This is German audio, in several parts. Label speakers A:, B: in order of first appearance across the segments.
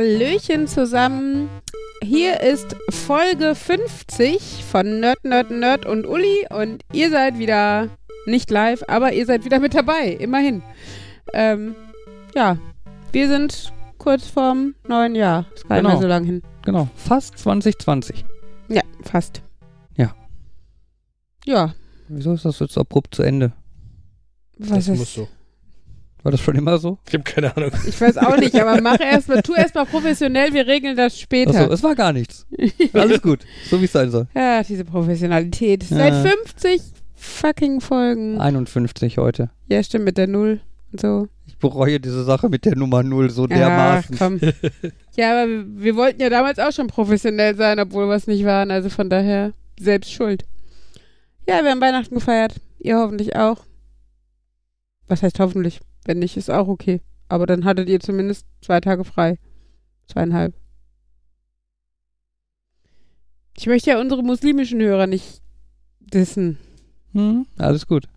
A: Hallöchen zusammen. Hier ist Folge 50 von Nerd, Nerd, Nerd und Uli und ihr seid wieder nicht live, aber ihr seid wieder mit dabei, immerhin. Ähm, ja, wir sind kurz vorm neuen Jahr. Ist gar nicht
B: Genau.
A: mehr so lang hin.
B: Genau, fast 2020.
A: Ja, fast.
B: Ja.
A: Ja,
B: Wieso ist das jetzt abrupt zu Ende?
A: was
C: das
A: ist.
C: muss so.
B: War das schon immer so?
C: Ich habe keine Ahnung.
A: Ich weiß auch nicht, aber mach erst mal, tu erst mal professionell, wir regeln das später.
B: Achso, es war gar nichts. Alles gut, so wie es sein soll.
A: Ja, diese Professionalität.
B: Ja.
A: Seit 50 fucking Folgen.
B: 51 heute.
A: Ja, stimmt, mit der Null und so.
B: Ich bereue diese Sache mit der Nummer 0 so
A: Ach,
B: dermaßen.
A: komm. ja, aber wir, wir wollten ja damals auch schon professionell sein, obwohl wir es nicht waren. Also von daher selbst schuld. Ja, wir haben Weihnachten gefeiert. Ihr hoffentlich auch. Was heißt hoffentlich? Wenn nicht, ist auch okay. Aber dann hattet ihr zumindest zwei Tage frei. Zweieinhalb. Ich möchte ja unsere muslimischen Hörer nicht dissen.
B: Hm, alles gut.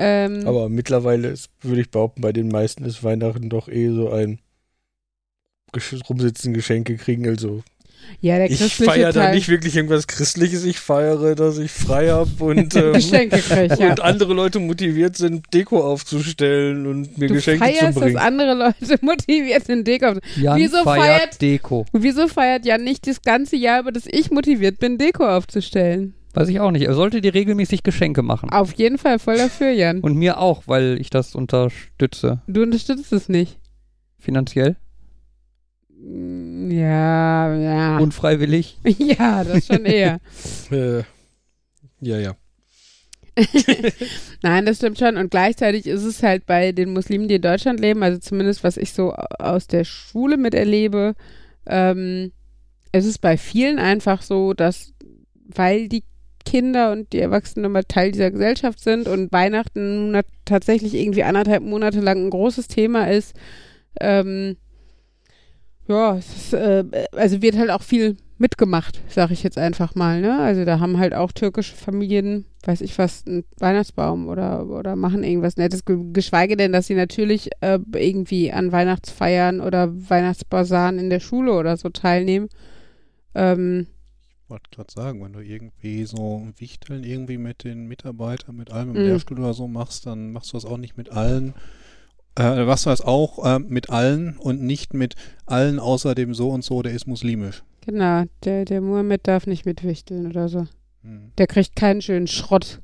A: Ähm,
C: Aber mittlerweile ist, würde ich behaupten, bei den meisten ist Weihnachten doch eh so ein rumsitzen, Geschenke kriegen. Also
A: ja, der
C: ich
A: christliche
C: feiere da nicht wirklich irgendwas Christliches. Ich feiere, dass ich frei habe und, ähm,
A: ja.
C: und andere Leute motiviert sind, Deko aufzustellen und mir
A: Du
C: Geschenke zu
A: feierst, dass
C: bringen.
A: andere Leute motiviert sind, Deko. auf-
B: Jan
A: Wieso
B: feiert,
A: feiert-
B: Deko.
A: Wieso feiert Jan nicht das ganze Jahr, über das ich motiviert bin, Deko aufzustellen?
B: Weiß ich auch nicht. Er sollte dir regelmäßig Geschenke machen.
A: Auf jeden Fall voll dafür, Jan.
B: Und mir auch, weil ich das unterstütze.
A: Du unterstützt es nicht.
B: Finanziell.
A: Ja, ja.
B: Unfreiwillig.
A: ja, das schon eher.
C: Äh, ja, ja.
A: Nein, das stimmt schon. Und gleichzeitig ist es halt bei den Muslimen, die in Deutschland leben, also zumindest was ich so aus der Schule miterlebe, ähm, es ist bei vielen einfach so, dass, weil die Kinder und die Erwachsenen mal Teil dieser Gesellschaft sind und Weihnachten tatsächlich irgendwie anderthalb Monate lang ein großes Thema ist, ähm, ja, es ist, äh, also wird halt auch viel mitgemacht, sag ich jetzt einfach mal, ne? Also da haben halt auch türkische Familien, weiß ich was, einen Weihnachtsbaum oder, oder machen irgendwas Nettes, ge- geschweige denn, dass sie natürlich äh, irgendwie an Weihnachtsfeiern oder Weihnachtsbasaren in der Schule oder so teilnehmen. Ähm,
D: Ich wollte gerade sagen, wenn du irgendwie so ein Wichteln irgendwie mit den Mitarbeitern, mit allem im
A: Mhm.
D: Lehrstuhl oder so machst, dann machst du das auch nicht mit allen. Äh, du das auch äh, mit allen und nicht mit allen außer dem so und so, der ist muslimisch.
A: genau, der, der Mohammed darf nicht mitwichteln oder so.
D: Hm.
A: Der kriegt keinen schönen Schrott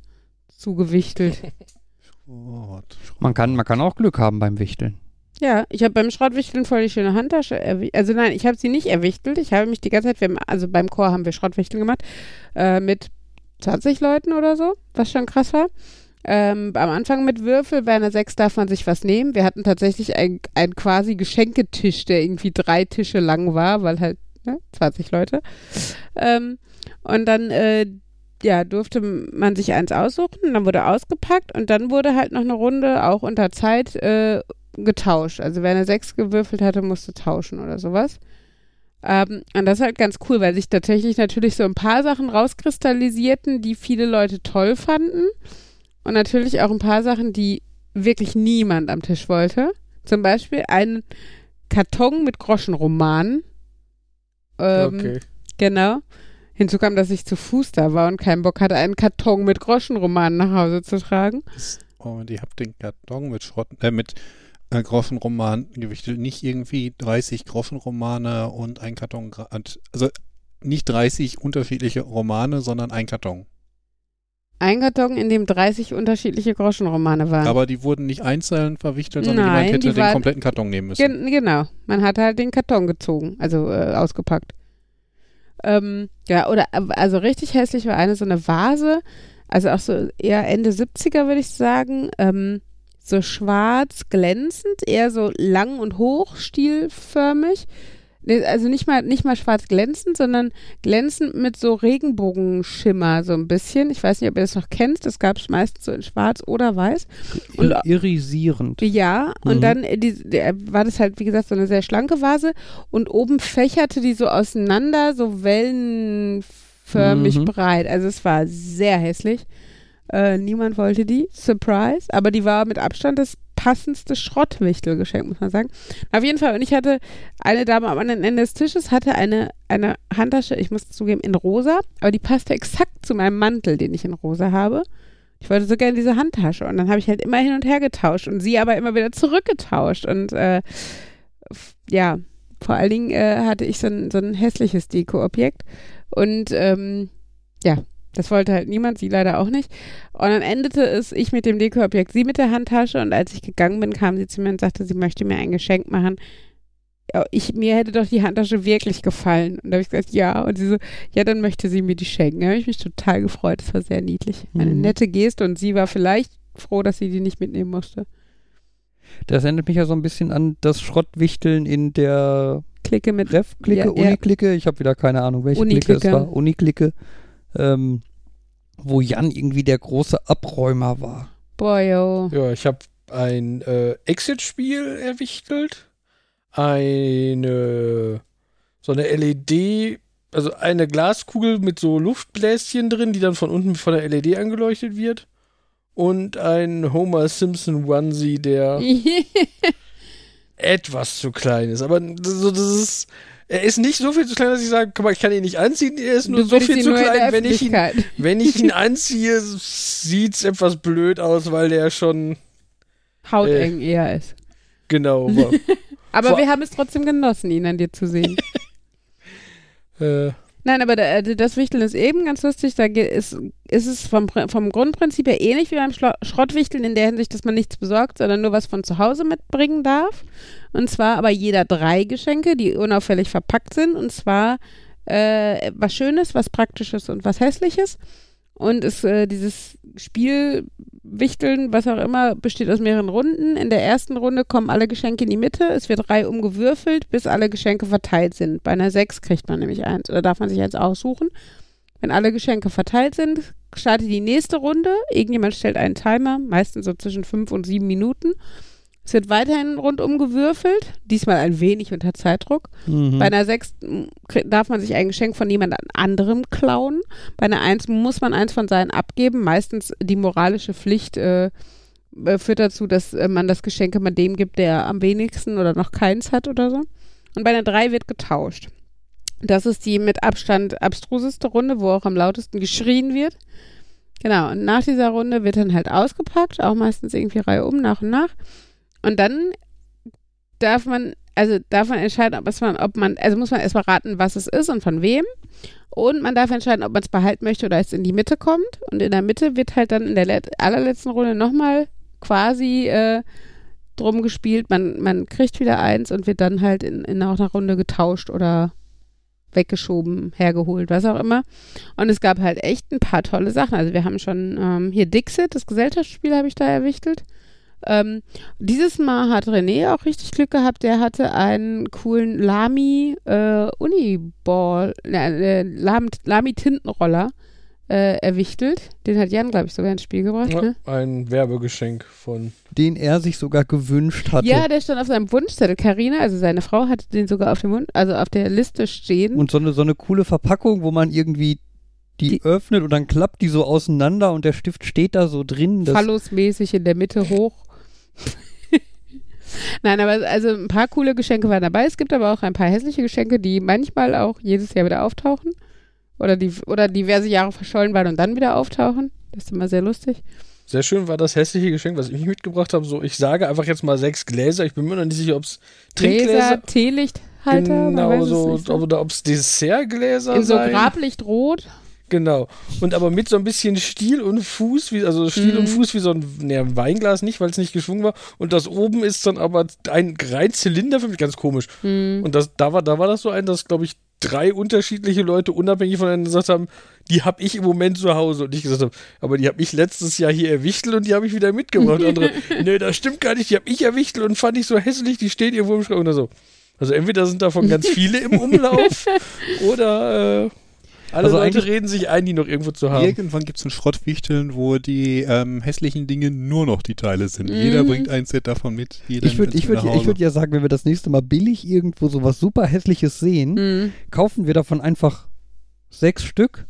A: zugewichtelt.
D: Schrott.
B: Man kann, man kann auch Glück haben beim Wichteln.
A: Ja, ich habe beim Schrottwichteln voll die schöne Handtasche erwichtelt. Also nein, ich habe sie nicht erwichtelt. Ich habe mich die ganze Zeit, wir haben, also beim Chor haben wir Schrottwichteln gemacht, äh, mit 20 Leuten oder so, was schon krass war. Ähm, am Anfang mit Würfel, bei einer 6 darf man sich was nehmen. Wir hatten tatsächlich ein, ein quasi Geschenketisch, der irgendwie drei Tische lang war, weil halt ne, 20 Leute. Ähm, und dann äh, ja, durfte man sich eins aussuchen, dann wurde ausgepackt und dann wurde halt noch eine Runde, auch unter Zeit, äh, getauscht. Also wer eine 6 gewürfelt hatte, musste tauschen oder sowas. Ähm, und das ist halt ganz cool, weil sich tatsächlich natürlich so ein paar Sachen rauskristallisierten, die viele Leute toll fanden. Und natürlich auch ein paar Sachen, die wirklich niemand am Tisch wollte. Zum Beispiel ein Karton mit Groschenromanen. Ähm,
C: Okay.
A: Genau. Hinzu kam, dass ich zu Fuß da war und keinen Bock hatte, einen Karton mit Groschenromanen nach Hause zu tragen.
D: Und ihr habt den Karton mit Schrott, äh, mit äh, Groschenroman gewichtet. Nicht irgendwie 30 Groschenromane und ein Karton. Also nicht 30 unterschiedliche Romane, sondern ein Karton.
A: Ein Karton, in dem 30 unterschiedliche Groschenromane waren.
D: Aber die wurden nicht einzeln verwichtelt, sondern
A: Nein,
D: jemand hätte den kompletten Karton nehmen müssen.
A: Gen genau. Man hat halt den Karton gezogen, also äh, ausgepackt. Ähm, ja, oder äh, also richtig hässlich war eine so eine Vase, also auch so eher Ende 70er würde ich sagen, ähm, so schwarz glänzend, eher so lang und hoch stilförmig. Also nicht mal nicht mal schwarz glänzend, sondern glänzend mit so Regenbogenschimmer so ein bisschen. Ich weiß nicht, ob ihr das noch kennt. Das gab es meistens so in schwarz oder weiß. Und-
B: Ir irisierend.
A: Ja, und
B: Mhm.
A: dann äh, die, der, war das halt, wie gesagt, so eine sehr schlanke Vase und oben fächerte die so auseinander, so wellenförmig
B: Mhm.
A: breit. Also es war sehr hässlich. Äh, niemand wollte die. Surprise. Aber die war mit Abstand das passendste Schrottwichtelgeschenk, muss man sagen. Auf jeden Fall, und ich hatte, eine Dame am anderen Ende des Tisches hatte eine, eine Handtasche, ich muss zugeben, in rosa, aber die passte exakt zu meinem Mantel, den ich in rosa habe. Ich wollte so gerne diese Handtasche und dann habe ich halt immer hin und her getauscht und sie aber immer wieder zurückgetauscht und äh, ja, vor allen Dingen äh, hatte ich so ein, so ein hässliches Deko-Objekt und ähm, ja, das wollte halt niemand, sie leider auch nicht. Und dann endete es, ich mit dem Deko-Objekt, sie mit der Handtasche und als ich gegangen bin, kam sie zu mir und sagte, sie möchte mir ein Geschenk machen. Ja, ich, mir hätte doch die Handtasche wirklich gefallen. Und da habe ich gesagt, ja. Und sie so, ja, dann möchte sie mir die schenken. Da habe ich mich total gefreut. Das war sehr niedlich. Eine
B: Mhm.
A: nette Geste und sie war vielleicht froh, dass sie die nicht mitnehmen musste.
B: Das erinnert mich ja so ein bisschen an das Schrottwichteln in der
A: Klicke mit
B: Ref-Clique,
A: Ja, ja.
B: Uni-Clique. Ich habe wieder keine Ahnung, welche Clique
A: Uni-Clique.
B: es war. Uni-Clique. Ähm, wo Jan irgendwie der große Abräumer war.
A: Boah, yo.
C: Ja, ich habe ein äh, Exit-Spiel erwichtelt. Eine so eine LED, also eine Glaskugel mit so Luftbläschen drin, die dann von unten von der LED angeleuchtet wird. Und ein Homer Simpson Onesie, der etwas zu klein ist. Aber so, das ist. Er ist nicht so viel zu klein, dass ich sage, guck mal, ich kann ihn nicht anziehen. Er ist nur
A: Du
C: so viel zu klein, wenn ich ihn wenn ich ihn anziehe, sieht es etwas blöd aus, weil der schon
A: hauteng eher ist.
C: genau.
A: Aber
C: Vor-
A: wir haben es trotzdem genossen, ihn an dir zu sehen.
C: äh,
A: Nein, aber äh, das Wichteln ist eben ganz lustig. Da ist, ist es vom, vom Grundprinzip her ähnlich wie beim Schrottwichteln in der Hinsicht, dass man nichts besorgt, sondern nur was von zu Hause mitbringen darf. Und zwar aber jeder drei Geschenke, die unauffällig verpackt sind. Und zwar äh, was Schönes, was Praktisches und was Hässliches. Und es, äh, dieses Spiel Wichteln, was auch immer, besteht aus mehreren Runden. In der ersten Runde kommen alle Geschenke in die Mitte. Es wird drei umgewürfelt, bis alle Geschenke verteilt sind. Bei einer sechs kriegt man nämlich eins oder darf man sich eins aussuchen. Wenn alle Geschenke verteilt sind, startet die nächste Runde. Irgendjemand stellt einen Timer, meistens so zwischen fünf und sieben Minuten. Es wird weiterhin rundum gewürfelt, diesmal ein wenig unter Zeitdruck.
B: Mhm.
A: Bei einer 6 darf man sich ein Geschenk von jemand anderem klauen. Bei einer 1 muss man eins von seinen abgeben. Meistens die moralische Pflicht äh, äh, führt dazu, dass äh, man das Geschenk immer dem gibt, der am wenigsten oder noch keins hat oder so. Und bei einer 3 wird getauscht. Das ist die mit Abstand abstruseste Runde, wo auch am lautesten geschrien wird. Genau, und nach dieser Runde wird dann halt ausgepackt, auch meistens irgendwie Reihe um, nach und nach. Und dann darf man, also darf man entscheiden, ob, man, ob man, also muss man erstmal raten, was es ist und von wem. Und man darf entscheiden, ob man es behalten möchte oder es in die Mitte kommt. Und in der Mitte wird halt dann in der let- allerletzten Runde nochmal quasi äh, drum gespielt. Man, man kriegt wieder eins und wird dann halt in, in auch einer Runde getauscht oder weggeschoben, hergeholt, was auch immer. Und es gab halt echt ein paar tolle Sachen. Also wir haben schon ähm, hier Dixit, das Gesellschaftsspiel habe ich da erwichtelt. Ähm, dieses Mal hat René auch richtig Glück gehabt. Der hatte einen coolen Lamy äh, Uniball, äh, Lamy, Lamy Tintenroller äh, erwichtelt. Den hat Jan, glaube ich, sogar ins Spiel gebracht.
C: ja,
A: Ne?
C: ein Werbegeschenk von.
B: Den er sich sogar gewünscht hatte.
A: Ja, der stand auf seinem Wunschzettel. Karina, also seine Frau, hatte den sogar auf dem Wunsch, also auf der Liste stehen.
B: Und so eine, so eine coole Verpackung, wo man irgendwie die,
A: Die-
B: öffnet und dann klappt die so auseinander und der Stift steht da so drin. Das,
A: Phallusmäßig in der Mitte hoch. Nein, aber also ein paar coole Geschenke waren dabei. Es gibt aber auch ein paar hässliche Geschenke, die manchmal auch jedes Jahr wieder auftauchen. Oder, die, oder diverse Jahre verschollen waren und dann wieder auftauchen. Das ist immer sehr lustig.
C: Sehr schön war das hässliche Geschenk, was ich mitgebracht habe. So, ich sage einfach jetzt mal sechs Gläser. Ich bin mir noch nicht sicher, ob es Trinkgläser
A: Gläser, Teelichthalter,
C: genau so,
A: so.
C: oder ob es Dessertgläser
A: In so
C: sein.
A: Grablichtrot.
C: Genau. Und aber mit so ein bisschen Stiel und Fuß, wie, also Stiel
A: Mhm.
C: und Fuß wie so ein, ne, ein Weinglas nicht, weil es nicht geschwungen war. Und das oben ist dann aber ein rein Zylinder für mich ganz komisch.
A: Hm.
C: Und das, da war, da war das so ein, dass, glaube ich, drei unterschiedliche Leute unabhängig voneinander gesagt haben, die habe ich im Moment zu Hause. Und ich gesagt habe, aber die habe ich letztes Jahr hier erwichtelt und die habe ich wieder mitgebracht. Und andere, nee, das stimmt gar nicht, die habe ich erwichtelt und fand ich so hässlich, die stehen irgendwo im Schrank oder so. Also entweder sind davon ganz viele im Umlauf oder äh, alle
B: Also
C: Leute
B: eigentlich-
C: reden sich ein, die noch irgendwo zu haben.
D: Irgendwann gibt es ein Schrottwichteln, wo die ähm, hässlichen Dinge nur noch die Teile sind. Jeder
A: Mhm.
D: bringt ein Set davon mit. Jeder
B: ich würde ich würd, ich würd ja sagen, wenn wir das nächste Mal billig irgendwo sowas super hässliches sehen,
A: Hm.
B: kaufen wir davon einfach sechs Stück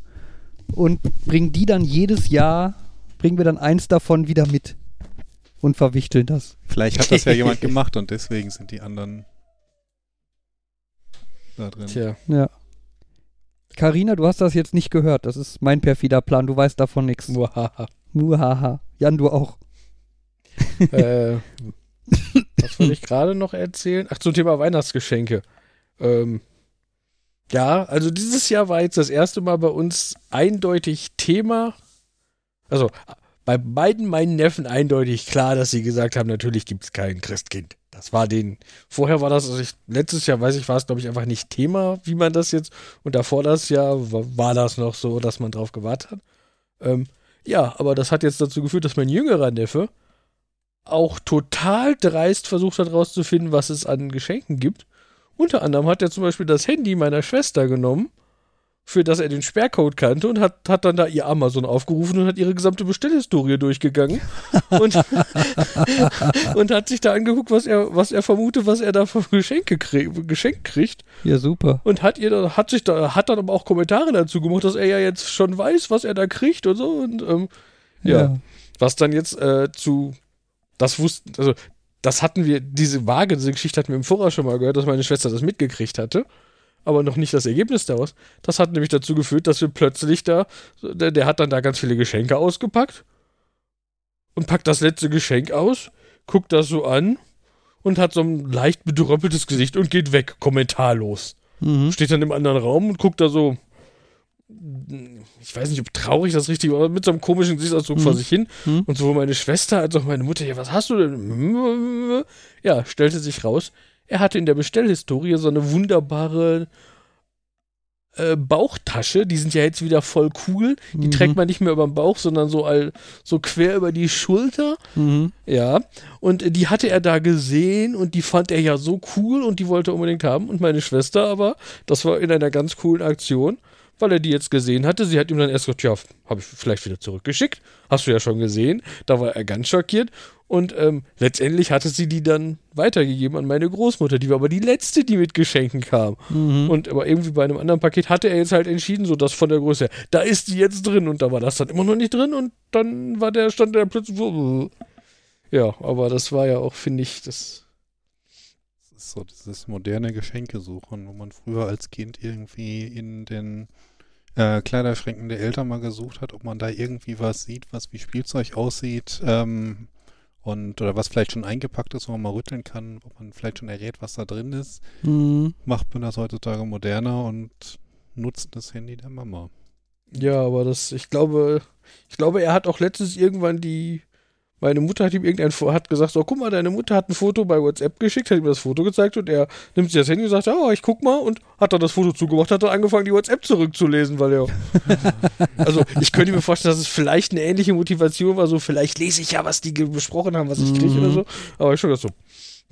B: und bringen die dann jedes Jahr, bringen wir dann eins davon wieder mit. und verwichteln das.
D: Vielleicht hat das ja jemand gemacht und deswegen sind die anderen da drin.
C: Tja.
B: Ja. Carina, du hast das jetzt nicht gehört. Das ist mein perfider Plan. Du weißt davon nichts.
C: Muhaha.
B: Muhaha. Jan, du auch.
C: äh, was wollte ich gerade noch erzählen? Ach, zum Thema Weihnachtsgeschenke. Ähm, ja, also dieses Jahr war jetzt das erste Mal bei uns eindeutig Thema. Also bei beiden meinen Neffen eindeutig klar, dass sie gesagt haben, natürlich gibt es kein Christkind. Das war den. Vorher war das, also ich, letztes Jahr, weiß ich, war es, glaube ich, einfach nicht Thema, wie man das jetzt. Und davor das Jahr war, war das noch so, dass man drauf gewartet hat. Ähm, ja, aber das hat jetzt dazu geführt, dass mein jüngerer Neffe auch total dreist versucht hat herauszufinden, was es an Geschenken gibt. Unter anderem hat er zum Beispiel das Handy meiner Schwester genommen, für das er den Sperrcode kannte und hat, hat dann da ihr Amazon aufgerufen und hat ihre gesamte Bestellhistorie durchgegangen und, und hat sich da angeguckt, was er, was er vermutet, was er da für Geschenke krieg, geschenkt kriegt
B: Ja, super.
C: und hat ihr dann, hat sich da, hat dann aber auch Kommentare dazu gemacht, dass er ja jetzt schon weiß, was er da kriegt und so und ähm, ja. Was dann jetzt äh, zu, das wussten, also das hatten wir, diese Waage, diese Geschichte hatten wir im Voraus schon mal gehört, dass meine Schwester das mitgekriegt hatte, aber noch nicht das Ergebnis daraus. Das hat nämlich dazu geführt, dass wir plötzlich da, der, der hat dann da ganz viele Geschenke ausgepackt und packt das letzte Geschenk aus, guckt das so an und hat so ein leicht bedröppeltes Gesicht und geht weg, kommentarlos
B: Mhm.
C: steht dann im anderen Raum und guckt da so, ich weiß nicht, ob traurig das richtig war, aber mit so einem komischen Gesichtsausdruck
B: Mhm.
C: vor sich hin.
B: Mhm.
C: Und sowohl meine Schwester als auch meine Mutter, ja, was hast du denn? Ja, stellte sich raus, er hatte in der Bestellhistorie so eine wunderbare äh, Bauchtasche, die sind ja jetzt wieder voll cool. Die
B: Mhm.
C: trägt man nicht mehr über den Bauch, sondern so, all, so quer über die Schulter.
B: Mhm.
C: Ja, und die hatte er da gesehen und die fand er ja so cool und die wollte er unbedingt haben. Und meine Schwester aber, das war in einer ganz coolen Aktion, weil er die jetzt gesehen hatte. Sie hat ihm dann erst gesagt, ja, habe ich vielleicht wieder zurückgeschickt. Hast du ja schon gesehen. Da war er ganz schockiert. Und ähm, letztendlich hatte sie die dann weitergegeben an meine Großmutter. Die war aber die letzte, die mit Geschenken kam.
B: Mhm.
C: Und aber irgendwie bei einem anderen Paket hatte er jetzt halt entschieden, so das von der Größe her, da ist die jetzt drin und da war das dann immer noch nicht drin und dann war der, stand der plötzlich. Ja, aber das war ja auch, finde ich, das.
D: Ist so dieses moderne Geschenkesuchen, wo man früher als Kind irgendwie in den äh, Kleiderschränken der Eltern mal gesucht hat, ob man da irgendwie was sieht, was wie Spielzeug aussieht ähm, und oder was vielleicht schon eingepackt ist, wo man mal rütteln kann, ob man vielleicht schon errät, was da drin ist.
B: Mhm.
D: Macht man das heutzutage moderner und nutzt das Handy der Mama.
C: Ja, aber das, ich glaube, ich glaube, er hat auch letztens irgendwann die. Meine Mutter hat ihm irgendein hat gesagt, so, guck mal, deine Mutter hat ein Foto bei WhatsApp geschickt, hat ihm das Foto gezeigt und er nimmt sich das Handy und sagt, ja, ich guck mal und hat dann das Foto zugemacht, hat dann angefangen, die WhatsApp zurückzulesen, weil er. also, ich könnte mir vorstellen, dass es vielleicht eine ähnliche Motivation war, so, vielleicht lese ich ja, was die besprochen haben, was ich kriege
B: Mhm.
C: oder so. Aber ich schon so.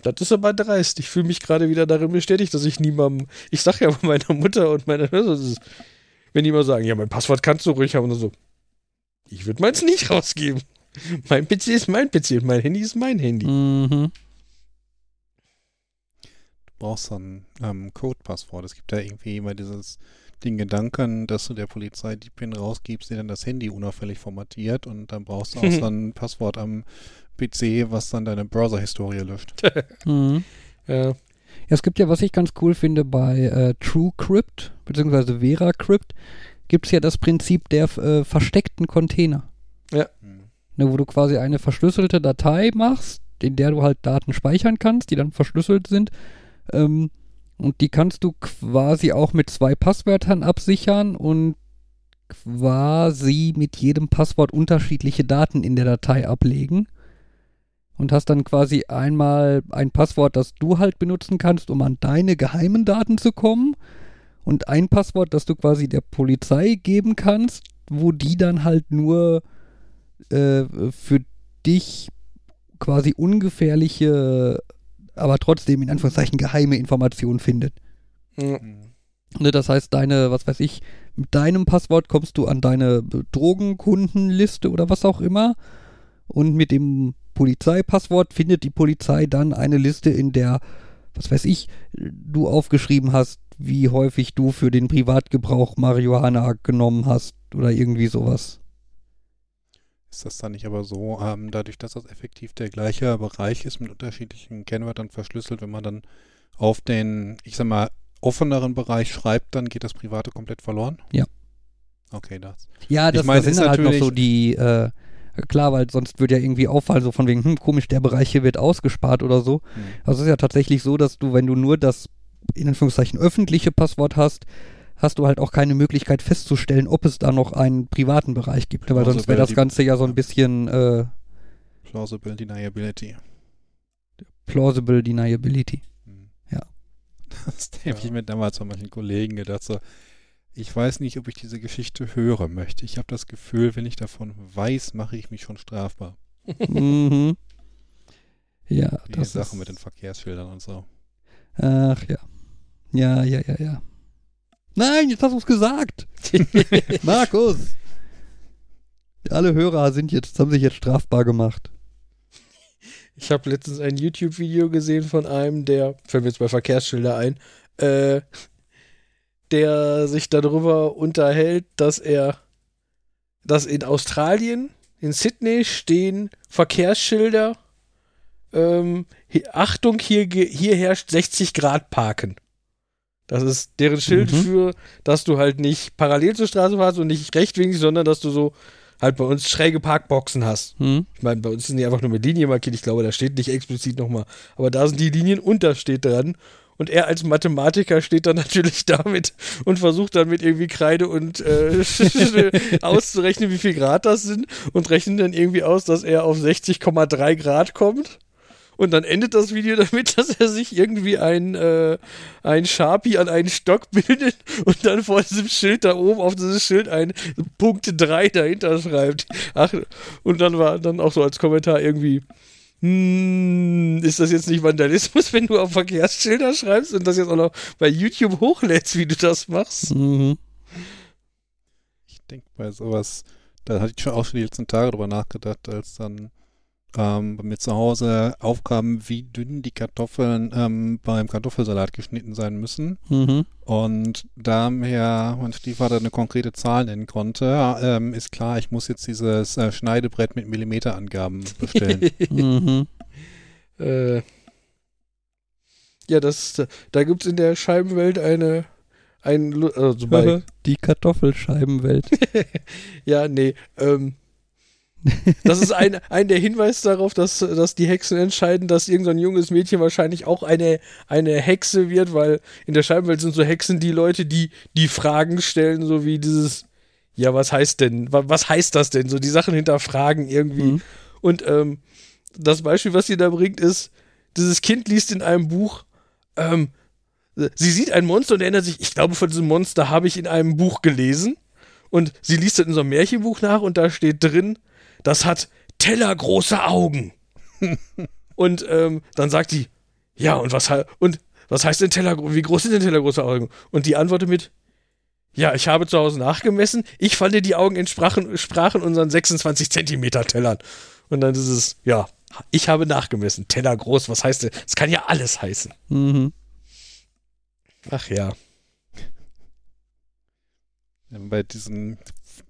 C: Das ist aber dreist. Ich fühle mich gerade wieder darin bestätigt, dass ich niemandem. Ich sag ja meiner Mutter und meiner Schwester, wenn die mal sagen, ja, mein Passwort kannst du ruhig haben und so. Ich würde meins nicht rausgeben. Mein PC ist mein PC und mein Handy ist mein Handy.
B: Mhm.
D: Du brauchst so ein ähm, Code-Passwort. Es gibt ja irgendwie immer dieses den Gedanken, dass du der Polizei die PIN rausgibst, die dann das Handy unauffällig formatiert und dann brauchst du auch so ein Passwort am PC, was dann deine Browser-Historie löscht.
B: Mhm.
C: Ja.
B: Ja, es gibt ja, was ich ganz cool finde, bei äh, TrueCrypt, beziehungsweise VeraCrypt, gibt es ja das Prinzip der äh, versteckten Container.
D: Hm.
B: Ne, wo du quasi eine verschlüsselte Datei machst, in der du halt Daten speichern kannst, die dann verschlüsselt sind. Ähm, und die kannst du quasi auch mit zwei Passwörtern absichern und quasi mit jedem Passwort unterschiedliche Daten in der Datei ablegen. Und hast dann quasi einmal ein Passwort, das du halt benutzen kannst, um an deine geheimen Daten zu kommen. Und ein Passwort, das du quasi der Polizei geben kannst, wo die dann halt nur äh, für dich quasi ungefährliche, aber trotzdem in Anführungszeichen geheime Informationen findet.
C: Ja.
D: Hm.
B: Ne, das heißt, deine, was weiß ich, mit deinem Passwort kommst du an deine Drogenkundenliste oder was auch immer. Und mit dem Polizeipasswort findet die Polizei dann eine Liste, in der, was weiß ich, du aufgeschrieben hast, wie häufig du für den Privatgebrauch Marihuana genommen hast oder irgendwie sowas.
D: Ist das dann nicht aber so, ähm, dadurch, dass das effektiv der gleiche Bereich ist mit unterschiedlichen Kennwörtern verschlüsselt, wenn man dann auf den, ich sag mal, offeneren Bereich schreibt, dann geht das Private komplett verloren?
B: Ja.
D: Okay, das.
B: Ja, das,
D: Ich meine,
B: das sind halt noch so die, äh, klar, weil sonst würde ja irgendwie auffallen, so von wegen, hm, komisch, der Bereich hier wird ausgespart oder so.
D: Hm.
B: Also es ist ja tatsächlich so, dass du, wenn du nur das in Anführungszeichen öffentliche Passwort hast, hast du halt auch keine Möglichkeit festzustellen, ob es da noch einen privaten Bereich gibt. Weil sonst wäre das. Ganze ja so ein bisschen äh,
D: Plausible Deniability.
B: plausible deniability.
D: Hm.
B: Ja.
D: Das habe ich mir damals von manchen Kollegen gedacht, so, ich weiß nicht, ob ich diese Geschichte hören möchte. Ich habe das Gefühl, wenn ich davon weiß, mache ich mich schon strafbar.
B: mhm. Ja,
D: Die
B: das
D: Sache
B: ist,
D: mit den Verkehrsschildern und so.
B: Ach ja. Ja, ja, ja, ja. Nein, jetzt hast du es gesagt. Markus. Alle Hörer sind jetzt, haben sich jetzt strafbar gemacht.
C: Ich habe letztens ein YouTube-Video gesehen von einem, der, fällt mir jetzt bei Verkehrsschilder ein, äh, der sich darüber unterhält, dass er, dass in Australien, in Sydney stehen Verkehrsschilder, ähm, Achtung, hier, hier herrscht 60 Grad Parken. Das ist deren Schild
B: Mhm.
C: für, dass du halt nicht parallel zur Straße fahrst und nicht rechtwinklig, sondern dass du so halt bei uns schräge Parkboxen hast.
B: Hm?
C: Ich meine, bei uns sind die einfach nur mit Linie markiert. Ich glaube, da steht nicht explizit nochmal. Aber da sind die Linien und da steht dran. Und er als Mathematiker steht dann natürlich damit und versucht dann mit irgendwie Kreide und äh, auszurechnen, wie viel Grad das sind und rechnet dann irgendwie aus, dass er auf 60,3 Grad kommt. Und dann endet das Video damit, dass er sich irgendwie ein, äh, ein Sharpie an einen Stock bildet und dann vor diesem Schild da oben auf dieses Schild ein Punkt 3 dahinter schreibt. Ach, und dann war dann auch so als Kommentar irgendwie, hm, ist das jetzt nicht Vandalismus, wenn du auf Verkehrsschilder schreibst und das jetzt auch noch bei YouTube hochlädst, wie du das machst?
B: Mhm.
D: Ich denke bei sowas, da hatte ich schon auch schon die letzten Tage drüber nachgedacht, als dann ähm, bei mir zu Hause aufkam, wie dünn die Kartoffeln ähm, beim Kartoffelsalat geschnitten sein müssen.
B: Mhm.
D: Und da mir mein Stiefvater eine konkrete Zahl nennen konnte, ähm, ist klar, ich muss jetzt dieses äh, Schneidebrett mit Millimeterangaben bestellen.
B: Mhm.
C: Äh, ja, das, da gibt es in der Scheibenwelt eine, ein, also bei,
B: Die Kartoffelscheibenwelt.
C: ja, nee, ähm, das ist ein, ein der Hinweis darauf, dass, dass die Hexen entscheiden, dass irgendein junges Mädchen wahrscheinlich auch eine, eine Hexe wird, weil in der Scheibenwelt sind so Hexen die Leute, die die Fragen stellen, so wie dieses, ja, was heißt denn, wa- was heißt das denn? So die Sachen hinterfragen irgendwie.
B: Mhm.
C: Und ähm, das Beispiel, was sie da bringt, ist, dieses Kind liest in einem Buch, ähm, sie sieht ein Monster und erinnert sich, ich glaube, von diesem Monster habe ich in einem Buch gelesen. Und sie liest dann in so einem Märchenbuch nach und da steht drin, das hat tellergroße Augen. und ähm, dann sagt die, ja, und was, und was heißt denn Teller, wie groß sind denn tellergroße Augen? Und die antwortet mit, ja, ich habe zu Hause nachgemessen, ich fand die Augen entsprachen sprachen unseren 26 Zentimeter Tellern. Und dann ist es, ja, ich habe nachgemessen, Teller groß, was heißt denn? Das kann ja alles heißen.
B: Mhm.
C: Ach ja.
D: Bei diesen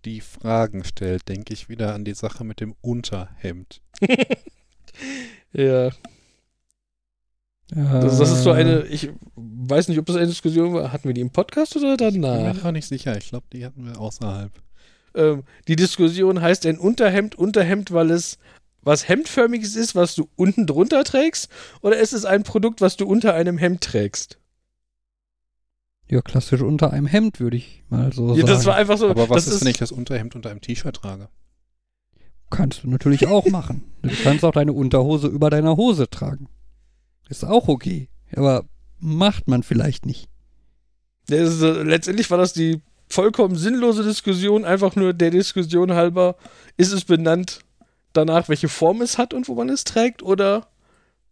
D: die Fragen stellt, denke ich wieder an die Sache mit dem Unterhemd.
C: Ja. Das, das ist so eine, ich weiß nicht, ob das eine Diskussion war. Hatten wir die im Podcast oder
D: Ich bin
C: danach?
D: mir auch nicht sicher. Ich glaube, die hatten wir außerhalb.
C: Ähm, die Diskussion heißt ein Unterhemd, Unterhemd, weil es was Hemdförmiges ist, was du unten drunter trägst, oder ist es ein Produkt, was du unter einem Hemd trägst?
B: Ja, klassisch unter einem Hemd, würde ich mal so
C: Ja,
B: sagen.
C: das war einfach so.
D: Aber was
C: das
D: ist, wenn ich das Unterhemd unter einem T-Shirt trage?
B: Kannst du natürlich auch machen. Du kannst auch deine Unterhose über deiner Hose tragen. Ist auch okay. Aber macht man vielleicht nicht.
C: Das ist, äh, letztendlich war das die vollkommen sinnlose Diskussion, einfach nur der Diskussion halber, ist es benannt danach, welche Form es hat und wo man es trägt oder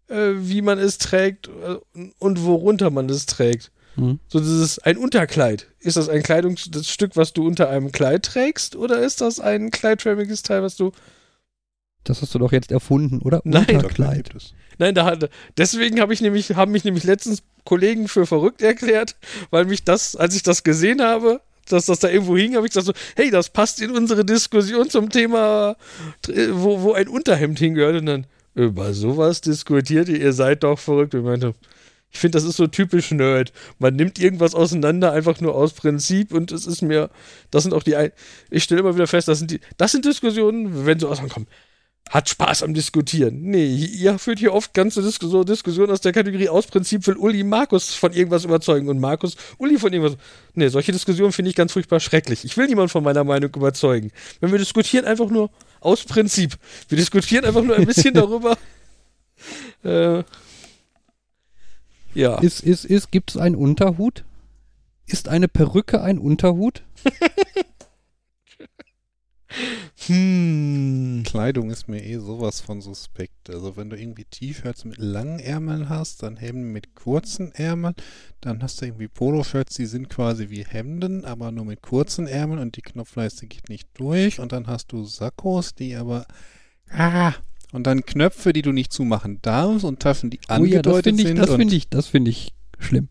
C: äh, wie man es trägt äh, und worunter man es trägt.
B: Hm?
C: So dieses ein Unterkleid. Ist das ein Kleidungsstück, was du unter einem Kleid trägst oder ist das ein kleidförmiges Teil, was du
B: Das hast du doch jetzt erfunden, oder?
C: Nein.
B: Unterkleid.
D: Gibt es.
C: Nein, da hat, deswegen habe ich nämlich, haben mich nämlich letztens Kollegen für verrückt erklärt, weil mich das, als ich das gesehen habe, dass das da irgendwo hing, habe ich gesagt so, hey, das passt in unsere Diskussion zum Thema, äh, wo, wo ein Unterhemd hingehört. Und dann, über sowas diskutiert ihr, ihr seid doch verrückt. Und ich meinte, ich finde, das ist so typisch Nerd. Man nimmt irgendwas auseinander einfach nur aus Prinzip und es ist mir, das sind auch die, ich stelle immer wieder fest, das sind die, das sind Diskussionen, wenn so auskommen, hat Spaß am Diskutieren. Nee, ihr führt hier oft ganze Diskussionen Diskussion aus der Kategorie aus Prinzip will Uli Markus von irgendwas überzeugen und Markus Uli von irgendwas. Nee, solche Diskussionen finde ich ganz furchtbar schrecklich. Ich will niemanden von meiner Meinung überzeugen. Wenn wir diskutieren, einfach nur aus Prinzip. Wir diskutieren einfach nur ein bisschen darüber. Äh, ja.
B: Ist, ist, ist, gibt es einen Unterhut? Ist eine Perücke ein Unterhut?
C: Hm.
D: Kleidung ist mir eh sowas von suspekt. Also wenn du irgendwie T-Shirts mit langen Ärmeln hast, dann Hemden mit kurzen Ärmeln, dann hast du irgendwie Poloshirts, die sind quasi wie Hemden, aber nur mit kurzen Ärmeln und die Knopfleiste geht nicht durch und dann hast du Sakkos, die aber ah, und dann Knöpfe, die du nicht zumachen darfst und Taschen, die
B: Oh ja,
D: angedeutet
B: das finde ich,
D: sind.
B: das finde ich, das finde ich schlimm.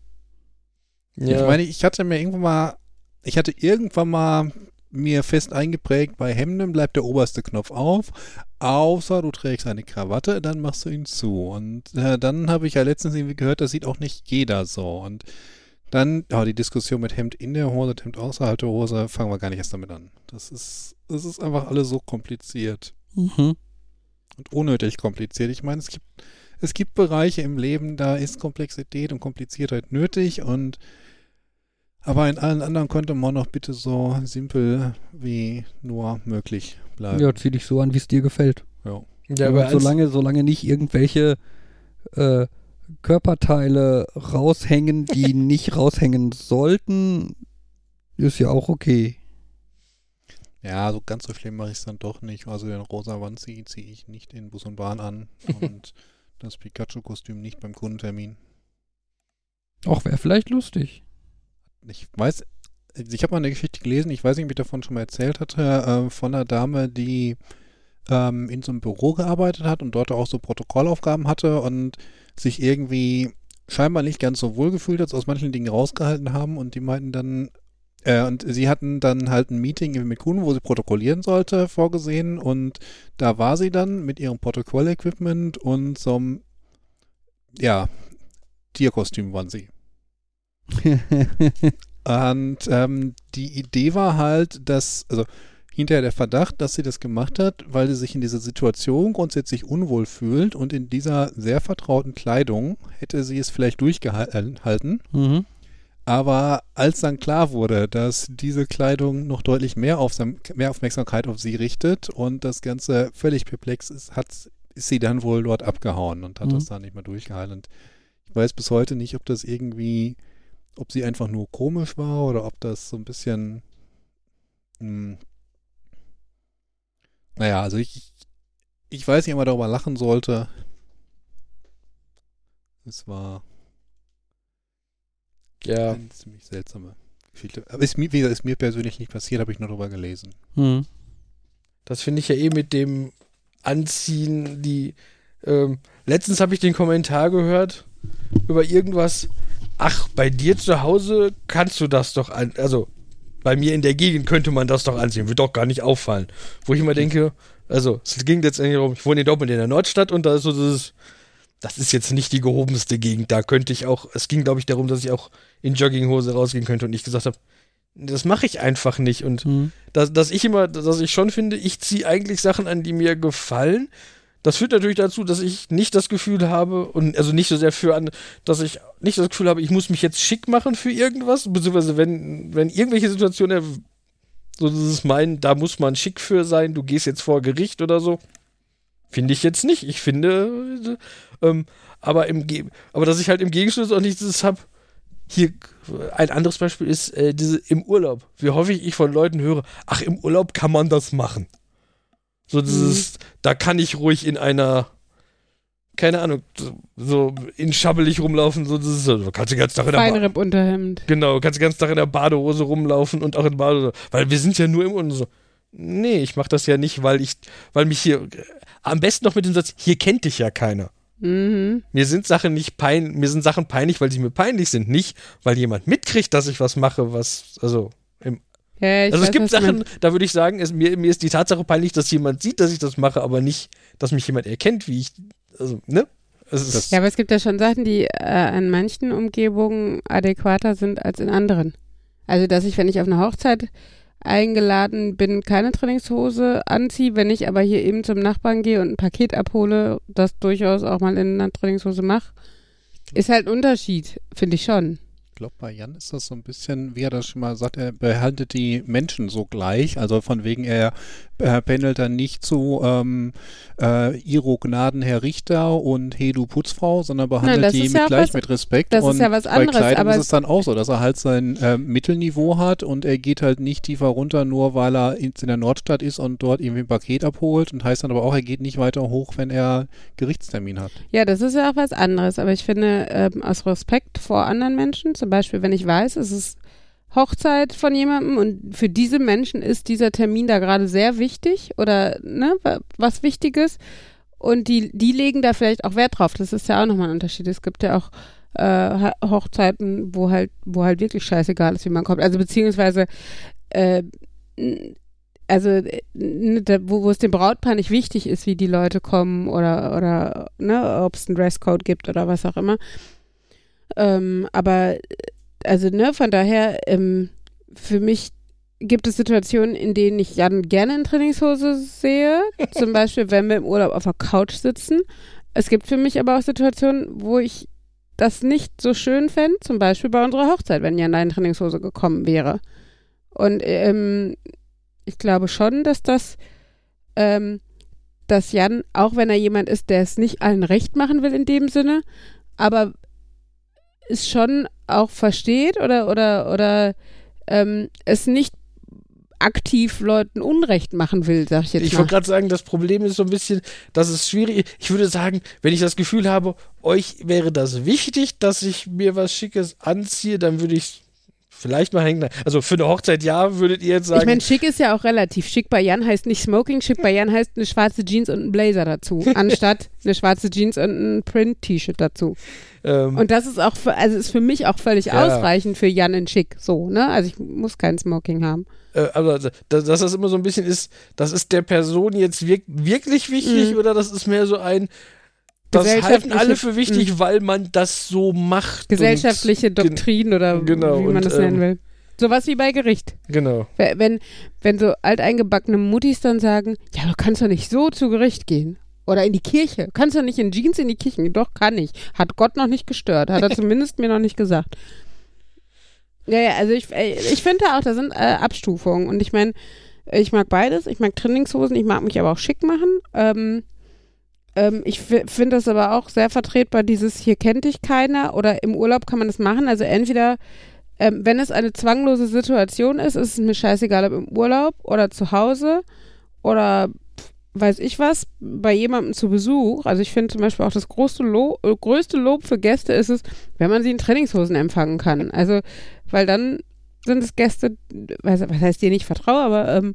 C: Ja.
D: Ich meine, ich hatte mir irgendwann mal, ich hatte irgendwann mal mir fest eingeprägt, bei Hemden bleibt der oberste Knopf auf, außer du trägst eine Krawatte, dann machst du ihn zu. Und äh, dann habe ich ja letztens irgendwie gehört, das sieht auch nicht jeder so. Und dann, ja, die Diskussion mit Hemd in der Hose, Hemd außerhalb der Hose, fangen wir gar nicht erst damit an. Das ist, das ist einfach alles so kompliziert
B: Mhm.
D: Und unnötig kompliziert. Ich meine, es gibt, es gibt Bereiche im Leben, da ist Komplexität und Kompliziertheit nötig und aber in allen anderen könnte man noch bitte so simpel wie nur möglich bleiben.
B: Ja, zieh dich so an, wie es dir gefällt.
D: Ja.
C: ja, aber
B: solange, solange nicht irgendwelche äh, Körperteile raushängen, die nicht raushängen sollten, ist ja auch okay.
D: Ja, so ganz so schlimm mache ich es dann doch nicht. Also den rosa Wanzi ziehe ich nicht in Bus und Bahn an und das Pikachu-Kostüm nicht beim Kundentermin.
B: Auch wäre vielleicht lustig.
D: Ich weiß, ich habe mal eine Geschichte gelesen, ich weiß nicht, ob ich davon schon mal erzählt hatte, äh, von einer Dame, die ähm, in so einem Büro gearbeitet hat und dort auch so Protokollaufgaben hatte und sich irgendwie scheinbar nicht ganz so wohl gefühlt hat, aus manchen Dingen rausgehalten haben und die meinten dann, äh, und sie hatten dann halt ein Meeting mit Kunden, wo sie protokollieren sollte, vorgesehen und da war sie dann mit ihrem Protokollequipment und so einem, ja, Tierkostüm waren sie. Und ähm, die Idee war halt, dass, also hinterher der Verdacht, dass sie das gemacht hat, weil sie sich in dieser Situation grundsätzlich unwohl fühlt und in dieser sehr vertrauten Kleidung hätte sie es vielleicht durchgehalten.
B: mhm.
D: Aber als dann klar wurde, dass diese Kleidung noch deutlich mehr, Aufsam mehr Aufmerksamkeit auf sie richtet und das Ganze völlig perplex ist, hat, ist sie dann wohl dort abgehauen und hat
B: Mhm.
D: das dann nicht mehr durchgehalten. Und ich weiß bis heute nicht, ob das irgendwie, ob sie einfach nur komisch war oder ob das so ein bisschen, mh, naja, also ich, ich weiß nicht, ob man darüber lachen sollte. Es war
C: ja,
D: eine ziemlich seltsame Geschichte. Aber ist mir, wie gesagt, ist mir persönlich nicht passiert, habe ich nur darüber gelesen.
B: Mhm.
C: das finde ich ja eh mit dem Anziehen, die, ähm, letztens habe ich den Kommentar gehört über irgendwas, ach, bei dir zu Hause kannst du das doch an, also bei mir in der Gegend könnte man das doch anziehen, wird doch gar nicht auffallen. Wo ich immer denke, also es ging letztendlich darum, ich wohne in Dortmund in der Nordstadt und da ist so dieses, das ist jetzt nicht die gehobenste Gegend, da könnte ich auch, es ging glaube ich darum, dass ich auch in Jogginghose rausgehen könnte und ich gesagt habe, das mache ich einfach nicht und
B: Mhm.
C: dass, dass ich immer, dass ich schon finde, ich ziehe eigentlich Sachen an, die mir gefallen. Das führt natürlich dazu, dass ich nicht das Gefühl habe, und also nicht so sehr für an, dass ich nicht das Gefühl habe, ich muss mich jetzt schick machen für irgendwas, beziehungsweise wenn, wenn irgendwelche Situationen, so das ist mein, da muss man schick für sein, du gehst jetzt vor Gericht oder so. Finde ich jetzt nicht. Ich finde, äh, ähm, aber im Ge aber dass ich halt im Gegenschluss auch nicht dieses hab, hier ein anderes Beispiel ist äh, diese im Urlaub. Wie häufig ich von Leuten höre, ach, im Urlaub kann man das machen. So dieses, da kann ich ruhig in einer, keine Ahnung, so- in schabbelig rumlaufen, so das ist so, du kannst den ganzen Tag in der Ba-
A: Feinripp-Unterhemd.
C: Genau, kannst den ganzen Tag in der Badehose rumlaufen und auch in Badehose, weil wir sind ja nur im und so. Nee, ich mach das ja nicht, weil ich, weil mich hier, am besten noch mit dem Satz, hier kennt dich ja keiner.
A: Mhm.
C: Mir sind Sachen nicht pein, mir sind Sachen peinlich, weil sie mir peinlich sind, nicht, weil jemand mitkriegt, dass ich was mache, was, also, im,
A: Ja, ich
C: Also es
A: weiß,
C: gibt
A: was du
C: Sachen, da würde ich sagen, es, mir, mir ist die Tatsache peinlich, dass jemand sieht, dass ich das mache, aber nicht, dass mich jemand erkennt, wie ich, also, ne? Es
A: Ja, aber es gibt ja schon Sachen, die äh, an manchen Umgebungen adäquater sind als in anderen. Also, dass ich, wenn ich auf eine Hochzeit eingeladen bin, keine Trainingshose anziehe, wenn ich aber hier eben zum Nachbarn gehe und ein Paket abhole, das durchaus auch mal in einer Trainingshose mache, ist halt ein Unterschied, finde ich schon.
D: Ich glaube, bei Jan ist das so ein bisschen, wie er das schon mal sagt, er behandelt die Menschen so gleich. Also von wegen, er äh, pendelt dann nicht zu ähm, äh, Iro Gnaden, Herr Richter und Hey du Putzfrau, sondern behandelt
A: das
D: die
A: ist
D: mit
A: ja
D: gleich
A: was-
D: mit Respekt.
A: das ist
D: und
A: ja was
D: bei
A: anderes,
D: Kleidung
A: aber
D: ist
A: es-
D: dann auch so, dass er halt sein äh, Mittelniveau hat und er geht halt nicht tiefer runter, nur weil er in, in der Nordstadt ist und dort irgendwie ein Paket abholt und heißt dann aber auch, er geht nicht weiter hoch, wenn er Gerichtstermin hat.
A: Ja, das ist ja auch was anderes, aber ich finde, ähm, aus Respekt vor anderen Menschen, zum Beispiel, wenn ich weiß, es ist Hochzeit von jemandem und für diese Menschen ist dieser Termin da gerade sehr wichtig oder ne, wa- was Wichtiges und die, die legen da vielleicht auch Wert drauf. Das ist ja auch nochmal ein Unterschied. Es gibt ja auch äh, Hochzeiten, wo halt, wo halt wirklich scheißegal ist, wie man kommt. Also beziehungsweise äh, also äh, wo, wo es dem Brautpaar nicht wichtig ist, wie die Leute kommen oder oder ne, ob es einen Dresscode gibt oder was auch immer. Ähm, aber also ne, von daher ähm, für mich gibt es Situationen, in denen ich Jan gerne in Trainingshose sehe. Zum Beispiel, wenn wir im Urlaub auf der Couch sitzen. Es gibt für mich aber auch Situationen, wo ich das nicht so schön fände, zum Beispiel bei unserer Hochzeit, wenn Jan da in Trainingshose gekommen wäre. Und ähm, ich glaube schon, dass das, ähm, dass Jan, auch wenn er jemand ist, der es nicht allen recht machen will in dem Sinne, aber es schon auch versteht oder oder oder ähm, es nicht aktiv Leuten Unrecht machen will, sag ich jetzt
C: Ich wollte gerade sagen, das Problem ist so ein bisschen, dass es schwierig ist. Ich würde sagen, wenn ich das Gefühl habe, euch wäre das wichtig, dass ich mir was Schickes anziehe, dann würde ich vielleicht mal hängen. Also für eine Hochzeit ja, würdet ihr jetzt sagen.
A: Ich meine, schick ist ja auch relativ. Schick bei Jan heißt nicht Smoking, schick bei Jan heißt eine schwarze Jeans und ein Blazer dazu, anstatt eine schwarze Jeans und ein Print-T-Shirt dazu.
C: ähm,
A: Und das ist auch, für, also ist für mich auch völlig
C: Ja.
A: ausreichend für Jan in Schick, so, ne? Also ich muss kein Smoking haben.
C: äh, aber dass, dass das immer so ein bisschen ist, das ist der Person jetzt wirk wirklich wichtig
A: Mhm.
C: oder das ist mehr so ein, das halten alle für wichtig, weil man das so macht.
A: Gesellschaftliche Doktrin oder
C: genau,
A: wie man
C: und,
A: das nennen
C: ähm,
A: will. Sowas wie bei Gericht.
C: Genau.
A: Wenn, wenn, so alteingebackene Muttis dann sagen, ja, du kannst doch nicht so zu Gericht gehen. Oder in die Kirche. Du kannst doch nicht in Jeans in die Kirche gehen. Doch, kann ich. Hat Gott noch nicht gestört. Hat er zumindest mir noch nicht gesagt. Ja, ja, also ich, äh, ich finde auch, da sind äh, Abstufungen. Und ich meine, ich mag beides. Ich mag Trainingshosen, ich mag mich aber auch schick machen. Ähm, ähm, ich finde das aber auch sehr vertretbar, dieses hier kennt dich keiner oder im Urlaub kann man das machen. Also entweder, ähm, wenn es eine zwanglose Situation ist, ist es mir scheißegal, ob im Urlaub oder zu Hause oder weiß ich was, bei jemandem zu Besuch. Also ich finde zum Beispiel auch das größte, Lo äh, größte Lob für Gäste ist es, wenn man sie in Trainingshosen empfangen kann. Also, weil dann sind es Gäste, was heißt dir nicht vertraue, aber ähm,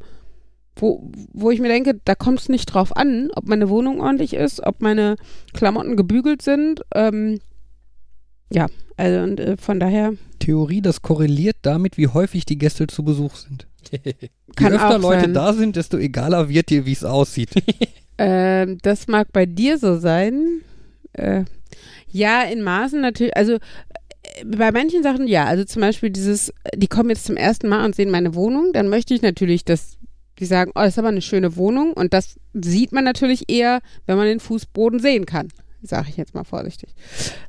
A: wo, wo ich mir denke, da kommt es nicht drauf an, ob meine Wohnung ordentlich ist, ob meine Klamotten gebügelt sind. Ähm, ja, also und äh, von daher
B: Theorie, das korreliert damit, wie häufig die Gäste zu Besuch sind.
A: Kann
B: Je öfter Leute
A: sein.
B: da sind, desto egaler wird dir, wie es aussieht.
A: Ähm, das mag bei dir so sein. Äh, ja, in Maßen natürlich. Also äh, bei manchen Sachen ja. Also zum Beispiel dieses, die kommen jetzt zum ersten Mal und sehen meine Wohnung. Dann möchte ich natürlich, dass die sagen, oh, das ist aber eine schöne Wohnung. Und das sieht man natürlich eher, wenn man den Fußboden sehen kann. Sage ich jetzt mal vorsichtig.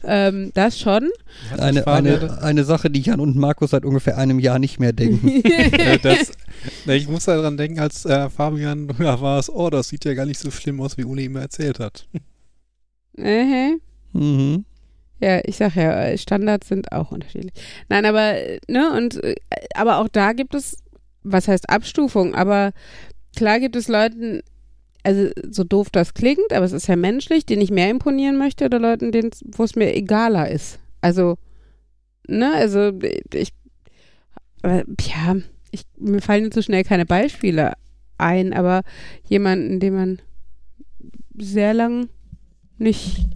A: Ähm, das schon.
B: Eine, eine, eine Sache, die Jan und Markus seit ungefähr einem Jahr nicht mehr denken.
D: Äh, das, ich muss daran denken, als äh, Fabian da war es, oh, das sieht ja gar nicht so schlimm aus, wie Uli ihm erzählt hat.
A: äh,
B: mhm.
A: Ja, ich sag ja, Standards sind auch unterschiedlich. Nein, aber, äh, ne, und, äh, aber auch da gibt es, was heißt Abstufung, aber klar gibt es Leuten, also so doof das klingt, aber es ist ja menschlich, denen ich mehr imponieren möchte oder Leuten, wo es mir egaler ist. Also, ne, also ich, aber, ja, ich, mir fallen jetzt so schnell keine Beispiele ein, aber jemanden, den man sehr lang nicht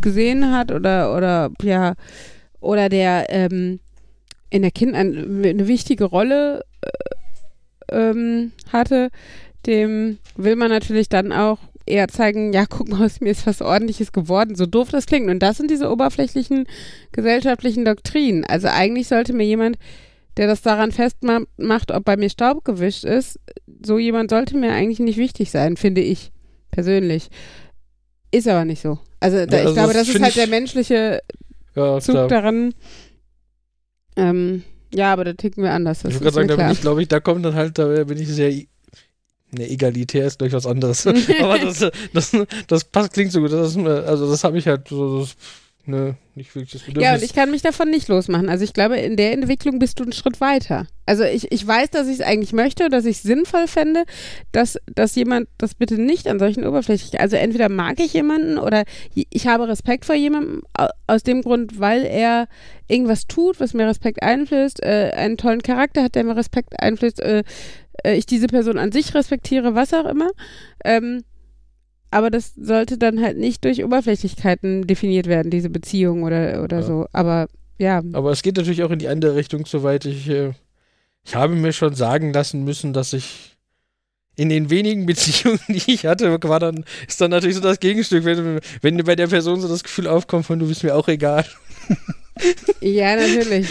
A: gesehen hat oder oder ja oder der ähm, in der Kind ein, eine wichtige Rolle äh, ähm, hatte, dem will man natürlich dann auch eher zeigen, ja, guck mal, aus mir ist was ordentliches geworden, so doof das klingt. Und das sind diese oberflächlichen gesellschaftlichen Doktrinen. Also eigentlich sollte mir jemand, der das daran festmacht, ob bei mir Staub gewischt ist, so jemand sollte mir eigentlich nicht wichtig sein, finde ich persönlich. Ist aber nicht so. Also, da,
C: Ja, also
A: ich glaube,
C: das
A: das ist halt der menschliche
C: Ja,
A: Zug
C: klar.
A: daran. Ähm, ja, aber da ticken wir anders.
C: Ich würde gerade sagen, da bin ich, glaube ich, da kommt dann halt, da bin ich sehr. Ne, egalitär ist durchaus anderes. Aber das, das, das passt, klingt so gut. Das ist, mir- also, das habe ich halt so. Das, ne, nicht wirklich das Bedürfnis.
A: Ja, und ich kann mich davon nicht losmachen. Also ich glaube, in der Entwicklung bist du einen Schritt weiter. Also ich, ich weiß, dass ich es eigentlich möchte, dass ich es sinnvoll fände, dass, dass jemand das bitte nicht an solchen Oberflächlichkeiten. Also entweder mag ich jemanden oder ich habe Respekt vor jemandem au- aus dem Grund, weil er irgendwas tut, was mir Respekt einflößt, äh, einen tollen Charakter hat, der mir Respekt einflößt, äh, äh, ich diese Person an sich respektiere, was auch immer. Ähm, aber das sollte dann halt nicht durch Oberflächlichkeiten definiert werden, diese Beziehung oder, oder
C: Ja.
A: so. Aber ja,
C: Aber es geht natürlich auch in die andere Richtung, soweit ich. Äh, ich habe mir schon sagen lassen müssen, dass ich in den wenigen Beziehungen, die ich hatte, war dann, ist dann natürlich so das Gegenstück, wenn, wenn bei der Person so das Gefühl aufkommt von du bist mir auch egal.
A: ja, natürlich.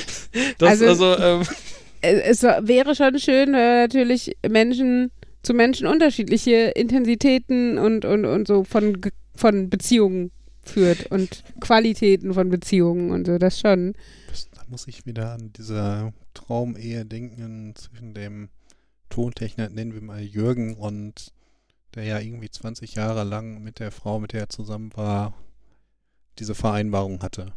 C: Das,
A: Also-
C: also, ähm,
A: es, es wäre schon schön, äh, natürlich Menschen zu Menschen unterschiedliche Intensitäten und, und, und so von, von Beziehungen führt und Qualitäten von Beziehungen und so, das schon.
D: Da muss ich wieder an diese Traumehe denken zwischen dem Tontechniker, nennen wir mal Jürgen, und der ja irgendwie 20 Jahre lang mit der Frau, mit der er zusammen war, diese Vereinbarung hatte.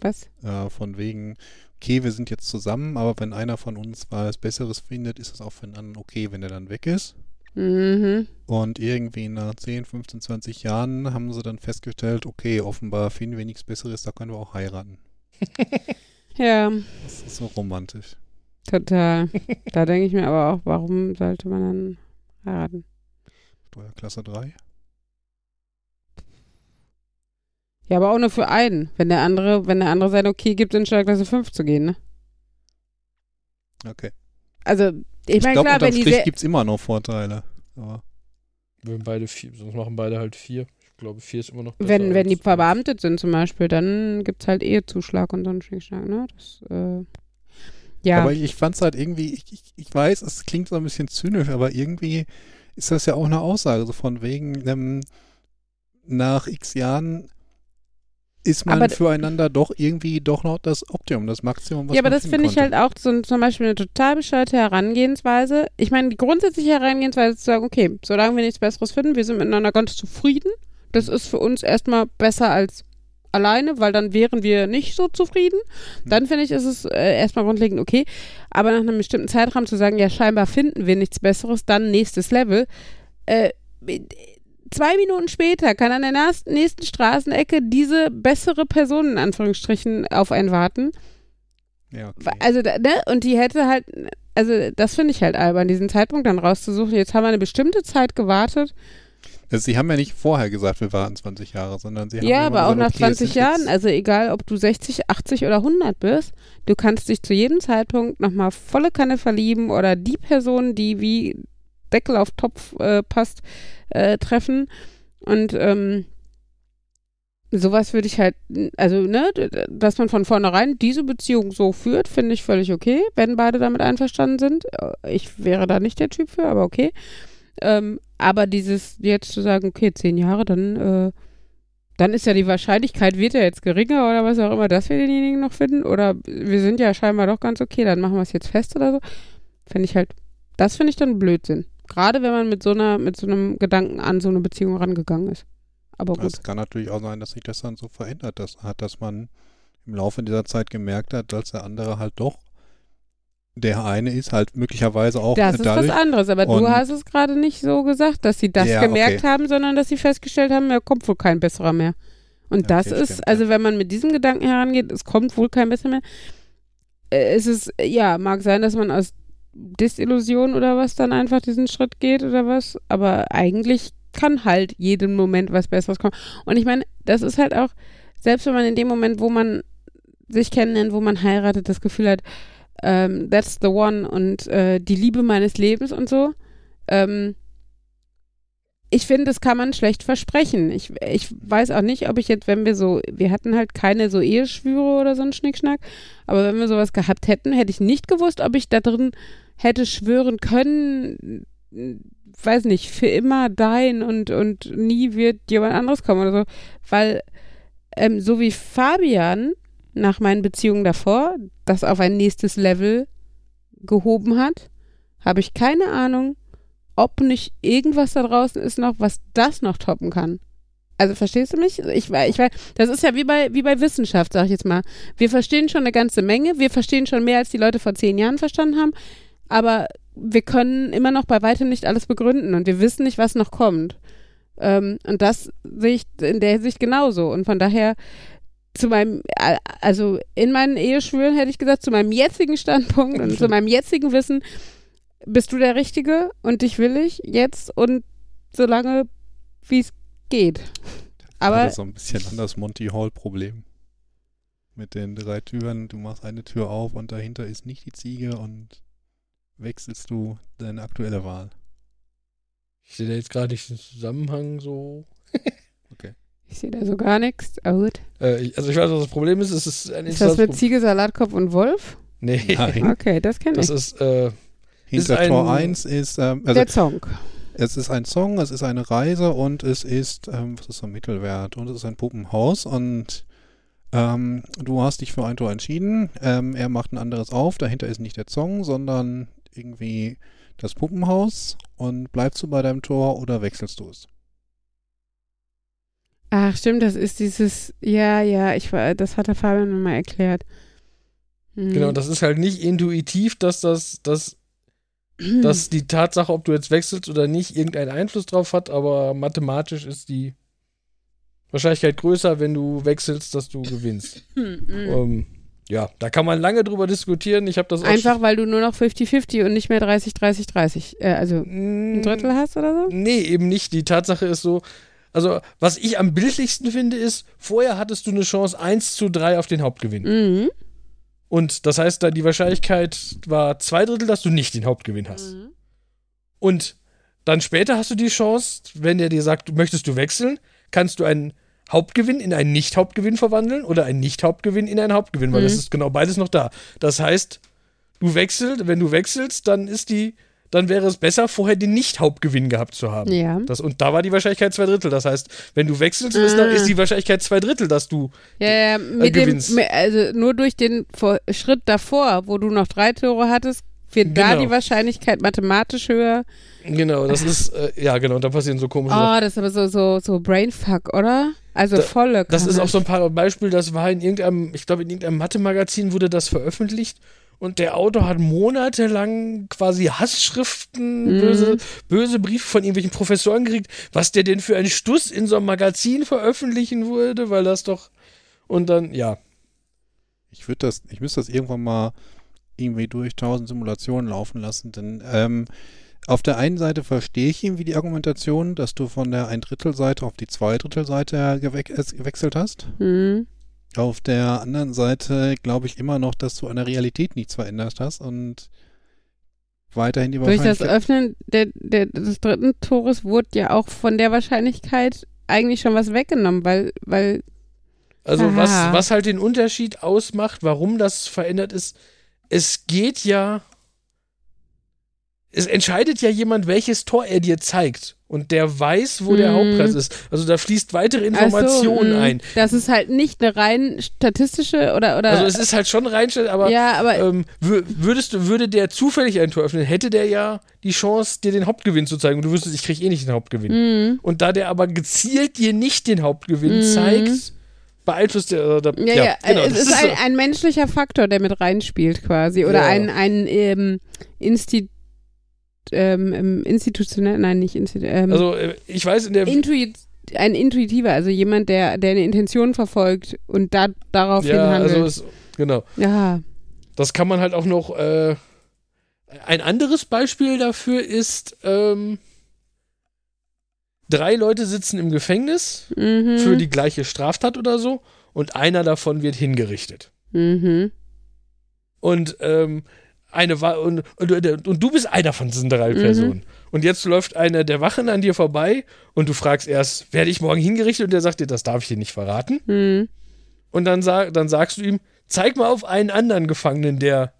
A: Was?
D: Äh, von wegen, okay, wir sind jetzt zusammen, aber wenn einer von uns was Besseres findet, ist es auch für den anderen okay, wenn er dann weg ist.
A: Mhm.
D: Und irgendwie nach 10, 15, 20 Jahren haben sie dann festgestellt, okay, offenbar finden wir nichts Besseres, da können wir auch heiraten.
A: Ja,
D: Das ist so romantisch.
A: total. da denke ich mir aber auch, warum sollte man dann heiraten?
D: Steuerklasse 3?
A: Ja, aber auch nur für einen. Wenn der andere, wenn der andere sein Okay gibt, in Steuerklasse 5 zu gehen, ne?
D: Okay.
A: Also, ich
D: Ich
A: meine,
D: glaube,
A: klar, wenn die
D: Strich gibt es immer noch Vorteile. Aber
C: wenn beide vier, sonst machen beide halt vier. Ich glaube, vier ist immer noch besser.
A: wenn, wenn die verbeamtet sind zum Beispiel, dann gibt's halt Ehezuschlag und so einen Schnickschnack, ne? Das, äh, ja.
D: Aber ich, ich fand es halt irgendwie, ich, ich, ich weiß, es klingt so ein bisschen zynisch, aber irgendwie ist das ja auch eine Aussage, so von wegen, ähm, nach x Jahren ist man
A: Aber-
D: füreinander doch irgendwie doch noch das Optimum, das Maximum, was
A: ja, aber das finde ich halt auch so, zum Beispiel eine total bescheuerte Herangehensweise. Ich meine, die grundsätzliche Herangehensweise ist zu sagen, okay, solange wir nichts Besseres finden, wir sind miteinander ganz zufrieden. Das ist für uns erstmal besser als alleine, weil dann wären wir nicht so zufrieden. Dann finde ich, ist es äh, erstmal grundlegend okay. Aber nach einem bestimmten Zeitraum zu sagen, ja, scheinbar finden wir nichts Besseres, dann nächstes Level. Äh, zwei Minuten später kann an der nächsten Straßenecke diese bessere Person in Anführungsstrichen auf einen warten.
D: Ja, okay.
A: Also, ne? Und die hätte halt, also das finde ich halt albern, diesen Zeitpunkt dann rauszusuchen. Jetzt haben wir eine bestimmte Zeit gewartet.
D: Also sie haben ja nicht vorher gesagt, wir warten 20 Jahre, sondern sie haben
A: Ja,
D: immer
A: aber auch
D: gesagt,
A: nach
D: okay, es
A: 20
D: sind
A: Jahren, also egal, ob du 60, 80 oder 100 bist, du kannst dich zu jedem Zeitpunkt nochmal volle Kanne verlieben oder die Person, die wie Deckel auf Topf äh, passt, äh, treffen. Und ähm, sowas würde ich halt, also, ne, dass man von vornherein diese Beziehung so führt, finde ich völlig okay, wenn beide damit einverstanden sind. Äh, Ich wäre da nicht der Typ für, aber okay. Ähm, aber dieses jetzt zu sagen, okay, zehn Jahre, dann, äh, dann ist ja die Wahrscheinlichkeit, wird ja jetzt geringer oder was auch immer, dass wir denjenigen noch finden. Oder wir sind ja scheinbar doch ganz okay, dann machen wir es jetzt fest oder so. Finde ich halt, das finde ich dann Blödsinn. Gerade wenn man mit so einer, mit so einem Gedanken an so eine Beziehung rangegangen ist. Aber gut.
D: Es kann natürlich auch sein, dass sich das dann so verändert das hat, dass man im Laufe dieser Zeit gemerkt hat, dass der andere halt doch der eine ist, halt möglicherweise auch
A: Das ist
D: dadurch.
A: was anderes, aber du
D: und-
A: hast es gerade nicht so gesagt, dass sie das
D: Ja,
A: gemerkt
D: okay.
A: haben, sondern dass sie festgestellt haben, ja, kommt wohl kein besserer mehr. Und
D: Ja,
A: das
D: okay,
A: ist,
D: stimmt,
A: also wenn man mit diesem Gedanken herangeht, es kommt wohl kein besserer mehr, äh, es ist, ja, mag sein, dass man aus Desillusion oder was dann einfach diesen Schritt geht oder was, aber eigentlich kann halt jeden Moment was Besseres kommen. Und ich meine, das ist halt auch, selbst wenn man in dem Moment, wo man sich kennenlernt, wo man heiratet, das Gefühl hat, ähm, that's the one und äh, die Liebe meines Lebens und so. Ähm, ich finde, das kann man schlecht versprechen. Ich, ich weiß auch nicht, ob ich jetzt, wenn wir so, wir hatten halt keine so Eheschwüre oder so einen Schnickschnack, aber wenn wir sowas gehabt hätten, hätte ich nicht gewusst, ob ich da drin hätte schwören können, weiß nicht, für immer dein und, und nie wird jemand anderes kommen oder so. Weil, ähm, so wie Fabian nach meinen Beziehungen davor das auf ein nächstes Level gehoben hat, habe ich keine Ahnung, ob nicht irgendwas da draußen ist noch, was das noch toppen kann. Also verstehst du mich? Ich, ich weiß, das ist ja wie bei, wie bei Wissenschaft, sag ich jetzt mal. Wir verstehen schon eine ganze Menge, wir verstehen schon mehr, als die Leute vor zehn Jahren verstanden haben, aber wir können immer noch bei weitem nicht alles begründen und wir wissen nicht, was noch kommt. Ähm, und das sehe ich in der Hinsicht genauso. Und von daher zu meinem, also in meinen Eheschwüren hätte ich gesagt, zu meinem jetzigen Standpunkt und zu meinem jetzigen Wissen, bist du der Richtige und dich will ich jetzt und so lange, wie es geht. Aber
D: das ist so ein bisschen an das Monty Hall-Problem. Mit den drei Türen, du machst eine Tür auf und dahinter ist nicht die Ziege und wechselst du deine aktuelle Wahl.
C: Ich sehe da jetzt gerade nicht den Zusammenhang so.
D: okay.
A: Ich sehe da so gar nichts. Oh, gut.
C: Äh, ich, also ich weiß, was das Problem ist. Es ist ein
A: Ist das mit Ziege, Salatkopf und Wolf?
C: Nee.
D: Nein.
A: Okay, das kenne ich.
C: Das ist, äh,
D: Hinter
C: Ist
D: Tor
C: ein-
D: 1 ist, ähm, also
A: der Song.
D: es ist ein Song, es ist eine Reise und es ist, ähm, was ist der Mittelwert? Und es ist ein Puppenhaus und ähm, du hast dich für ein Tor entschieden. Ähm, er macht ein anderes auf. Dahinter ist nicht der Song, sondern irgendwie das Puppenhaus. Und bleibst du bei deinem Tor oder wechselst du es?
A: Ach, stimmt, das ist dieses, ja, ja, ich war, das hat der Fabian mir mal erklärt. Hm.
C: genau, das ist halt nicht intuitiv, dass das, dass, dass die Tatsache, ob du jetzt wechselst oder nicht, irgendeinen Einfluss drauf hat, aber mathematisch ist die Wahrscheinlichkeit größer, wenn du wechselst, dass du gewinnst.
A: Hm, hm.
C: ähm, ja, da kann man lange drüber diskutieren. Ich habe das
A: Einfach, weil du nur noch 50-50 und nicht mehr 30-30-30, äh, also ein Drittel hast oder so?
C: Nee, eben nicht. Die Tatsache ist so, also was ich am bildlichsten finde, ist, vorher hattest du eine Chance 1 zu 3 auf den Hauptgewinn.
A: Mhm.
C: Und das heißt, da die Wahrscheinlichkeit war zwei Drittel, dass du nicht den Hauptgewinn hast.
A: Mhm.
C: Und dann später hast du die Chance, wenn der dir sagt, möchtest du wechseln, kannst du einen Hauptgewinn in einen Nicht-Hauptgewinn verwandeln oder einen Nicht-Hauptgewinn in einen Hauptgewinn, weil
A: Mhm.
C: das ist genau beides noch da. Das heißt, du wechselst, wenn du wechselst, dann ist die, dann wäre es besser, vorher den Nicht-Hauptgewinn gehabt zu haben.
A: Ja.
C: Das, und da war die Wahrscheinlichkeit zwei Drittel. Das heißt, wenn du wechselst, ist,
A: Ah.
C: ist die Wahrscheinlichkeit zwei Drittel, dass du.
A: Ja, ja, dem,
C: gewinnst.
A: mit, also nur durch den Schritt davor, wo du noch drei Tore hattest, wird da
C: Genau.
A: die Wahrscheinlichkeit mathematisch höher.
C: Genau, das ist, äh, ja, genau, da passieren so komische Sachen.
A: Oh, das ist aber so, so, so Brainfuck, oder? Also
C: Da-
A: volle
C: Das ist
A: Kanne.
C: auch so ein paar Beispiel, das war in irgendeinem, ich glaube, in irgendeinem Mathe-Magazin wurde das veröffentlicht und der Autor hat monatelang quasi Hassschriften,
A: Mhm.
C: böse, böse Briefe von irgendwelchen Professoren gekriegt, was der denn für einen Stuss in so einem Magazin veröffentlichen würde, weil das doch. Und dann, ja.
D: Ich würde das, ich müsste das irgendwann mal irgendwie durch tausend Simulationen laufen lassen, denn ähm, auf der einen Seite verstehe ich irgendwie die Argumentation, dass du von der ein Drittel Seite auf die zwei Drittel Seite gewe gewechselt hast.
A: Hm.
D: Auf der anderen Seite glaube ich immer noch, dass du an der Realität nichts verändert hast und weiterhin die
A: Durch das
D: Wahrscheinlichkeit.
A: Öffnen der, der, des dritten Tores wurde ja auch von der Wahrscheinlichkeit eigentlich schon was weggenommen, weil, weil
C: Also, was, was halt den Unterschied ausmacht, warum das verändert ist, es geht ja. Es entscheidet ja jemand, welches Tor er dir zeigt. Und der weiß, wo der
A: Mhm.
C: Hauptpreis ist. Also da fließt weitere
A: Ach so,
C: Information
A: mh.
C: ein.
A: Das ist halt nicht eine rein statistische oder, oder
C: Also es ist halt schon reinstellt, aber
A: ja, aber
C: ähm, wür- würdest du, würde der zufällig ein Tor öffnen, hätte der ja die Chance, dir den Hauptgewinn zu zeigen. Und du wüsstest, ich kriege eh nicht den Hauptgewinn.
A: mh.
C: Und da der aber gezielt dir nicht den Hauptgewinn
A: Mhm.
C: zeigt, beeinflusst der. Äh, da,
A: Ja, ja,
C: genau,
A: es ist ein,
C: so.
A: ein menschlicher Faktor, der mit reinspielt quasi. Oder
C: Ja.
A: ein, ein ähm, Insti ähm, institutionell, nein, nicht institutionell, ähm,
C: Also äh, ich weiß, in der
A: Intuit, ein Intuitiver, also jemand, der, der eine Intention verfolgt und da, daraufhin
C: ja,
A: handelt.
C: also es, genau.
A: ja.
C: Das kann man halt auch noch. Äh, ein anderes Beispiel dafür ist, ähm, drei Leute sitzen im Gefängnis
A: Mhm.
C: für die gleiche Straftat oder so und einer davon wird hingerichtet.
A: Mhm.
C: Und ähm, eine war und, und, und, du bist einer von diesen drei Personen. Und jetzt läuft einer der Wachen an dir vorbei und du fragst erst, werde ich morgen hingerichtet? Und der sagt dir, das darf ich dir nicht verraten.
A: Mhm.
C: Und dann, sag, dann sagst du ihm, zeig mal auf einen anderen Gefangenen, der.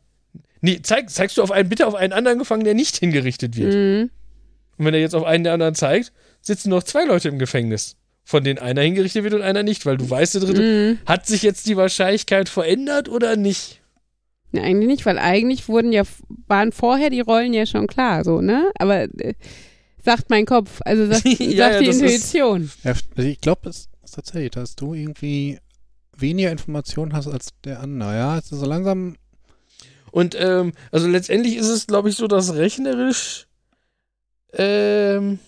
C: Nee, zeig, zeigst du auf einen, bitte auf einen anderen Gefangenen, der nicht hingerichtet wird.
A: Mhm.
C: Und wenn er jetzt auf einen der anderen zeigt, sitzen noch zwei Leute im Gefängnis. Von denen einer hingerichtet wird und einer nicht, weil du weißt, der dritte,
A: Mhm.
C: hat sich jetzt die Wahrscheinlichkeit verändert oder nicht?
A: Ja, eigentlich nicht, weil eigentlich wurden ja, waren vorher die Rollen ja schon klar, so, ne? Aber äh, sagt mein Kopf, also sagt,
C: Ja,
A: sagt
C: ja,
A: die
C: das ist-
A: Intuition.
D: Ja, also ich glaube, es ist tatsächlich, dass du irgendwie weniger Informationen hast als der andere. Ja, es ist so langsam.
C: Und ähm, also letztendlich ist es, glaube ich, so, dass rechnerisch ähm,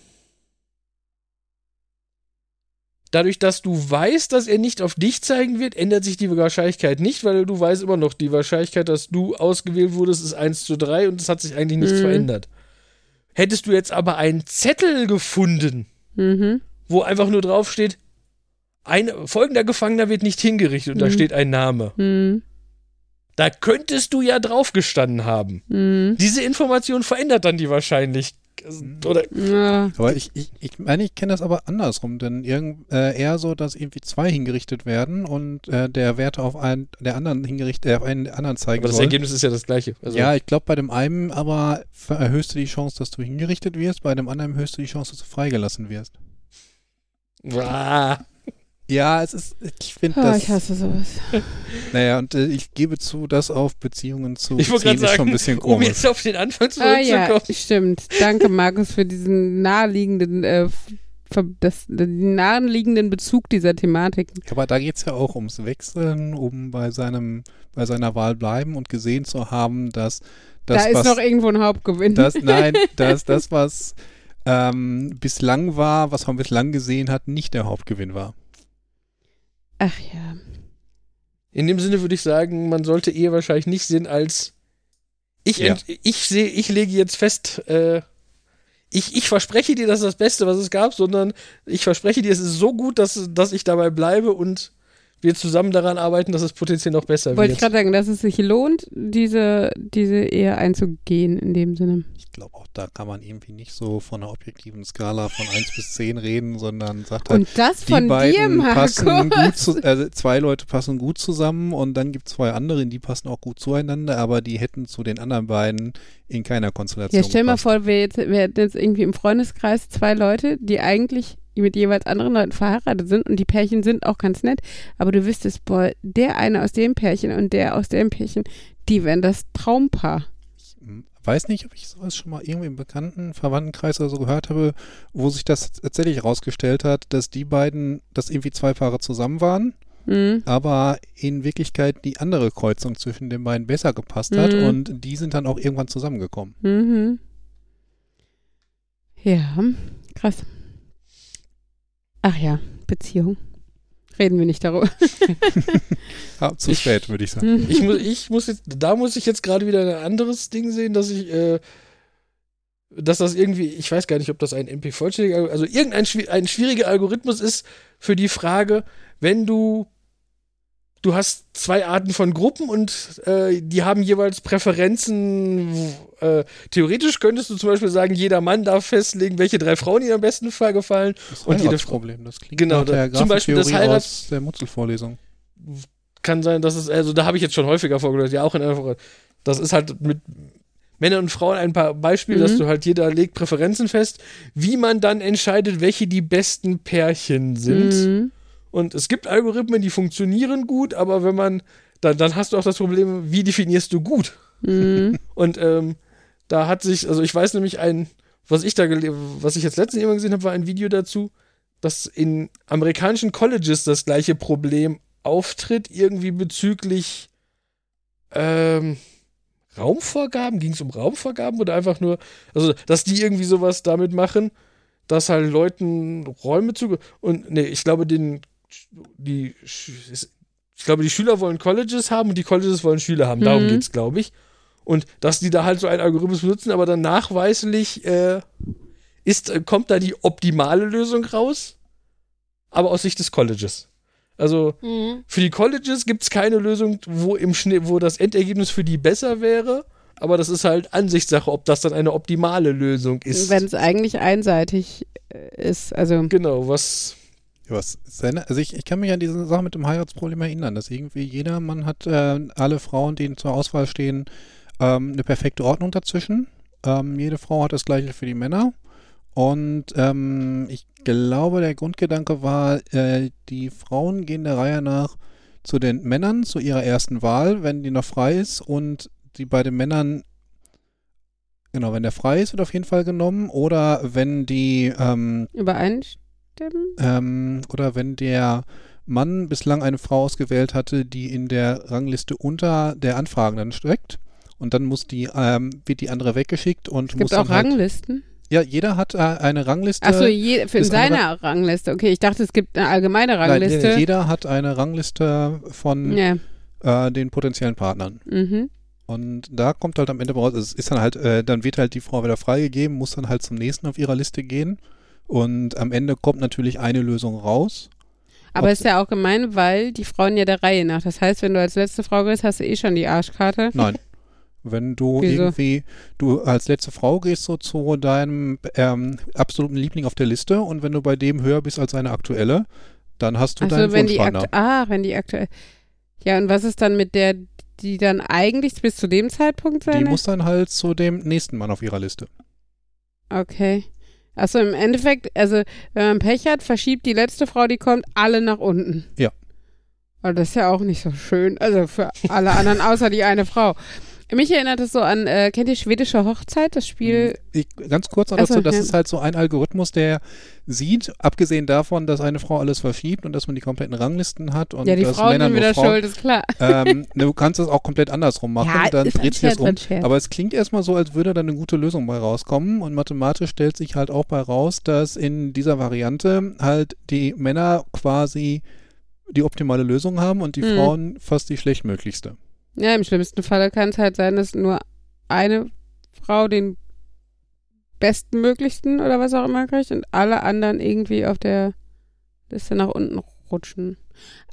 C: dadurch, dass du weißt, dass er nicht auf dich zeigen wird, ändert sich die Wahrscheinlichkeit nicht, weil du weißt immer noch, die Wahrscheinlichkeit, dass du ausgewählt wurdest, ist 1 zu 3 und es hat sich eigentlich nichts
A: Mhm.
C: verändert. Hättest du jetzt aber einen Zettel gefunden,
A: Mhm.
C: wo einfach nur draufsteht, ein folgender Gefangener wird nicht hingerichtet und da
A: Mhm.
C: steht ein Name.
A: Mhm.
C: Da könntest du ja draufgestanden haben.
A: Mhm.
C: Diese Information verändert dann die Wahrscheinlichkeit. Oder
A: Ja.
D: Aber ich, ich, ich meine, ich kenne das aber andersrum, denn irgend, äh, eher so, dass irgendwie zwei hingerichtet werden und äh, der Werte auf einen der anderen hingerichtet, äh, auf einen der anderen zeigen
C: aber das
D: soll.
C: Ergebnis ist ja das gleiche. Also,
D: ja, ich glaube, bei dem einen aber erhöhst du die Chance, dass du hingerichtet wirst, bei dem anderen erhöhst du die Chance, dass du freigelassen wirst.
C: Ah,
D: Ja, es ist, ich finde
A: Oh,
D: das.
A: ich hasse sowas.
D: Naja, und äh, ich gebe zu, dass auf Beziehungen zu
C: ich
D: beziehen
C: gerade
D: ist schon
C: sagen,
D: ein bisschen
C: um
D: komisch.
C: jetzt auf den Anfang
A: Ah ja,
C: zurückzukommen.
A: stimmt. Danke, Markus, für diesen naheliegenden, äh, das, den naheliegenden Bezug dieser Thematik.
D: Aber da geht es ja auch ums Wechseln, um bei seinem, bei seiner Wahl bleiben und gesehen zu haben, dass das,
A: da ist
D: was,
A: noch irgendwo ein Hauptgewinn.
D: das, nein, dass das, was ähm, bislang war, was man bislang gesehen hat, nicht der Hauptgewinn war.
A: Ach ja.
C: In dem Sinne würde ich sagen, man sollte Ehe wahrscheinlich nicht sehen als ich,
D: Ja.
C: ich sehe, ich lege jetzt fest, äh, ich, ich verspreche dir, das ist das Beste, was es gab, sondern ich verspreche dir, es ist so gut, dass, dass ich dabei bleibe und wir zusammen daran arbeiten, dass es potenziell noch besser
A: Wollte ich
C: wird.
A: gerade sagen, dass es sich lohnt, diese, diese Ehe einzugehen in dem Sinne.
D: Ich glaube, auch da kann man irgendwie nicht so von einer objektiven Skala von 1 bis 10 reden, sondern sagt halt,
A: Und das
D: die
A: von dir,
D: beiden passen gut zu, also zwei Leute passen gut zusammen und dann gibt es zwei andere, die passen auch gut zueinander, aber die hätten zu den anderen beiden in keiner Konstellation
A: Ja, stell mal vor, wir, jetzt, wir hätten jetzt irgendwie im Freundeskreis zwei Leute, die eigentlich mit jeweils anderen Leuten verheiratet sind und die Pärchen sind auch ganz nett, aber du wüsstest, boah, der eine aus dem Pärchen und der aus dem Pärchen, die wären das Traumpaar.
D: Ich hm, weiß nicht, ob ich sowas schon mal irgendwie im bekannten Verwandtenkreis oder so gehört habe, wo sich das tatsächlich herausgestellt hat, dass die beiden, dass irgendwie zwei Paare zusammen waren,
A: Mhm.
D: aber in Wirklichkeit die andere Kreuzung zwischen den beiden besser gepasst hat
A: Mhm.
D: und die sind dann auch irgendwann zusammengekommen.
A: Mhm. Ja, krass. Ach ja, Beziehung. Reden wir nicht darüber.
D: Ah, zu
C: Ich-
D: spät, würde ich sagen.
C: Ich muss, ich muss jetzt, da muss ich jetzt gerade wieder ein anderes Ding sehen, dass ich, äh, dass das irgendwie, ich weiß gar nicht, ob das ein MP-vollständiger, also irgendein ein schwieriger Algorithmus ist für die Frage, wenn du, du hast zwei Arten von Gruppen und äh, die haben jeweils Präferenzen. Äh, theoretisch könntest du zum Beispiel sagen, jeder Mann darf festlegen, welche drei Frauen ihm am besten Fall gefallen.
D: Das
C: Und jede
D: Heiratsproblem, das klingt
C: Genau,
D: nach der
C: da- zum Beispiel das
D: Graphentheorie
C: Heirat-
D: aus der Mutzelvorlesung.
C: kann sein, dass es, also da habe ich jetzt schon häufiger vorgelegt, ja auch in einer. Das ist halt mit Männern und Frauen ein paar Beispiele, dass
A: Mhm.
C: du halt jeder legt Präferenzen fest, wie man dann entscheidet, welche die besten Pärchen sind.
A: Mhm.
C: Und es gibt Algorithmen, die funktionieren gut, aber wenn man, dann, dann hast du auch das Problem, wie definierst du gut?
A: Mhm.
C: Und ähm, da hat sich, also ich weiß nämlich ein, was ich da, was ich jetzt letztens immer gesehen habe, war ein Video dazu, dass in amerikanischen Colleges das gleiche Problem auftritt, irgendwie bezüglich ähm, Raumvorgaben. Ging es um Raumvorgaben oder einfach nur, also dass die irgendwie sowas damit machen, dass halt Leuten Räume zu und nee, ich glaube den die ich glaube die Schüler wollen Colleges haben und die Colleges wollen Schüler haben. Darum
A: Mhm.
C: geht's, glaube ich. Und dass die da halt so einen Algorithmus benutzen, aber dann nachweislich äh, ist, äh, kommt da die optimale Lösung raus, aber aus Sicht des Colleges. Also
A: Mhm.
C: für die Colleges gibt es keine Lösung, wo im Schnitt, wo das Endergebnis für die besser wäre. Aber das ist halt Ansichtssache, ob das dann eine optimale Lösung ist.
A: Wenn es eigentlich einseitig äh, ist. Also,
C: genau, was.
D: Was also ich, ich kann mich an diese Sache mit dem Heiratsproblem erinnern, dass irgendwie jeder Mann hat, äh, alle Frauen, die zur Auswahl stehen, ähm, eine perfekte Ordnung dazwischen. Ähm, jede Frau hat das gleiche für die Männer. Und ähm, ich glaube, der Grundgedanke war, äh, die Frauen gehen der Reihe nach zu den Männern, zu ihrer ersten Wahl, wenn die noch frei ist. Und die bei den Männern, genau, wenn der frei ist, wird auf jeden Fall genommen. Oder wenn die ähm,
A: übereinstimmen?
D: Ähm, oder wenn der Mann bislang eine Frau ausgewählt hatte, die in der Rangliste unter der Anfragenden steckt. Und dann muss die, ähm, wird die andere weggeschickt und
A: Es
D: muss
A: gibt auch
D: dann halt,
A: Ranglisten.
D: Ja, jeder hat äh, eine Rangliste.
A: Achso, für seiner Rangliste. Okay, ich dachte, es gibt eine allgemeine
D: Nein,
A: Rangliste.
D: jeder hat eine Rangliste von
A: ja.
D: äh, den potenziellen Partnern.
A: Mhm.
D: Und da kommt halt am Ende raus, es ist dann halt, äh, dann wird halt die Frau wieder freigegeben, muss dann halt zum nächsten auf ihrer Liste gehen. Und am Ende kommt natürlich eine Lösung raus.
A: Aber
D: Ob-
A: ist ja auch gemein, weil die Frauen ja der Reihe nach. Das heißt, wenn du als letzte Frau gehst, hast du eh schon die Arschkarte.
D: Nein. Wenn du
A: Wieso?
D: irgendwie, du als letzte Frau gehst so zu deinem ähm, absoluten Liebling auf der Liste und wenn du bei dem höher bist als seine aktuelle, dann hast du
A: Achso,
D: deinen
A: wenn die Ah, wenn die aktuell. Ja, und was ist dann mit der, die dann eigentlich bis zu dem Zeitpunkt
D: Die
A: sein?
D: muss dann halt zu dem nächsten Mann auf ihrer Liste.
A: Okay. Achso, im Endeffekt, also wenn man Pech hat, verschiebt die letzte Frau, die kommt, alle nach unten.
D: Ja.
A: Aber das ist ja auch nicht so schön. Also für alle anderen außer die eine Frau. Mich erinnert es so an, äh, kennt ihr schwedische Hochzeit, das Spiel?
D: Ich, ganz kurz noch
A: Ach so,
D: dazu, das
A: ja.
D: ist halt so ein Algorithmus, der sieht, abgesehen davon, dass eine Frau alles verschiebt und dass man die kompletten Ranglisten hat und
A: ja, die
D: dass
A: Frauen
D: Männer
A: sind wieder
D: Frauen,
A: schuld, ist klar.
D: ähm, du kannst es auch komplett andersrum machen,
A: ja,
D: dann dreht sich das um. Aber es klingt erstmal so, als würde da eine gute Lösung bei rauskommen. Und mathematisch stellt sich halt auch bei raus, dass in dieser Variante halt die Männer quasi die optimale Lösung haben und die
A: Mhm.
D: Frauen fast die schlechtmöglichste.
A: Ja, im schlimmsten Falle kann es halt sein, dass nur eine Frau den bestmöglichsten oder was auch immer kriegt und alle anderen irgendwie auf der Liste nach unten rutschen.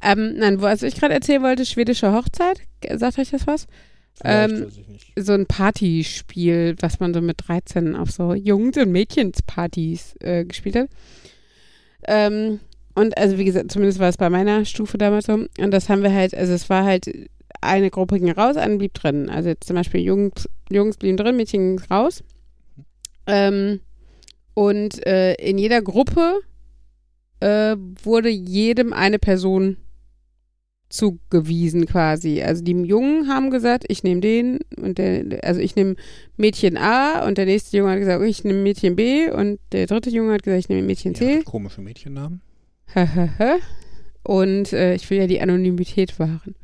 A: Ähm, nein, was ich gerade erzählen wollte, schwedische Hochzeit. Sagt euch das was? Ähm. So ein Partyspiel, was man so mit 13 auf so Jungs- und Mädchenspartys äh, gespielt hat. Ähm, und also wie gesagt, zumindest war es bei meiner Stufe damals so. Und das haben wir halt, also es war halt eine Gruppe ging raus, eine blieb drin. Also jetzt zum Beispiel Jungs, Jungs blieben drin, Mädchen ging raus. Ähm, und äh, in jeder Gruppe äh, wurde jedem eine Person zugewiesen quasi. Also die Jungen haben gesagt, ich nehme den und der, also ich nehme Mädchen A und der nächste Junge hat gesagt, ich nehme Mädchen B und der dritte Junge hat gesagt, ich nehme Mädchen C.
D: komische Mädchennamen.
A: und äh, ich will ja die Anonymität wahren.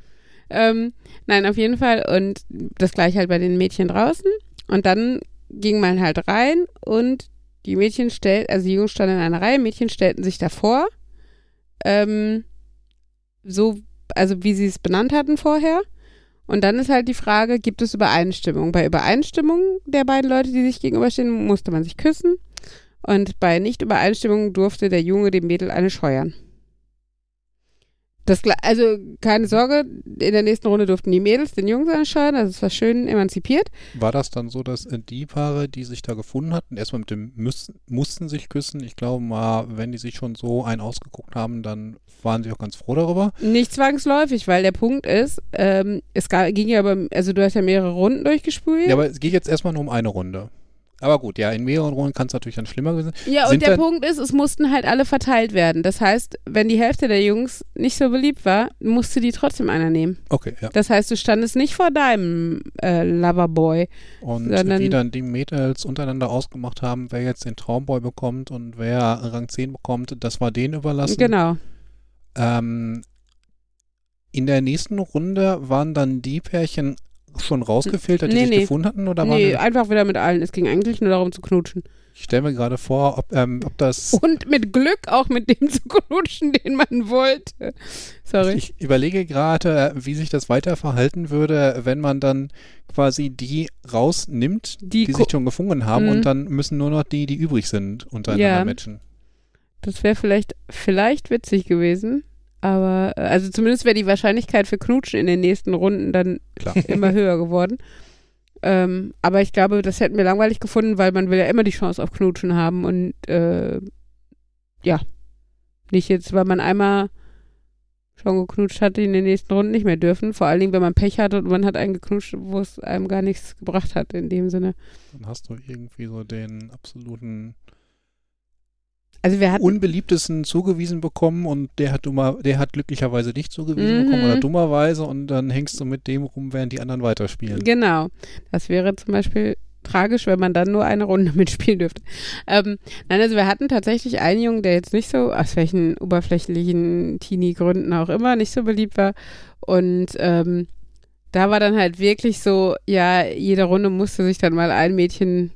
A: Ähm, nein, auf jeden Fall. Und das gleiche halt bei den Mädchen draußen. Und dann ging man halt rein und die Mädchen stellten, also die Jungs standen in einer Reihe, Mädchen stellten sich davor. Ähm, so, also wie sie es benannt hatten vorher. Und dann ist halt die Frage, gibt es Übereinstimmung? Bei Übereinstimmung der beiden Leute, die sich gegenüberstehen, musste man sich küssen. Und bei Nicht-Übereinstimmung durfte der Junge dem Mädel eine scheuern. Das, also keine Sorge, in der nächsten Runde durften die Mädels den Jungs eine scheuern, also es war schön emanzipiert.
D: War das dann so, dass äh, die Paare, die sich da gefunden hatten, erstmal mit dem müssen, mussten sich küssen? Ich glaube mal, wenn die sich schon so einen ausgeguckt haben, dann waren sie auch ganz froh darüber.
A: Nicht zwangsläufig, weil der Punkt ist, ähm, es ging ja aber, also du hast ja mehrere Runden durchgespielt.
D: Ja, aber es geht jetzt erstmal nur um eine Runde. Aber gut, ja, in mehreren Runden kann es natürlich dann schlimmer sein.
A: Ja, und
D: Sind
A: der Punkt ist, es mussten halt alle verteilt werden. Das heißt, wenn die Hälfte der Jungs nicht so beliebt war, musste die trotzdem einer nehmen.
D: Okay, ja.
A: Das heißt, du standest nicht vor deinem äh, Loverboy.
D: Und wie dann die Mädels untereinander ausgemacht haben, wer jetzt den Traumboy bekommt und wer Rang 10 bekommt, das war denen überlassen.
A: Genau.
D: Ähm, in der nächsten Runde waren dann die Pärchen schon rausgefiltert, die
A: Nee,
D: sich
A: nee.
D: gefunden hatten? Oder
A: Nee, einfach wieder mit allen. Es ging eigentlich nur darum zu knutschen.
D: ich stelle mir gerade vor, ob, ähm, ob das.
A: Und mit Glück auch mit dem zu knutschen, den man wollte. Sorry.
D: Ich überlege gerade, wie sich das weiter verhalten würde, wenn man dann quasi die rausnimmt,
A: Die
D: die, sich schon gefunden haben
A: Mhm.
D: und dann müssen nur noch die, die übrig sind, untereinander
A: Ja.
D: matchen.
A: Das wäre vielleicht, vielleicht witzig gewesen. Aber, äh, also zumindest wäre die Wahrscheinlichkeit für Knutschen in den nächsten Runden dann
D: Klar.
A: immer höher geworden. Ähm, aber ich glaube, das hätten wir langweilig gefunden, weil man will ja immer die Chance auf Knutschen haben und äh, ja, nicht jetzt, weil man einmal schon geknutscht hat, die in den nächsten Runden nicht mehr dürfen. Vor allen Dingen, wenn man Pech hat und man hat einen geknutscht, wo es einem gar nichts gebracht hat in dem Sinne.
D: Dann hast du irgendwie so den absoluten
A: Also wir hatten
D: unbeliebtesten zugewiesen bekommen und der hat dummer, der hat glücklicherweise nicht zugewiesen
A: Mhm.
D: bekommen oder dummerweise und dann hängst du mit dem rum, während die anderen weiterspielen.
A: Genau. Das wäre zum Beispiel tragisch, wenn man dann nur eine Runde mitspielen dürfte. Ähm, nein, also wir hatten tatsächlich einen Jungen, der jetzt nicht so, aus welchen oberflächlichen Teenie-Gründen auch immer, nicht so beliebt war. Und ähm, da war dann halt wirklich so, ja, jede Runde musste sich dann mal ein Mädchen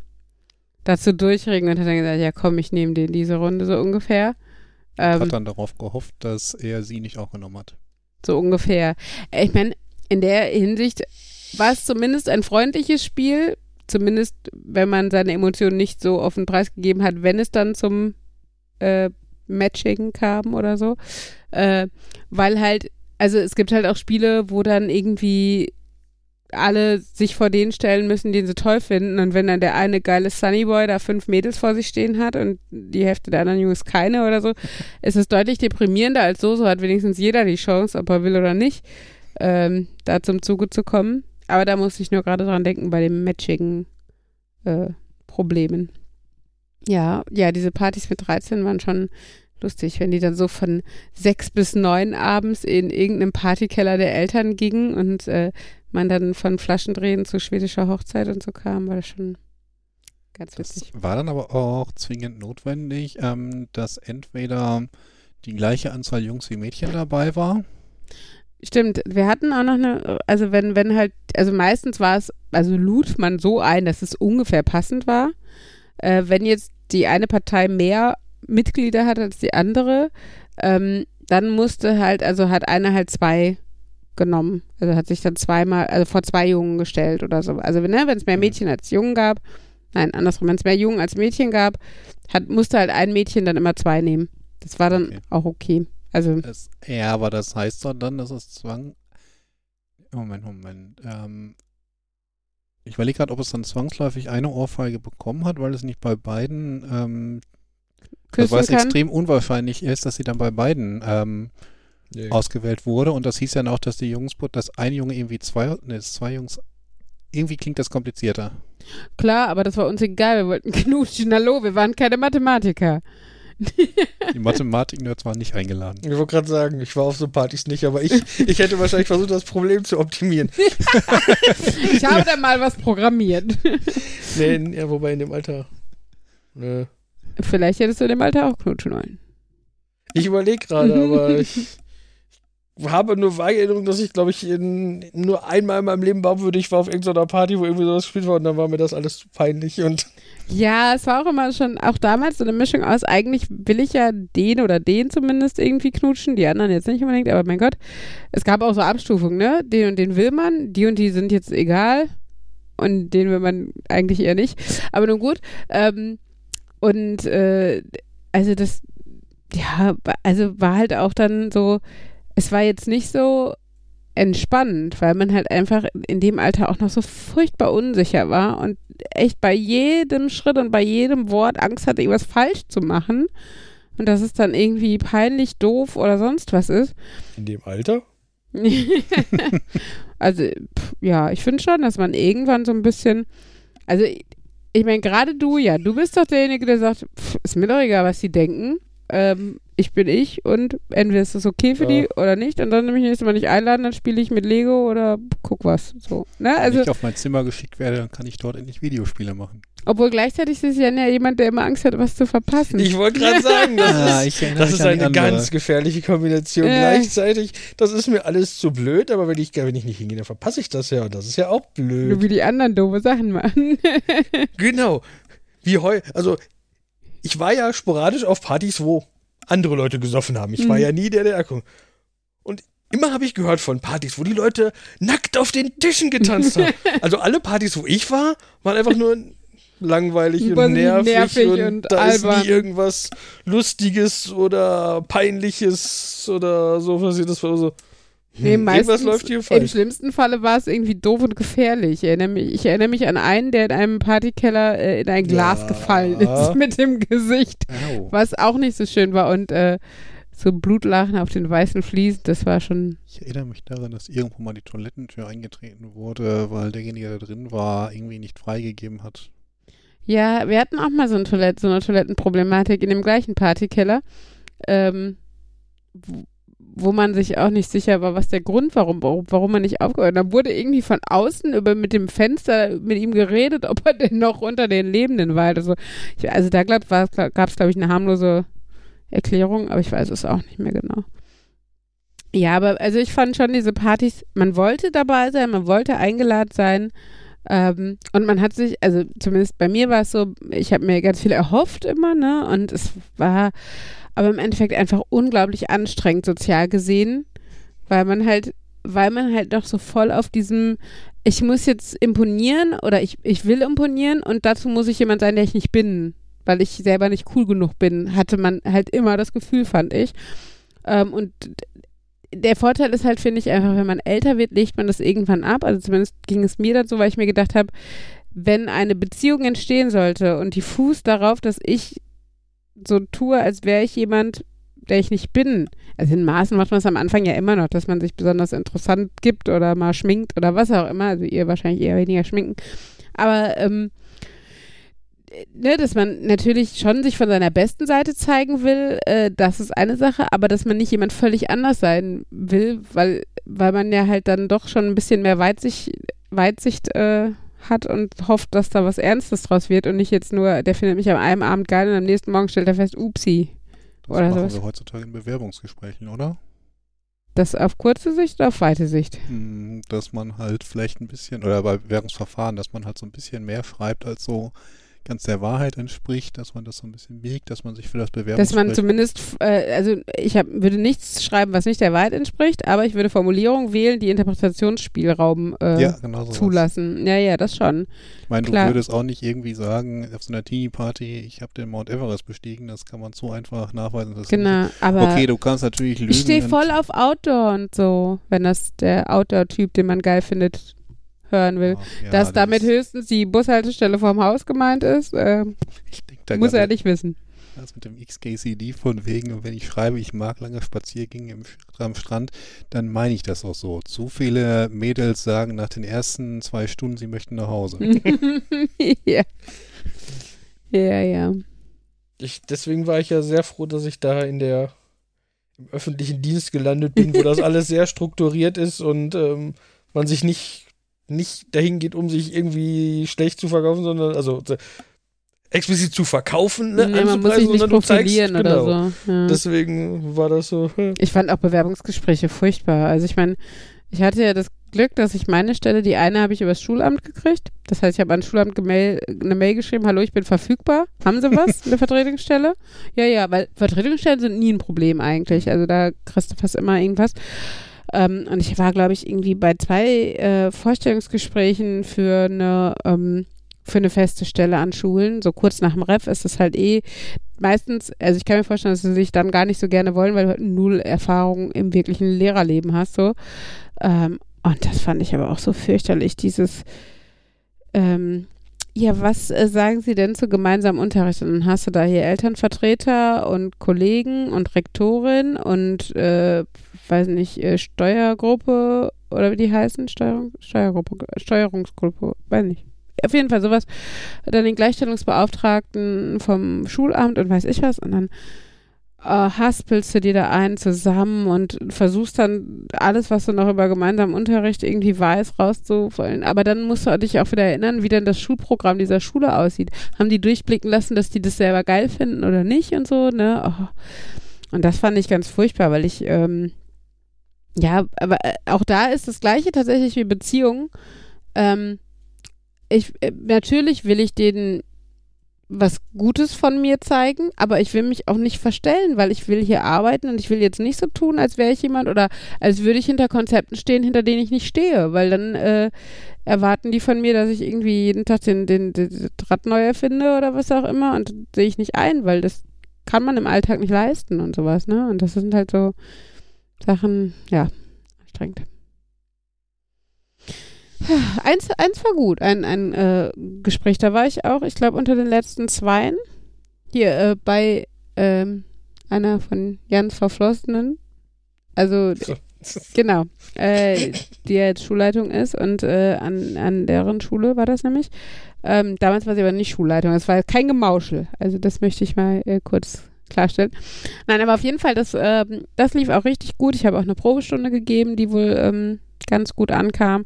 A: dazu durchregen und hat dann gesagt, ja komm, ich nehme den diese Runde so ungefähr. Ähm,
D: Hat dann darauf gehofft, dass er sie nicht auch genommen hat.
A: so ungefähr. Äh, Ich meine, in der Hinsicht war es zumindest ein freundliches Spiel, zumindest wenn man seine Emotionen nicht so auf den Preis gegeben hat, wenn es dann zum äh, Matching kam oder so. Äh, weil halt, also es gibt halt auch Spiele, wo dann irgendwie alle sich vor den stellen müssen, den sie toll finden. Und wenn dann der eine geile Sunnyboy da fünf Mädels vor sich stehen hat und die Hälfte der anderen Jungs keine oder so, ist es deutlich deprimierender als so. So hat wenigstens jeder die Chance, ob er will oder nicht, ähm, da zum Zuge zu kommen. Aber da muss ich nur gerade dran denken bei den Matching äh, Problemen. Ja, ja, diese Partys mit 13 waren schon lustig, wenn die dann so von sechs bis neun abends in irgendeinem Partykeller der Eltern gingen und äh, man dann von Flaschendrehen zu schwedischer Hochzeit und so kam, war das schon ganz
D: Das
A: witzig.
D: war dann aber auch zwingend notwendig, ähm, dass entweder die gleiche Anzahl Jungs wie Mädchen dabei war.
A: Stimmt, wir hatten auch noch eine, also wenn, wenn halt, also meistens war es, also lud man so ein, dass es ungefähr passend war. Äh, wenn jetzt die eine Partei mehr Mitglieder hat als die andere, ähm, dann musste halt, also hat eine halt zwei genommen. Also hat sich dann zweimal, also vor zwei Jungen gestellt oder so. Also ne, wenn es mehr
D: Mhm.
A: Mädchen als Jungen gab, nein, andersrum, wenn es mehr Jungen als Mädchen gab, hat, musste halt ein Mädchen dann immer zwei nehmen. Das war dann
D: Okay.
A: auch okay. Also
D: Es, ja, aber das heißt doch dann, dass es zwang. Moment, Moment. Ähm, ich überlege gerade, ob es dann zwangsläufig eine Ohrfeige bekommen hat, weil es nicht bei beiden, ähm, also
A: küssen
D: weil es
A: kann.
D: extrem unwahrscheinlich ist, dass sie dann bei beiden ähm,
C: Nee.
D: ausgewählt wurde. Und das hieß ja auch, dass die Jungs, dass ein Junge irgendwie zwei, ne, zwei Jungs, irgendwie klingt das komplizierter.
A: Klar, aber das war uns egal. Wir wollten knutschen. Hallo, wir waren keine Mathematiker.
D: Die Mathematik-Nerds waren nicht eingeladen.
C: Ich wollte gerade sagen, ich war auf so Partys nicht, aber ich, ich hätte wahrscheinlich versucht, das Problem zu optimieren.
A: Ich habe da mal was programmiert.
C: Nee, ja, wobei in dem Alter. Nö.
A: Vielleicht hättest du in dem Alter auch knutschen wollen.
C: Ich überlege gerade, aber ich habe nur Erinnerung, dass ich, glaube ich, in, nur einmal in meinem Leben ich war auf irgendeiner Party, wo irgendwie sowas gespielt war und dann war mir das alles zu peinlich und
A: Ja, es war auch immer schon, auch damals so eine Mischung aus, eigentlich will ich ja den oder den zumindest irgendwie knutschen, die anderen jetzt nicht unbedingt, aber mein Gott, es gab auch so Abstufungen, ne? Den und den will man, die und die sind jetzt egal und den will man eigentlich eher nicht, aber nun gut. Ähm, und äh, also das, ja, also war halt auch dann so, es war jetzt nicht so entspannend, weil man halt einfach in dem Alter auch noch so furchtbar unsicher war und echt bei jedem Schritt und bei jedem Wort Angst hatte, irgendwas falsch zu machen. Und dass es dann irgendwie peinlich, doof oder sonst was ist.
C: in dem Alter?
A: also, pff, ja, ich finde schon, dass man irgendwann so ein bisschen, also ich, ich meine, gerade du, ja, du bist doch derjenige, der sagt, pff, ist mir doch egal, was die denken. Ähm, ich bin ich und entweder ist das okay für
C: Ja.
A: die oder nicht und dann nehme ich nächstes Mal nicht einladen, dann spiele ich mit Lego oder guck was. So, ne?
D: Wenn
A: Also,
D: ich auf mein Zimmer geschickt werde, dann kann ich dort endlich Videospiele machen.
A: obwohl gleichzeitig ist Jan ja jemand, der immer Angst hat, was zu verpassen.
C: Ich wollte gerade sagen, das
D: Ah,
C: ist, das ist eine
D: andere.
C: ganz gefährliche Kombination.
A: Äh.
C: Gleichzeitig, das ist mir alles zu blöd, aber wenn ich, wenn ich nicht hingehe, dann verpasse ich das ja und das ist ja auch
A: Nur
C: blöd.
A: wie die anderen doofe Sachen machen.
C: Genau. Wie heu, also ich war ja sporadisch auf Partys, wo andere Leute gesoffen haben. Ich war
A: Mhm.
C: ja nie der, der anguckt. Und immer habe ich gehört von Partys, wo die Leute nackt auf den Tischen getanzt haben. also alle Partys, wo ich war, waren einfach nur langweilig und nervig,
A: nervig
C: und,
A: und
C: da ist
A: albern.
C: nie irgendwas Lustiges oder Peinliches oder so passiert. Das war so,
A: Nee,
C: hm,
A: meistens,
C: läuft hier
A: Im
C: falsch.
A: schlimmsten Falle war es irgendwie doof und gefährlich. Ich erinnere mich, ich erinnere mich an einen, der in einem Partykeller äh, in ein Glas
C: Ja.
A: gefallen ist mit dem Gesicht,
D: Au.
A: was auch nicht so schön war und äh, so Blutlachen auf den weißen Fliesen, das war schon.
D: Ich erinnere mich daran, dass irgendwo mal die Toilettentür eingetreten wurde, weil derjenige, der drin war, irgendwie nicht freigegeben hat.
A: Ja, wir hatten auch mal so, ein Toilette, so eine Toilettenproblematik in dem gleichen Partykeller, ähm, wo, man sich auch nicht sicher war, was der Grund warum, warum, man nicht aufgehört hat. Da wurde irgendwie von außen über mit dem Fenster mit ihm geredet, ob er denn noch unter den Lebenden war. Also, ich, also da gab es, glaube ich, eine harmlose Erklärung, aber ich weiß es auch nicht mehr genau. Ja, aber also ich fand schon diese Partys, man wollte dabei sein, man wollte eingeladen sein. Ähm, und man hat sich, also zumindest bei mir war es so, ich habe mir ganz viel erhofft immer, ne? Und es war aber im Endeffekt einfach unglaublich anstrengend sozial gesehen, weil man halt, weil man halt doch so voll auf diesem, ich muss jetzt imponieren oder ich, ich will imponieren und dazu muss ich jemand sein, der ich nicht bin, weil ich selber nicht cool genug bin, hatte man halt immer das Gefühl, fand ich. Ähm, und der Vorteil ist halt, finde ich, einfach, wenn man älter wird, legt man das irgendwann ab. Also zumindest ging es mir dazu, weil ich mir gedacht habe, wenn eine Beziehung entstehen sollte und die fußt darauf, dass ich so tue, als wäre ich jemand, der ich nicht bin. Also in Maßen macht man es am Anfang ja immer noch, dass man sich besonders interessant gibt oder mal schminkt oder was auch immer. Also ihr wahrscheinlich eher weniger schminken. Aber ähm, ne, dass man natürlich schon sich von seiner besten Seite zeigen will, äh, das ist eine Sache, aber dass man nicht jemand völlig anders sein will, weil, weil man ja halt dann doch schon ein bisschen mehr Weitsicht, Weitsicht äh, hat und hofft, dass da was Ernstes draus wird und nicht jetzt nur, der findet mich am einen Abend geil und am nächsten Morgen stellt er fest, upsi.
D: Das
A: Oder
D: machen
A: sowas.
D: wir heutzutage in Bewerbungsgesprächen, oder?
A: Das auf kurze Sicht oder auf weite Sicht?
D: Hm, Dass man halt vielleicht ein bisschen, oder bei Bewerbungsverfahren, dass man halt so ein bisschen mehr schreibt, als so ganz der Wahrheit entspricht, dass man das so ein bisschen biegt, dass man sich für das
A: Dass
D: Bewerbungsgespräch...
A: man zumindest, äh, also ich hab, würde nichts schreiben, was nicht der Wahrheit entspricht, aber ich würde Formulierungen wählen, die Interpretationsspielraum äh,
D: ja, genau so.
A: zulassen. Ja, ja, das schon.
D: Ich meine, du
A: Klar.
D: würdest auch nicht irgendwie sagen, auf so einer Teenie-Party, ich habe den Mount Everest bestiegen, das kann man so einfach nachweisen. dass es
A: Genau. Aber
D: Okay, du kannst natürlich lügen.
A: ich stehe voll auf Outdoor und so, wenn das der Outdoor-Typ, den man geil findet, hören will.
D: Ja, ja,
A: Dass damit
D: das-
A: höchstens die Bushaltestelle vorm Haus gemeint ist, äh,
D: ich denk da
A: muss er nicht wissen.
D: Das mit dem XKCD von wegen, und wenn ich schreibe, ich mag lange Spaziergänge im, am Strand, dann meine ich das auch so. Zu viele Mädels sagen nach den ersten zwei Stunden, sie möchten nach Hause.
A: ja. Ja, ja.
C: Ich, deswegen war ich ja sehr froh, dass ich da in der im öffentlichen Dienst gelandet bin, wo das alles sehr strukturiert ist und ähm, man sich nicht, nicht dahin geht, um sich irgendwie schlecht zu verkaufen, sondern also äh, explizit zu verkaufen, ne,
A: nee, man muss sich nicht
C: du zeigst-
A: profilieren
C: genau.
A: oder so. Ja.
C: Deswegen war das so. hm.
A: Ich fand auch Bewerbungsgespräche furchtbar. Also ich meine, ich hatte ja das Glück, dass ich meine Stelle, die eine habe ich übers Schulamt gekriegt. Das heißt, ich habe ans Schulamt gemail, eine Mail geschrieben, hallo, ich bin verfügbar. Haben Sie was? Eine Vertretungsstelle? Ja, ja, weil Vertretungsstellen sind nie ein Problem eigentlich. Also da kriegst du fast immer irgendwas. Ähm, und ich war, glaube ich, irgendwie bei zwei äh, Vorstellungsgesprächen für eine ähm, für eine feste Stelle an Schulen. So kurz nach dem Ref ist es halt eh meistens, also ich kann mir vorstellen, dass sie sich dann gar nicht so gerne wollen, weil du halt null Erfahrung im wirklichen Lehrerleben hast. So. Ähm, und das fand ich aber auch so fürchterlich, dieses ähm, ja, was äh, sagen Sie denn zu gemeinsamem Unterricht? Und dann hast du da hier Elternvertreter und Kollegen und Rektorin und, äh, weiß nicht, äh, Steuergruppe oder wie die heißen? Steuerung, Steuergruppe, Steuerungsgruppe, weiß nicht. Auf jeden Fall sowas. Dann den Gleichstellungsbeauftragten vom Schulamt und weiß ich was. Und dann äh, haspelst du dir da einen zusammen und versuchst dann alles, was du noch über gemeinsamen Unterricht irgendwie weißt, rauszuholen. Aber dann musst du dich auch wieder erinnern, wie denn das Schulprogramm dieser Schule aussieht. Haben die durchblicken lassen, dass die das selber geil finden oder nicht und so, ne? Oh. Und das fand ich ganz furchtbar, weil ich, ähm, ja, aber äh, auch da ist das Gleiche tatsächlich wie Beziehungen. Ähm, ich, äh, natürlich will ich den was Gutes von mir zeigen, aber ich will mich auch nicht verstellen, weil ich will hier arbeiten und ich will jetzt nicht so tun, als wäre ich jemand oder als würde ich hinter Konzepten stehen, hinter denen ich nicht stehe, weil dann äh, erwarten die von mir, dass ich irgendwie jeden Tag den, den, den, Rad neu erfinde oder was auch immer und sehe ich nicht ein, weil das kann man im Alltag nicht leisten und sowas, ne? Und das sind halt so Sachen, ja, anstrengend. Eins, eins war gut, ein, ein äh, Gespräch, da war ich auch, ich glaube, unter den letzten zweien, hier äh, bei ähm, einer von Jans Verflossenen, also genau, äh, die jetzt Schulleitung ist und äh, an, an deren Schule war das nämlich. Ähm, damals war sie aber nicht Schulleitung, es war kein Gemauschel, also das möchte ich mal äh, kurz klarstellen. Nein, aber auf jeden Fall, das, ähm, das lief auch richtig gut. Ich habe auch eine Probestunde gegeben, die wohl ähm, ganz gut ankam.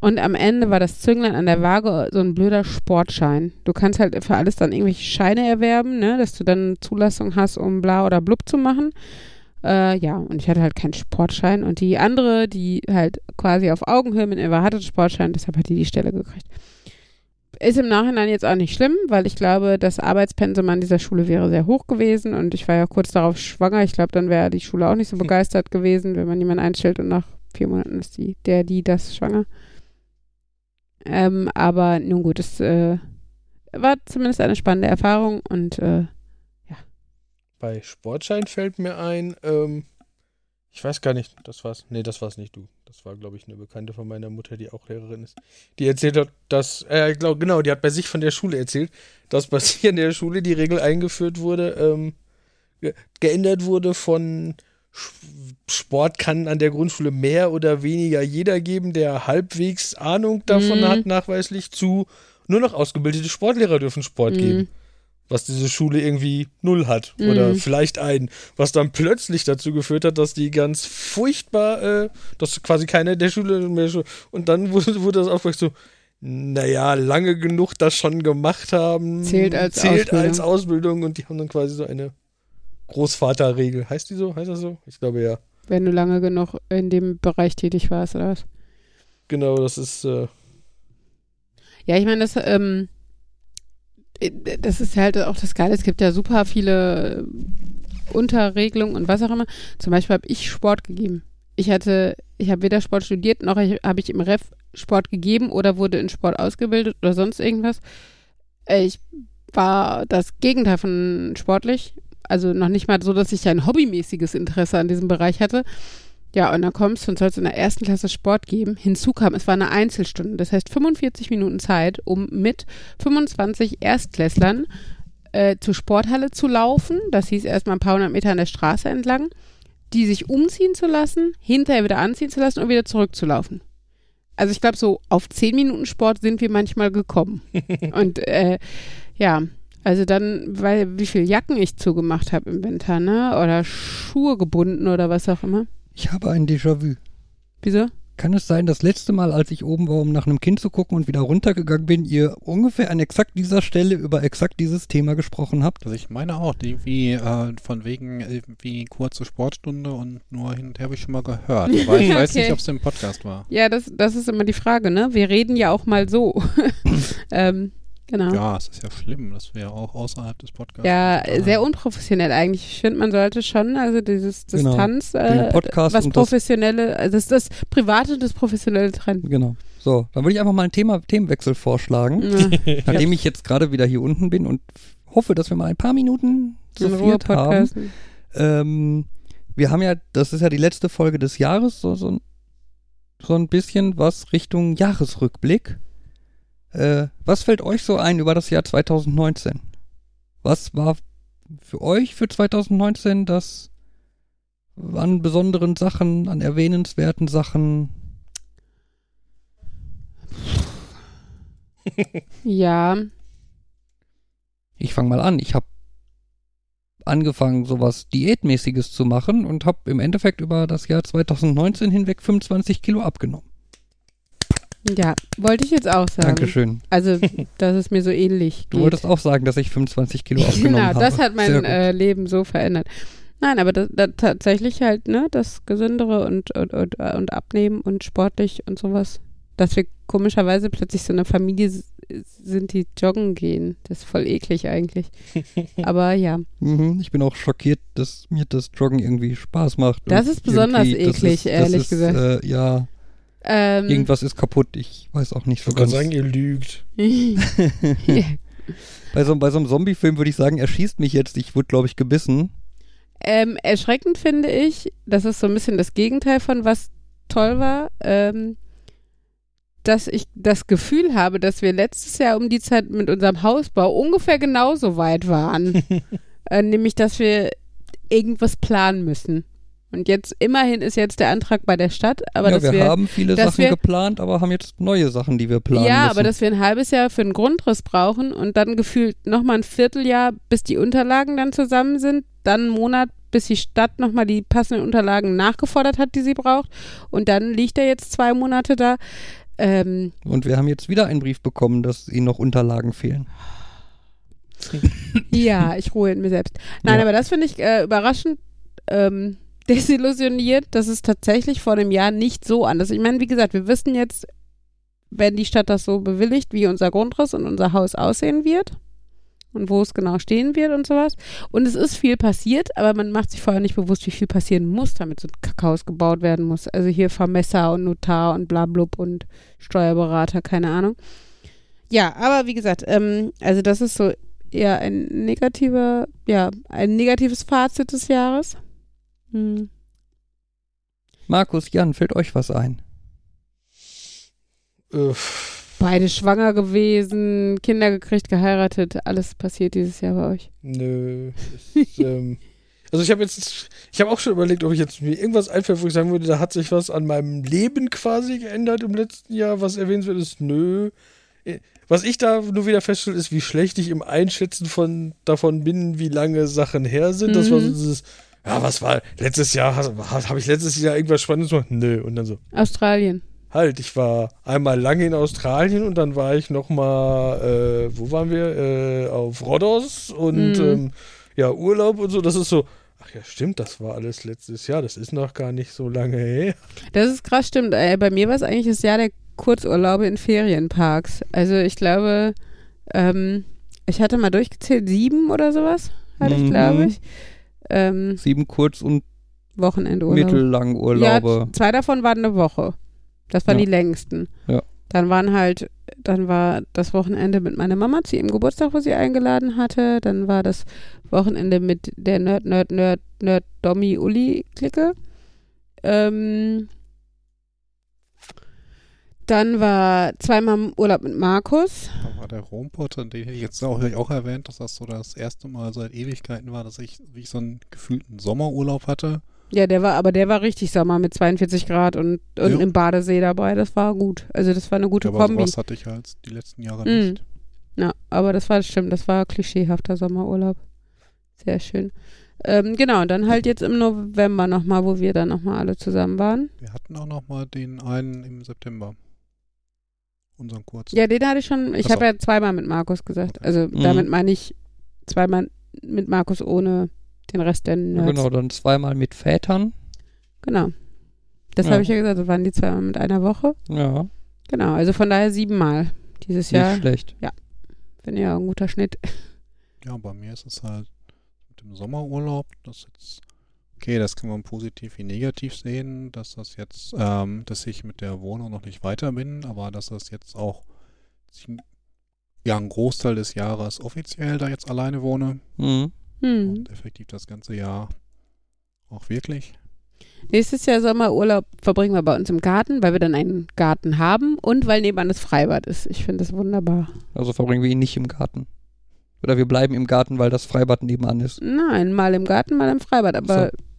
A: Und am Ende war das Zünglein an der Waage so ein blöder Sportschein. Du kannst halt für alles dann irgendwelche Scheine erwerben, ne, dass du dann Zulassung hast, um bla oder blub zu machen. Äh, ja, und ich hatte halt keinen Sportschein. Und die andere, die halt quasi auf Augenhöhe mit mir war, hatte Sportschein, deshalb hat die die Stelle gekriegt. Ist im Nachhinein jetzt auch nicht schlimm, weil ich glaube, das Arbeitspensum an dieser Schule wäre sehr hoch gewesen und ich war ja kurz darauf schwanger. Ich glaube, dann wäre die Schule auch nicht so begeistert gewesen, wenn man jemanden einstellt und nach vier Monaten ist die, der, die, das schwanger. Ähm, aber nun gut, es äh, war zumindest eine spannende Erfahrung und äh,
C: Bei Sportschein fällt mir ein, ähm, ich weiß gar nicht, das war's. Nee, das war's nicht du. Das war, glaube ich, eine Bekannte von meiner Mutter, die auch Lehrerin ist. Die erzählt hat, dass, äh, glaub, genau, die hat bei sich von der Schule erzählt, dass bei sich in der Schule die Regel eingeführt wurde, ähm, ge geändert wurde von Sport kann an der Grundschule mehr oder weniger jeder geben, der halbwegs Ahnung davon
A: Mhm.
C: hat, nachweislich, zu nur noch ausgebildete Sportlehrer dürfen Sport
A: Mhm.
C: geben. Was diese Schule irgendwie null hat. Oder
A: Mhm.
C: vielleicht ein. Was dann plötzlich dazu geführt hat, dass die ganz furchtbar, äh, dass quasi keiner der Schule mehr. Und dann wurde, wurde das auch so, naja, lange genug das schon gemacht haben.
A: Zählt als
C: zählt
A: Ausbildung.
C: als Ausbildung. Und die haben dann quasi so eine Großvaterregel. Heißt die so? Heißt das so? Ich glaube ja.
A: wenn du lange genug in dem Bereich tätig warst oder was.
C: Genau, das ist. Äh,
A: Ja, ich meine, das, ähm, äh, das ist halt auch das Geile. Es gibt ja super viele äh, Unterregelungen und was auch immer. Zum Beispiel habe ich Sport gegeben. Ich hatte, ich habe weder Sport studiert, noch habe ich im Ref Sport gegeben oder wurde in Sport ausgebildet oder sonst irgendwas. Äh, Ich war das Gegenteil von sportlich. Also noch nicht mal so, dass ich ein hobbymäßiges Interesse an diesem Bereich hatte. Ja, und dann kommst du und sollst in der ersten Klasse Sport geben. Hinzu kam, es war eine Einzelstunde. Das heißt 45 Minuten Zeit, um mit 25 Erstklässlern äh, zur Sporthalle zu laufen. Das hieß erstmal ein paar hundert Meter an der Straße entlang. Die sich umziehen zu lassen, hinterher wieder anziehen zu lassen und wieder zurückzulaufen. Also ich glaube, so auf 10 Minuten Sport sind wir manchmal gekommen. und äh, ja, also dann, weil wie viel Jacken ich zugemacht habe im Winter, ne? Oder Schuhe gebunden oder was auch immer.
B: Ich habe ein Déjà-vu.
A: Wieso?
B: Kann es sein, das letzte Mal, als ich oben war, um nach einem Kind zu gucken und wieder runtergegangen bin, ihr ungefähr an exakt dieser Stelle über exakt dieses Thema gesprochen habt?
D: Also ich meine auch, die wie äh, von wegen irgendwie kurze Sportstunde und nur hin und her habe ich schon mal gehört. Aber ich weiß
A: Okay.
D: nicht, ob es im Podcast war.
A: Ja, das, das ist immer die Frage, ne? Wir reden ja auch mal so. ähm, genau. Ja,
D: Ja, es ist ja schlimm, dass wir auch außerhalb des Podcasts. uns
A: sehr
D: unterhalten.
A: unprofessionell eigentlich. Ich finde, man sollte schon, also dieses
B: Genau.
A: Distanz, äh,
B: Den Podcast
A: was
B: das-
A: professionelle, also das, das Private und das Professionelle trennen.
B: Genau. So, dann würde ich einfach mal einen Thema, Themenwechsel vorschlagen,
A: Ja,
B: nachdem ich jetzt gerade wieder hier unten bin und hoffe, dass wir mal ein paar Minuten zu viert haben. Ähm, wir haben ja, das ist ja die letzte Folge des Jahres, so, so, so ein bisschen was Richtung Jahresrückblick. Äh, was fällt euch so ein über das Jahr 2019? Was war für euch für 2019 das an besonderen Sachen, an erwähnenswerten Sachen?
A: Ja,
B: Ich fange mal an. Ich habe angefangen, sowas Diätmäßiges zu machen und habe im Endeffekt über das Jahr 2019 hinweg 25 Kilo abgenommen.
A: Ja, wollte ich jetzt auch sagen.
B: Dankeschön.
A: Also, dass es mir so ähnlich
B: Du
A: geht.
B: wolltest auch sagen, dass ich 25 Kilo
A: genau,
B: habe.
A: das hat mein äh, Leben so verändert. Nein, aber das, das tatsächlich halt, ne, das Gesündere und, und, und, und Abnehmen und sportlich und sowas. Dass wir komischerweise plötzlich so eine Familie sind die joggen gehen. Das ist voll eklig eigentlich. Aber ja,
B: Mhm, ich bin auch schockiert, dass mir das Joggen irgendwie Spaß macht.
A: Das ist besonders
B: irgendwie, das
A: eklig,
B: ist,
A: ehrlich
B: das ist,
A: gesagt.
B: Äh, ja,
A: ähm,
B: irgendwas ist kaputt. Ich weiß auch nicht
C: Ich
B: so
C: wollte gerade
B: ganz.
C: sagen, ihr lügt.
B: Bei so, bei so einem Zombie-Film würde ich sagen, er schießt mich jetzt. Ich wurde, glaube ich, gebissen.
A: ähm, erschreckend finde ich, das ist so ein bisschen das Gegenteil von was toll war, ähm, dass ich das Gefühl habe, dass wir letztes Jahr um die Zeit mit unserem Hausbau ungefähr genauso weit waren. äh, nämlich, dass wir irgendwas planen müssen. Und jetzt, immerhin ist jetzt der Antrag bei der Stadt, aber
B: ja, wir,
A: wir,
B: haben viele Sachen
A: wir-
B: geplant, aber haben jetzt neue Sachen, die wir planen
A: ja,
B: müssen.
A: aber dass wir ein halbes Jahr für einen Grundriss brauchen und dann gefühlt nochmal ein Vierteljahr, bis die Unterlagen dann zusammen sind, dann einen Monat, bis die Stadt nochmal die passenden Unterlagen nachgefordert hat, die sie braucht. Und dann liegt er jetzt zwei Monate da. Ähm,
B: Und wir haben jetzt wieder einen Brief bekommen, dass ihnen noch Unterlagen fehlen.
A: ja, ich ruhe in mir selbst. Nein,
B: Ja.
A: aber das finde ich äh, überraschend ähm, desillusioniert, dass es tatsächlich vor einem Jahr nicht so anders ist. Ich meine, wie gesagt, wir wissen jetzt, wenn die Stadt das so bewilligt, wie unser Grundriss und unser Haus aussehen wird und wo es genau stehen wird und sowas. Und es ist viel passiert, aber man macht sich vorher nicht bewusst, wie viel passieren muss, damit so ein Kakaos gebaut werden muss. Also hier Vermesser und Notar und blablub und Steuerberater, keine Ahnung. Ja, aber wie gesagt, ähm, also das ist so eher ein negativer, ja, ein negatives Fazit des Jahres. Hm.
B: Markus, Jan, fällt euch was ein?
C: Äh,
A: Beide schwanger gewesen, Kinder gekriegt, geheiratet, alles passiert dieses Jahr bei euch.
C: nö. Es, ähm, also ich habe jetzt, ich habe auch schon überlegt, ob ich jetzt mir irgendwas einfällt, wo ich sagen würde, da hat sich was an meinem Leben quasi geändert im letzten Jahr, was erwähnenswert ist. Nö. Äh, Was ich da nur wieder feststelle, ist, wie schlecht ich im Einschätzen von davon bin, wie lange Sachen her sind. Das war so
A: Mhm.
C: dieses, ja, was war letztes Jahr, habe ich letztes Jahr irgendwas Spannendes gemacht? Nö. Und dann so,
A: Australien.
C: halt, ich war einmal lange in Australien und dann war ich noch mal, äh, wo waren wir? Äh, auf Rhodos und
A: Mhm.
C: ähm, ja, Urlaub und so. Das ist so, ach ja, stimmt, das war alles letztes Jahr. Das ist noch gar nicht so lange her.
A: Das ist krass, stimmt. Äh, bei mir war es eigentlich das Jahr der Kurzurlaube in Ferienparks. Also ich glaube, ähm, ich hatte mal durchgezählt, sieben oder sowas, hatte ich,
B: Mhm.
A: glaube ich. Ähm,
B: Sieben Kurz- und
A: Wochenendurlaube.
B: mittellang Urlaube.
A: Ja, zwei davon waren eine Woche. Das waren
B: Ja.
A: die längsten.
B: Ja.
A: Dann waren halt, dann war das Wochenende mit meiner Mama zu ihrem Geburtstag, wo sie eingeladen hatte. Dann war das Wochenende mit der Nerd, Nerd, Nerd, Nerd, Dommy, Uli Clique. Ähm, dann war zweimal Urlaub mit Markus.
D: Da war der Rompot, den hätte ich jetzt auch, auch erwähnt, dass das so das erste Mal seit Ewigkeiten war, dass ich, ich so einen gefühlten Sommerurlaub hatte.
A: Ja, der war, aber der war richtig Sommer mit 42 Grad und, und
D: Ja.
A: im Badesee dabei. Das war gut. Also das war eine gute
D: aber
A: Kombi.
D: sowas hatte ich halt die letzten Jahre
A: Mhm.
D: nicht.
A: Ja, aber das war stimmt, das war klischeehafter Sommerurlaub. Sehr schön. Ähm, genau, und dann halt jetzt im November nochmal, wo wir dann nochmal alle zusammen waren.
D: Wir hatten auch noch mal den einen im September. Unseren kurzen.
A: Ja, den hatte ich schon, ich habe ja zweimal mit Markus gesagt.
D: Okay.
A: Also
B: Mhm.
A: damit meine ich zweimal mit Markus ohne den Rest der
B: Ja,
A: Nerds.
B: genau, dann zweimal mit Vätern.
A: Genau. Das
B: Ja.
A: habe ich ja gesagt, das waren die zweimal mit einer Woche.
B: Ja,
A: Genau, also von daher siebenmal dieses
B: nicht
A: Jahr.
B: schlecht.
A: Finde ja ein guter Schnitt.
D: Ja, bei mir ist es halt mit dem Sommerurlaub, das jetzt, okay, das kann man positiv wie negativ sehen, dass das jetzt, ähm, dass ich mit der Wohnung noch nicht weiter bin, aber dass das jetzt auch ja, einen Großteil des Jahres offiziell da jetzt alleine wohne
B: Mhm.
A: Hm.
D: und effektiv das ganze Jahr auch wirklich.
A: Nächstes Jahr Sommerurlaub verbringen wir bei uns im Garten, weil wir dann einen Garten haben und weil nebenan das Freibad ist. Ich finde das wunderbar.
B: Also verbringen wir ihn nicht im Garten. Oder wir bleiben im Garten, weil das Freibad nebenan ist.
A: Nein, mal im Garten, mal im Freibad, aber
B: Du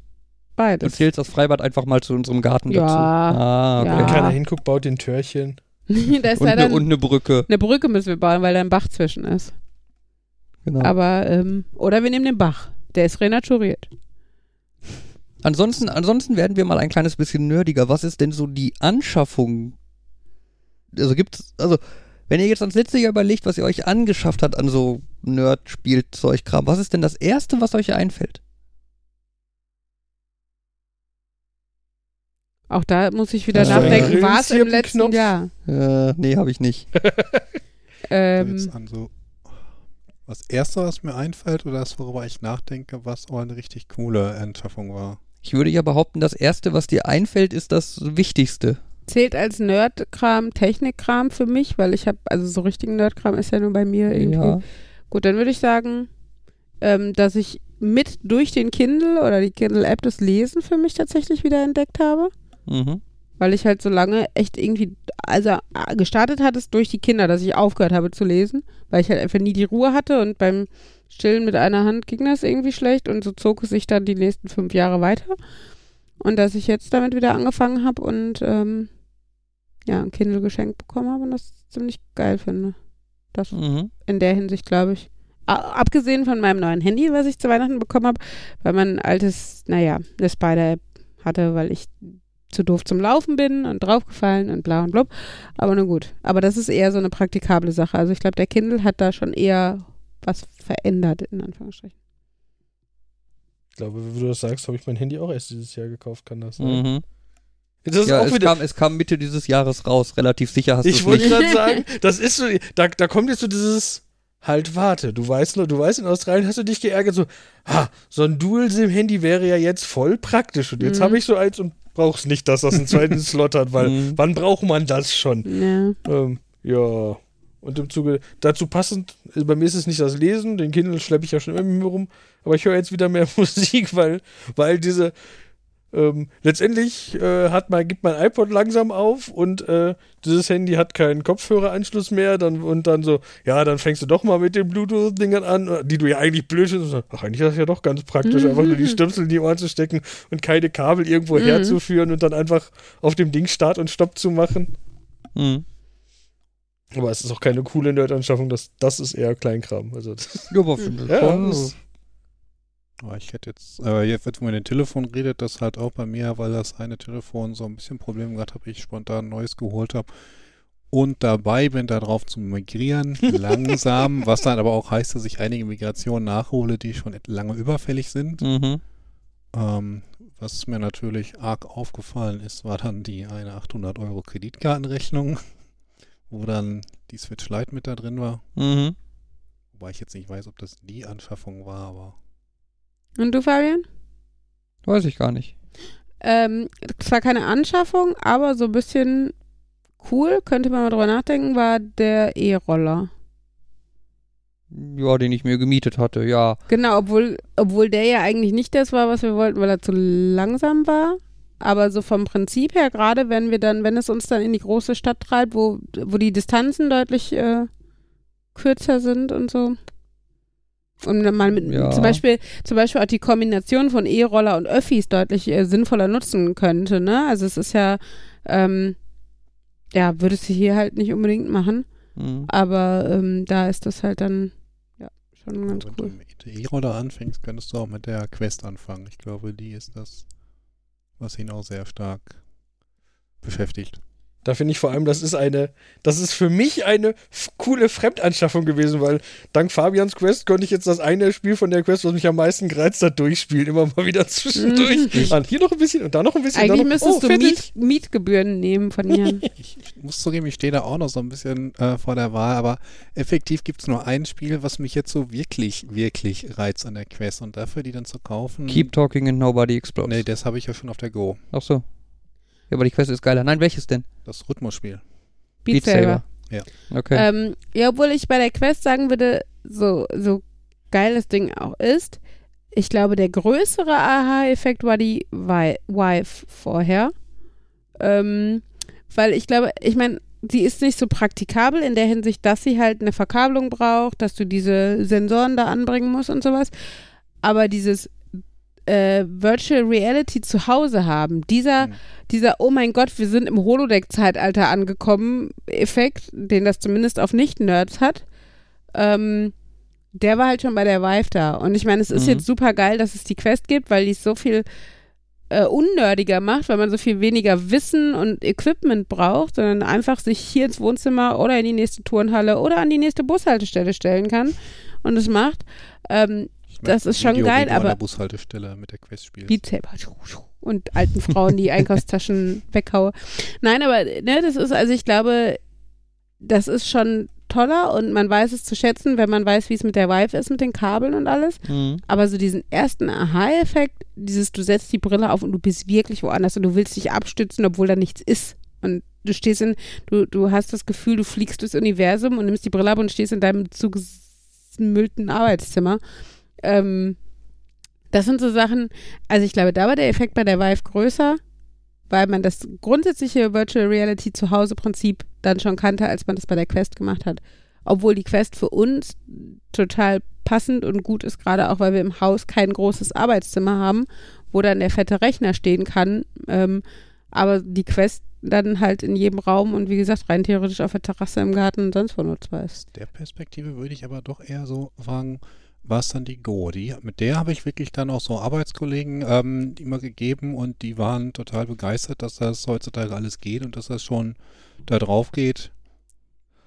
A: beides.
B: zählst das Freibad einfach mal zu unserem Garten
A: Ja,
B: dazu. Ah, okay.
A: ja.
C: Wenn keiner hinguckt, baut den Türchen.
A: da ist
B: Und, eine, und eine Brücke.
A: eine Brücke müssen wir bauen, weil da ein Bach zwischen ist.
B: Genau.
A: Aber, ähm, oder wir nehmen den Bach. Der ist renaturiert.
B: Ansonsten, ansonsten werden wir mal ein kleines bisschen nerdiger. Was ist denn so die Anschaffung? Also gibt's, also wenn ihr jetzt ans letzte Jahr überlegt, was ihr euch angeschafft habt an so Nerd-Spielzeug-Kram, was ist denn das erste, was euch einfällt?
A: Auch da muss ich wieder
B: du
A: nachdenken, war es im letzten
C: Grillenzirpenknopf?
A: Jahr?
B: Äh, nee, habe ich nicht.
A: Ähm,
D: jetzt an so das erste, was mir einfällt oder das, worüber ich nachdenke, was auch eine richtig coole Anschaffung war.
B: Ich würde ja behaupten, das Erste, was dir einfällt, ist das Wichtigste.
A: zählt als Nerdkram, Technikkram für mich, weil ich habe, also so richtigen Nerdkram ist ja nur bei mir irgendwie.
B: Ja.
A: Gut, dann würde ich sagen, ähm, dass ich mit durch den Kindle oder die Kindle-App das Lesen für mich tatsächlich wieder entdeckt habe.
B: Mhm.
A: Weil ich halt so lange echt irgendwie, also äh, gestartet hat es durch die Kinder, dass ich aufgehört habe zu lesen, weil ich halt einfach nie die Ruhe hatte und beim Stillen mit einer Hand ging das irgendwie schlecht und so zog es sich dann die nächsten fünf Jahre weiter. Und dass ich jetzt damit wieder angefangen habe und ähm, ja, ein Kindle geschenkt bekommen habe und das ziemlich geil finde. Das
B: Mhm.
A: in der Hinsicht, glaube ich. Abgesehen von meinem neuen Handy, was ich zu Weihnachten bekommen habe, weil mein altes, naja, eine Spider-App hatte, weil ich zu doof zum Laufen bin und draufgefallen und bla und blub. Aber nur gut. Aber das ist eher so eine praktikable Sache. Also ich glaube, der Kindle hat da schon eher was verändert, in Anführungsstrichen.
C: Ich glaube, wie du das sagst, habe ich mein Handy auch erst dieses Jahr gekauft, kann das sein?
B: Mhm.
C: Das ist
B: Ja,
C: auch
B: es
C: wieder.
B: kam, es kam Mitte dieses Jahres raus. Relativ sicher hast du
C: ich
B: es
C: wollte
B: nicht.
C: gerade sagen, das ist so, da, da kommt jetzt so dieses, halt warte, du weißt nur, du weißt, in Australien hast du dich geärgert, so, ha, so ein Dual-SIM-Handy wäre ja jetzt voll praktisch und jetzt
A: Mhm.
C: habe ich so eins und brauch's nicht, dass das einen zweiten Slot hat, weil
B: Mhm.
C: wann braucht man das schon?
A: Ja.
C: Ähm, ja. Und im Zuge dazu passend, also bei mir ist es nicht das Lesen, den Kindle schleppe ich ja schon immer mit mir rum, aber ich höre jetzt wieder mehr Musik, weil, weil diese ähm, letztendlich äh, hat mein, gibt mein iPod langsam auf und äh, dieses Handy hat keinen Kopfhöreranschluss mehr dann, und dann so, ja, dann fängst du doch mal mit den Bluetooth-Dingern an, die du ja eigentlich blöd findest. und so, Ach, eigentlich ist das ja doch ganz praktisch, einfach nur die Stöpsel in die Ohren zu stecken und keine Kabel irgendwo
A: Mhm.
C: herzuführen und dann einfach auf dem Ding Start und Stopp zu machen.
B: Mhm.
C: Aber es ist auch keine coole Nerd-Anschaffung, das, das ist eher Kleinkram. Also, das,
B: Ja, aber
A: Mhm.
C: ja,
B: schon,
C: das,
D: Aber ich hätte jetzt, äh, jetzt, wenn man den Telefon redet, das halt auch bei mir, weil das eine Telefon so ein bisschen Probleme gehabt habe, ich spontan ein neues geholt habe und dabei bin, darauf zu migrieren, langsam, was dann aber auch heißt, dass ich einige Migrationen nachhole, die schon lange überfällig sind.
B: Mhm.
D: Ähm, was mir natürlich arg aufgefallen ist, war dann die eine 800 Euro Kreditkartenrechnung, wo dann die Switch Lite mit da drin war.
B: Mhm.
D: Wobei ich jetzt nicht weiß, ob das die Anschaffung war, aber
A: Und du, Fabian?
B: Weiß ich gar nicht.
A: Ähm, zwar keine Anschaffung, aber so ein bisschen cool, könnte man mal drüber nachdenken, war der E-Roller.
B: Ja, den ich mir gemietet hatte, ja.
A: Genau, obwohl, obwohl der ja eigentlich nicht das war, was wir wollten, weil er zu langsam war. Aber so vom Prinzip her, gerade wenn wir dann, wenn es uns dann in die große Stadt treibt, wo, wo die Distanzen deutlich äh, kürzer sind und so. Und dann mal mit
B: Ja.
A: zum Beispiel, zum Beispiel auch die Kombination von E-Roller und Öffis deutlich äh, sinnvoller nutzen könnte, ne? Also es ist ja, ähm, ja, würdest du hier halt nicht unbedingt machen.
B: Mhm.
A: Aber ähm, da ist das halt dann ja schon ganz
D: wenn
A: cool.
D: du mit E-Roller anfängst, könntest du auch mit der Quest anfangen. Ich glaube, die ist das, was ihn auch sehr stark beschäftigt.
C: Da finde ich vor allem, das ist eine, das ist für mich eine coole Fremdanschaffung gewesen, weil dank Fabians Quest konnte ich jetzt das eine Spiel von der Quest, was mich am meisten gereizt hat, durchspielen. Immer mal wieder zwischendurch. Und hier noch ein bisschen und da noch ein bisschen.
A: Eigentlich
C: noch,
A: müsstest
C: oh,
A: du. Miet, Mietgebühren nehmen von ihr.
D: Ich, ich muss zugeben, ich stehe da auch noch so ein bisschen äh, vor der Wahl, aber effektiv gibt es nur ein Spiel, was mich jetzt so wirklich, wirklich reizt an der Quest und dafür die dann zu kaufen.
B: Keep talking and nobody explodes.
D: Nee, das habe ich ja schon auf der Go.
B: Ach so. Ja, aber die Quest ist geiler. Nein, welches denn?
D: Das Rhythmusspiel.
A: Beat Saber.
B: Okay.
A: Ähm, ja, obwohl ich bei der Quest sagen würde, so, so geil das Ding auch ist, ich glaube, der größere Aha-Effekt war die Wi- Wife vorher. Ähm, weil ich glaube, ich meine, sie ist nicht so praktikabel in der Hinsicht, dass sie halt eine Verkabelung braucht, dass du diese Sensoren da anbringen musst und sowas. Aber dieses äh, Virtual Reality zu Hause haben, dieser,
D: Hm.
A: dieser, oh mein Gott, wir sind im Holodeck-Zeitalter angekommen, Effekt, den das zumindest auf Nicht-Nerds hat, ähm, der war halt schon bei der Vive da. Und ich meine, es ist
B: Mhm.
A: jetzt super geil, dass es die Quest gibt, weil die es so viel äh, unnerdiger macht, weil man so viel weniger Wissen und Equipment braucht, sondern einfach sich hier ins Wohnzimmer oder in die nächste Turnhalle oder an die nächste Bushaltestelle stellen kann und es macht. Ähm, Das ist schon
D: Video,
A: geil,
D: du an
A: aber-
D: der Bushaltestelle mit der Quest spielst.
A: Beat Saber und alten Frauen die Einkaufstaschen weghaue. Nein, aber ne, das ist, also ich glaube, das ist schon toller und man weiß es zu schätzen, wenn man weiß, wie es mit der Vive ist, mit den Kabeln und alles.
B: Mhm.
A: Aber so diesen ersten Aha-Effekt, dieses, du setzt die Brille auf und du bist wirklich woanders und du willst dich abstützen, obwohl da nichts ist. Und du stehst in, du, du hast das Gefühl, du fliegst durchs Universum und nimmst die Brille ab und stehst in deinem zugemüllten Arbeitszimmer. Ähm, das sind so Sachen, also ich glaube, da war der Effekt bei der Vive größer, weil man das grundsätzliche Virtual Reality Zuhause-Prinzip dann schon kannte, als man das bei der Quest gemacht hat. Obwohl die Quest für uns total passend und gut ist, gerade auch, weil wir im Haus kein großes Arbeitszimmer haben, wo dann der fette Rechner stehen kann. Ähm, aber die Quest dann halt in jedem Raum und wie gesagt, rein theoretisch auf der Terrasse im Garten und sonst wo nutzbar ist.
D: Der Perspektive würde ich aber doch eher so fragen, war es dann die Go? Die, mit der habe ich wirklich dann auch so Arbeitskollegen ähm, immer gegeben und die waren total begeistert, dass das heutzutage alles geht und dass das schon da drauf geht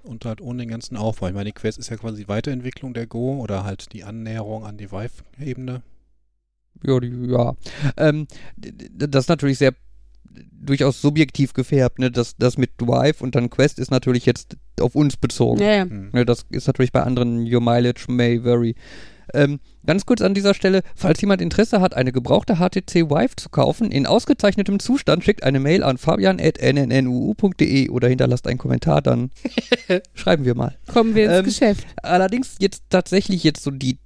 D: und halt ohne den ganzen Aufbau. Ich meine, die Quest ist ja quasi die Weiterentwicklung der Go oder halt die Annäherung an die Vive-Ebene.
B: Ja, ja. Ähm, das ist natürlich sehr durchaus subjektiv gefärbt, ne? Das, das mit Drive und dann Quest ist natürlich jetzt auf uns bezogen.
A: Ja, ja.
D: Hm.
B: Ne, das ist natürlich bei anderen Your Mileage may vary. Ähm, ganz kurz an dieser Stelle, falls jemand Interesse hat, eine gebrauchte HTC Vive zu kaufen, in ausgezeichnetem Zustand, schickt eine Mail an fabian.nnuu.de oder hinterlasst einen Kommentar, dann schreiben wir mal.
A: Kommen wir ins
B: Ähm,
A: Geschäft.
B: Allerdings jetzt tatsächlich jetzt so die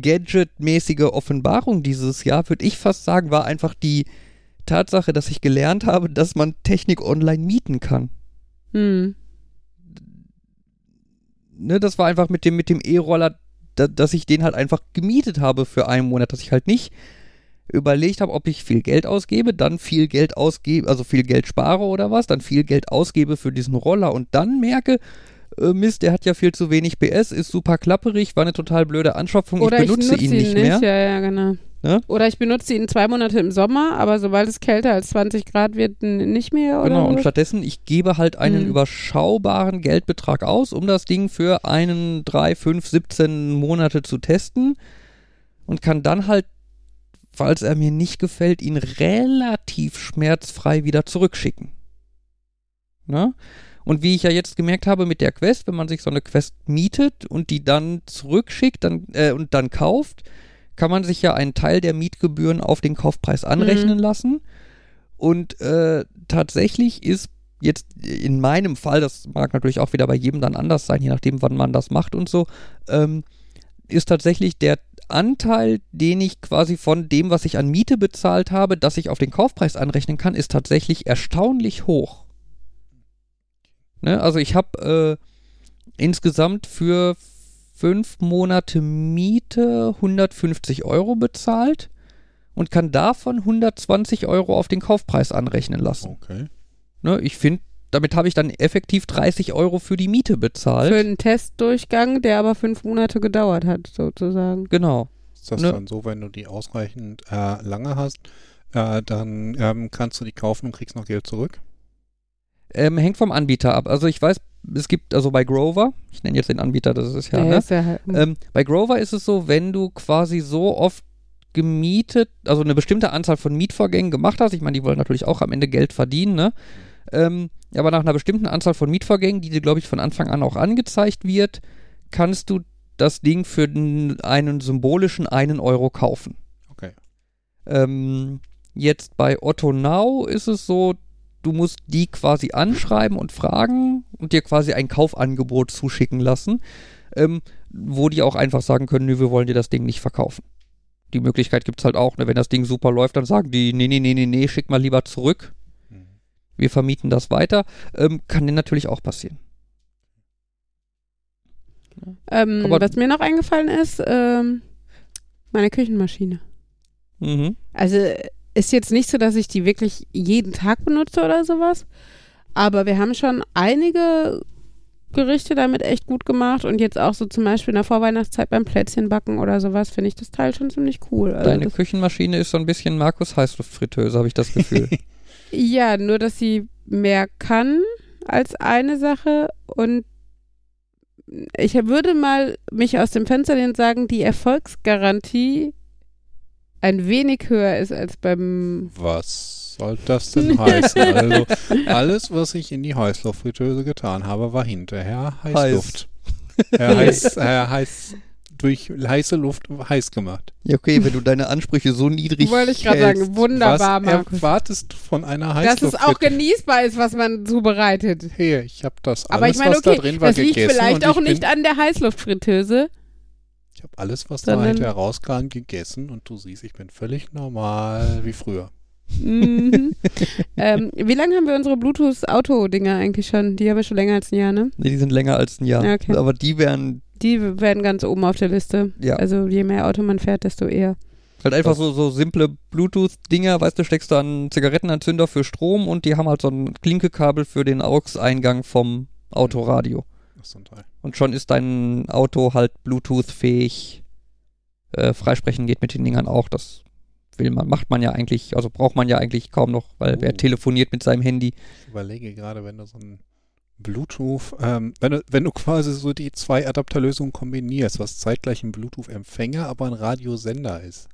B: Gadget-mäßige Offenbarung dieses Jahr, würde ich fast sagen, war einfach die Tatsache, dass ich gelernt habe, dass man Technik online mieten kann.
A: Hm.
B: ne, das war einfach mit dem, mit dem E-Roller, da, dass ich den halt einfach gemietet habe für einen Monat, dass ich halt nicht überlegt habe, ob ich viel Geld ausgebe, dann viel Geld ausgebe, also viel Geld spare oder was, dann viel Geld ausgebe für diesen Roller und dann merke, äh, Mist, der hat ja viel zu wenig PS, ist super klapperig, war eine total blöde Anschaffung,
A: Oder
B: ich benutze ihn nicht mehr.
A: Ja, ja, genau.
B: Ne?
A: Oder ich benutze ihn zwei Monate im Sommer, aber sobald es kälter als 20 Grad wird, nicht mehr. Oder
B: Genau, und stattdessen, ich gebe halt einen
A: Mhm.
B: überschaubaren Geldbetrag aus, um das Ding für einen, drei, fünf, 17 Monate zu testen und kann dann halt, falls er mir nicht gefällt, ihn relativ schmerzfrei wieder zurückschicken. Ne? Und wie ich ja jetzt gemerkt habe mit der Quest, wenn man sich so eine Quest mietet und die dann zurückschickt dann, äh, und dann kauft, kann man sich ja einen Teil der Mietgebühren auf den Kaufpreis anrechnen lassen. Und äh, tatsächlich ist jetzt in meinem Fall, das mag natürlich auch wieder bei jedem dann anders sein, je nachdem, wann man das macht und so, ähm, ist tatsächlich der Anteil, den ich quasi von dem, was ich an Miete bezahlt habe, dass ich auf den Kaufpreis anrechnen kann, ist tatsächlich erstaunlich hoch. Ne? Also ich habe äh, insgesamt für fünf Monate Miete 150 Euro bezahlt und kann davon 120 Euro auf den Kaufpreis anrechnen lassen.
D: Okay.
B: Ne, ich finde, damit habe ich dann effektiv 30 Euro für die Miete bezahlt.
A: Für einen Testdurchgang, der aber fünf Monate gedauert hat, sozusagen.
B: genau.
D: Ist das
B: Ne.
D: dann so, wenn du die ausreichend äh, lange hast, äh, dann ähm, kannst du die kaufen und kriegst noch Geld zurück?
B: Ähm, hängt vom Anbieter ab. Also ich weiß, es gibt, also bei Grover, ich nenne jetzt den Anbieter, das ist ja,
A: Der
B: ne?
A: ist ja halt,
B: Ähm, bei Grover ist es so, wenn du quasi so oft gemietet, also eine bestimmte Anzahl von Mietvorgängen gemacht hast, ich meine, die wollen natürlich auch am Ende Geld verdienen, ne? Ähm, aber nach einer bestimmten Anzahl von Mietvorgängen, die dir, glaube ich, von Anfang an auch angezeigt wird, kannst du das Ding für den, einen symbolischen einen Euro kaufen.
D: Okay.
B: Ähm, jetzt bei Otto Now ist es so, du musst die quasi anschreiben und fragen und dir quasi ein Kaufangebot zuschicken lassen, ähm, wo die auch einfach sagen können, nö, wir wollen dir das Ding nicht verkaufen. Die Möglichkeit gibt es halt auch, ne? wenn das Ding super läuft, dann sagen die, nee, nee, nee, nee, nee, schick mal lieber zurück,
D: Mhm.
B: wir vermieten das weiter. Ähm, kann dir natürlich auch passieren.
A: ähm,
B: aber-
A: was mir noch eingefallen ist, ähm, meine Küchenmaschine.
B: Mhm.
A: Also ist jetzt nicht so, dass ich die wirklich jeden Tag benutze oder sowas. Aber wir haben schon einige Gerichte damit echt gut gemacht und jetzt auch so zum Beispiel in der Vorweihnachtszeit beim Plätzchenbacken oder sowas finde ich das Teil schon ziemlich cool. Also
B: Deine Küchenmaschine ist so ein bisschen Markus Heißluftfritteuse, habe ich das Gefühl.
A: ja, nur dass sie mehr kann als eine Sache und ich würde mal mich aus dem Fenster lehnen und sagen, die Erfolgsgarantie ein wenig höher ist als beim
D: Was soll das denn heißen? Also, alles, was ich in die Heißluftfritteuse getan habe, war hinterher Heißluft. Äh, heiß, äh, heiß, durch heiße Luft heiß gemacht.
B: Ja, okay, wenn du deine Ansprüche so niedrig
A: Wollte ich gerade
B: hältst.
A: sagen, wunderbar,
D: was
A: Markus.
D: erwartest von einer
A: Dass es auch genießbar ist, was man zubereitet.
D: Hey, ich habe das
A: Aber
D: alles,
A: ich meine,
D: was da
A: okay,
D: drin war,
A: das liegt
D: gegessen.
A: vielleicht
D: und
A: auch
D: ich
A: nicht an der Heißluftfritteuse.
D: Ich habe alles, was da
A: Sondern-
D: hinterher rauskam, gegessen und du siehst, ich bin völlig normal wie früher.
A: Mhm. ähm, wie lange haben wir unsere Bluetooth-Auto-Dinger eigentlich schon? Die haben wir schon länger als ein Jahr, ne?
B: Nee, die sind länger als ein Jahr.
A: Ja, okay.
B: Aber die wären
A: Die werden ganz oben auf der Liste.
B: Ja.
A: Also je mehr Auto man fährt, desto eher.
B: halt einfach so, so simple Bluetooth-Dinger, weißt du, steckst du an einen Zigarettenanzünder für Strom und die haben halt so ein Klinkekabel für den AUX-Eingang vom Autoradio.
D: Das ist ein Teil.
B: Und schon ist dein Auto halt Bluetooth-fähig. Äh, freisprechen geht mit den Dingern auch. Das will man, macht man ja eigentlich, also braucht man ja eigentlich kaum noch, weil wer
D: Oh.
B: telefoniert mit seinem Handy.
D: Ich überlege gerade, wenn du so ein Bluetooth, ähm, wenn, du, wenn du quasi so die zwei Adapterlösungen kombinierst, was zeitgleich ein Bluetooth-Empfänger, aber ein Radiosender ist.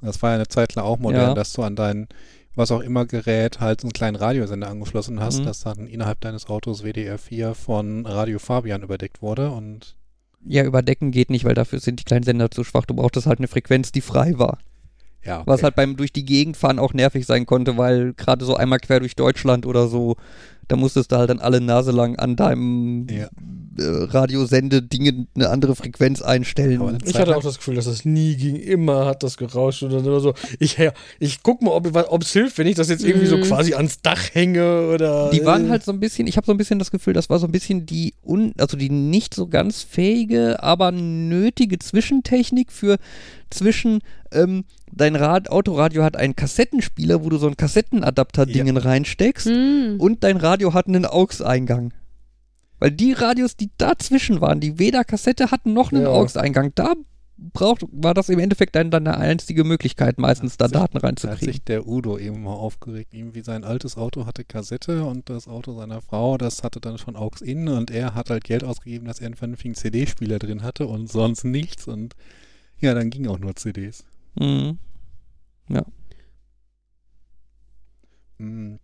D: Das war ja eine Zeit lang auch modern,
B: Ja.
D: dass du an dein was auch immer Gerät halt so einen kleinen Radiosender angeschlossen hast,
B: Mhm.
D: dass dann innerhalb deines Autos WDR 4 von Radio Fabian überdeckt wurde und
B: Ja, überdecken geht nicht, weil dafür sind die kleinen Sender zu schwach. Du brauchtest halt eine Frequenz, die frei war.
D: Ja,
B: Was
D: okay.
B: halt beim durch die Gegend fahren auch nervig sein konnte, weil gerade so einmal quer durch Deutschland oder so, da musstest du halt dann alle Nase lang an deinem
D: Ja.
B: äh, Radiosende-Dinge eine andere Frequenz einstellen.
C: Ich
D: Zeit
C: hatte
D: lang-
C: auch das Gefühl, dass das nie ging. Immer hat das gerauscht und dann immer so. Ich, ja, ich guck mal, ob es hilft, wenn ich das jetzt irgendwie so
A: Mhm.
C: quasi ans Dach hänge oder.
B: Die waren halt so ein bisschen, ich habe so ein bisschen das Gefühl, das war so ein bisschen die un, also die nicht so ganz fähige, aber nötige Zwischentechnik für zwischen ähm, dein Rad, Autoradio hat einen Kassettenspieler, wo du so ein Kassettenadapter-Dingen reinsteckst
A: Hm.
B: und dein Radio hat einen AUX-Eingang. Weil die Radios, die dazwischen waren, die weder Kassette hatten noch einen
C: Ja.
B: AUX-Eingang, da braucht, war das im Endeffekt dann deine einzige Möglichkeit, meistens da
D: sich-
B: Daten
D: Da hat
B: reinzukriegen.
D: sich der Udo eben mal aufgeregt. Irgendwie sein altes Auto hatte Kassette und das Auto seiner Frau, das hatte dann schon AUX in und er hat halt Geld ausgegeben, dass er einen vernünftigen CD-Spieler drin hatte und sonst nichts und ja, dann ging auch nur CDs.
B: Mhm.
D: Hm.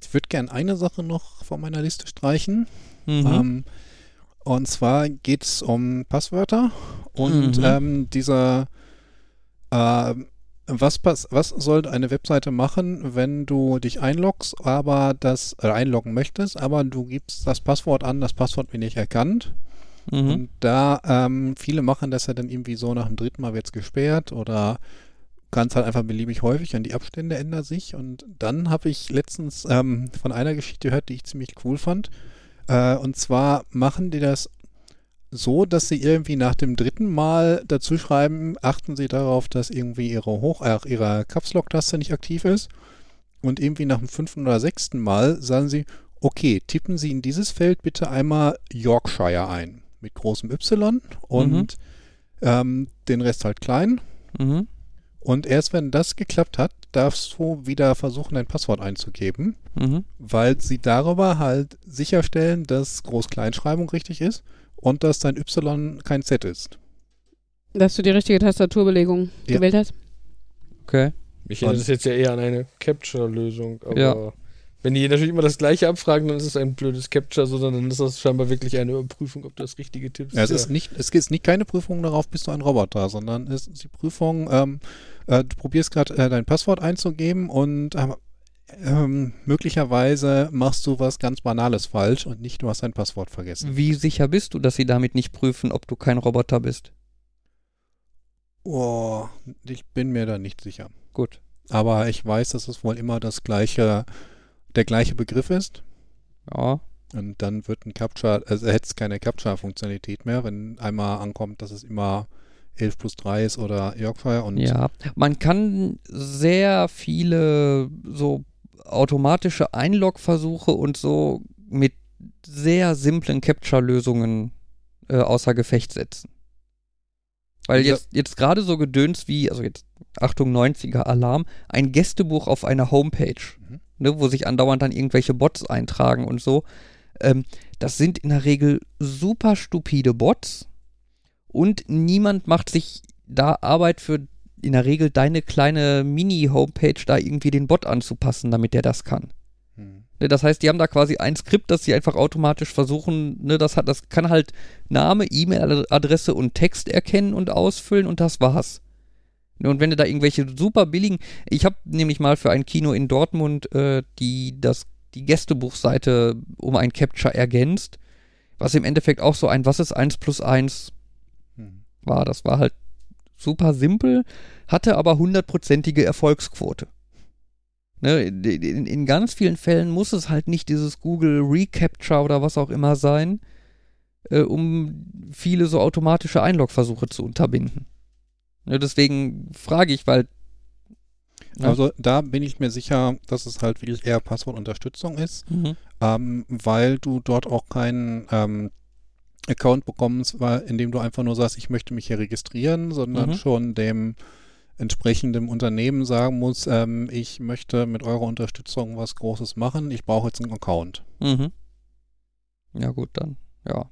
D: Ich würde gern eine Sache noch von meiner Liste streichen.
B: Mhm.
D: Ähm, und zwar geht es um Passwörter und
B: Mhm.
D: ähm, dieser ähm, was, pass was soll eine Webseite machen, wenn du dich einloggst, aber das äh, einloggen möchtest, aber du gibst das Passwort an, das Passwort wird nicht erkannt.
B: Mhm.
D: Und da ähm, viele machen das ja dann irgendwie so nach dem dritten Mal wird es gesperrt oder ganz halt einfach beliebig häufig und die Abstände ändern sich. Und dann habe ich letztens ähm, von einer Geschichte gehört, die ich ziemlich cool fand. Äh, und zwar machen die das so, dass sie irgendwie nach dem dritten Mal dazu schreiben, achten sie darauf, dass irgendwie ihre Hoch äh, ihre Caps Lock Taste nicht aktiv ist. Und irgendwie nach dem fünften oder sechsten Mal sagen sie, okay, tippen Sie in dieses Feld bitte einmal Yorkshire ein. Mit großem Y und ähm, den Rest halt klein.
B: Mhm.
D: Und erst wenn das geklappt hat, darfst du wieder versuchen, dein Passwort einzugeben,
B: Mhm.
D: weil sie darüber halt sicherstellen, dass Groß-Kleinschreibung richtig ist und dass dein Y kein Z ist.
A: Dass du die richtige Tastaturbelegung
D: Ja.
A: gewählt hast.
B: Okay.
C: Mich erinnert das jetzt ja eher an eine Capture-Lösung, aber
B: Ja.
C: Wenn die natürlich immer das gleiche abfragen, dann ist es ein blödes Capture, sondern dann ist das scheinbar wirklich eine Überprüfung, ob du das richtige tippst.
D: Ja, es ist nicht, es ist nicht keine Prüfung darauf, bist du ein Roboter, sondern es ist die Prüfung, ähm, äh, du probierst gerade äh, dein Passwort einzugeben und ähm, ähm, möglicherweise machst du was ganz Banales falsch und nicht du hast dein Passwort vergessen.
B: Wie sicher bist du, dass sie damit nicht prüfen, ob du kein Roboter bist?
D: Oh, ich bin mir da nicht sicher.
B: Gut.
D: Aber ich weiß, dass es wohl immer das gleiche, der gleiche Begriff ist.
B: Ja.
D: Und dann wird ein Capture, also hätte es keine Capture-Funktionalität mehr, wenn einmal ankommt, dass es immer 11 plus 3 ist oder Yorkshire und
B: Ja. Man kann sehr viele so automatische Einlog-Versuche und so mit sehr simplen Capture-Lösungen äh, außer Gefecht setzen. Weil jetzt, jetzt gerade so Gedöns wie, also jetzt Achtung 90er Alarm, ein Gästebuch auf einer Homepage. Ne, wo sich andauernd dann irgendwelche Bots eintragen und so. Ähm, das sind in der Regel super stupide Bots und niemand macht sich da Arbeit für in der Regel deine kleine Mini-Homepage da irgendwie den Bot anzupassen, damit der das kann.
D: Hm.
B: Ne, Das heißt, die haben da quasi ein Skript, das sie einfach automatisch versuchen, ne, das hat, das kann halt Name, E-Mail-Adresse und Text erkennen und ausfüllen und das war's. Und wenn du da irgendwelche super billigen, ich habe nämlich mal für ein Kino in Dortmund äh, die das die Gästebuchseite um ein Capture ergänzt, was im Endeffekt auch so ein Was ist 1 plus 1
D: Hm.
B: war. Das war halt super simpel, hatte aber hundertprozentige Erfolgsquote. Ne, in, in, in ganz vielen Fällen muss es halt nicht dieses Google Recapture oder was auch immer sein, äh, um viele so automatische Einlogversuche zu unterbinden. Ne, deswegen frage ich, weil Ja.
D: Also da bin ich mir sicher, dass es halt wirklich eher Passwortunterstützung ist,
B: mhm.
D: ähm, weil du dort auch keinen ähm, Account bekommst, weil, in dem du einfach nur sagst, ich möchte mich hier registrieren, sondern
B: Mhm.
D: schon dem entsprechenden Unternehmen sagen musst, ähm, ich möchte mit eurer Unterstützung was Großes machen, ich brauche jetzt einen Account.
B: Mhm. Ja gut, dann, ja.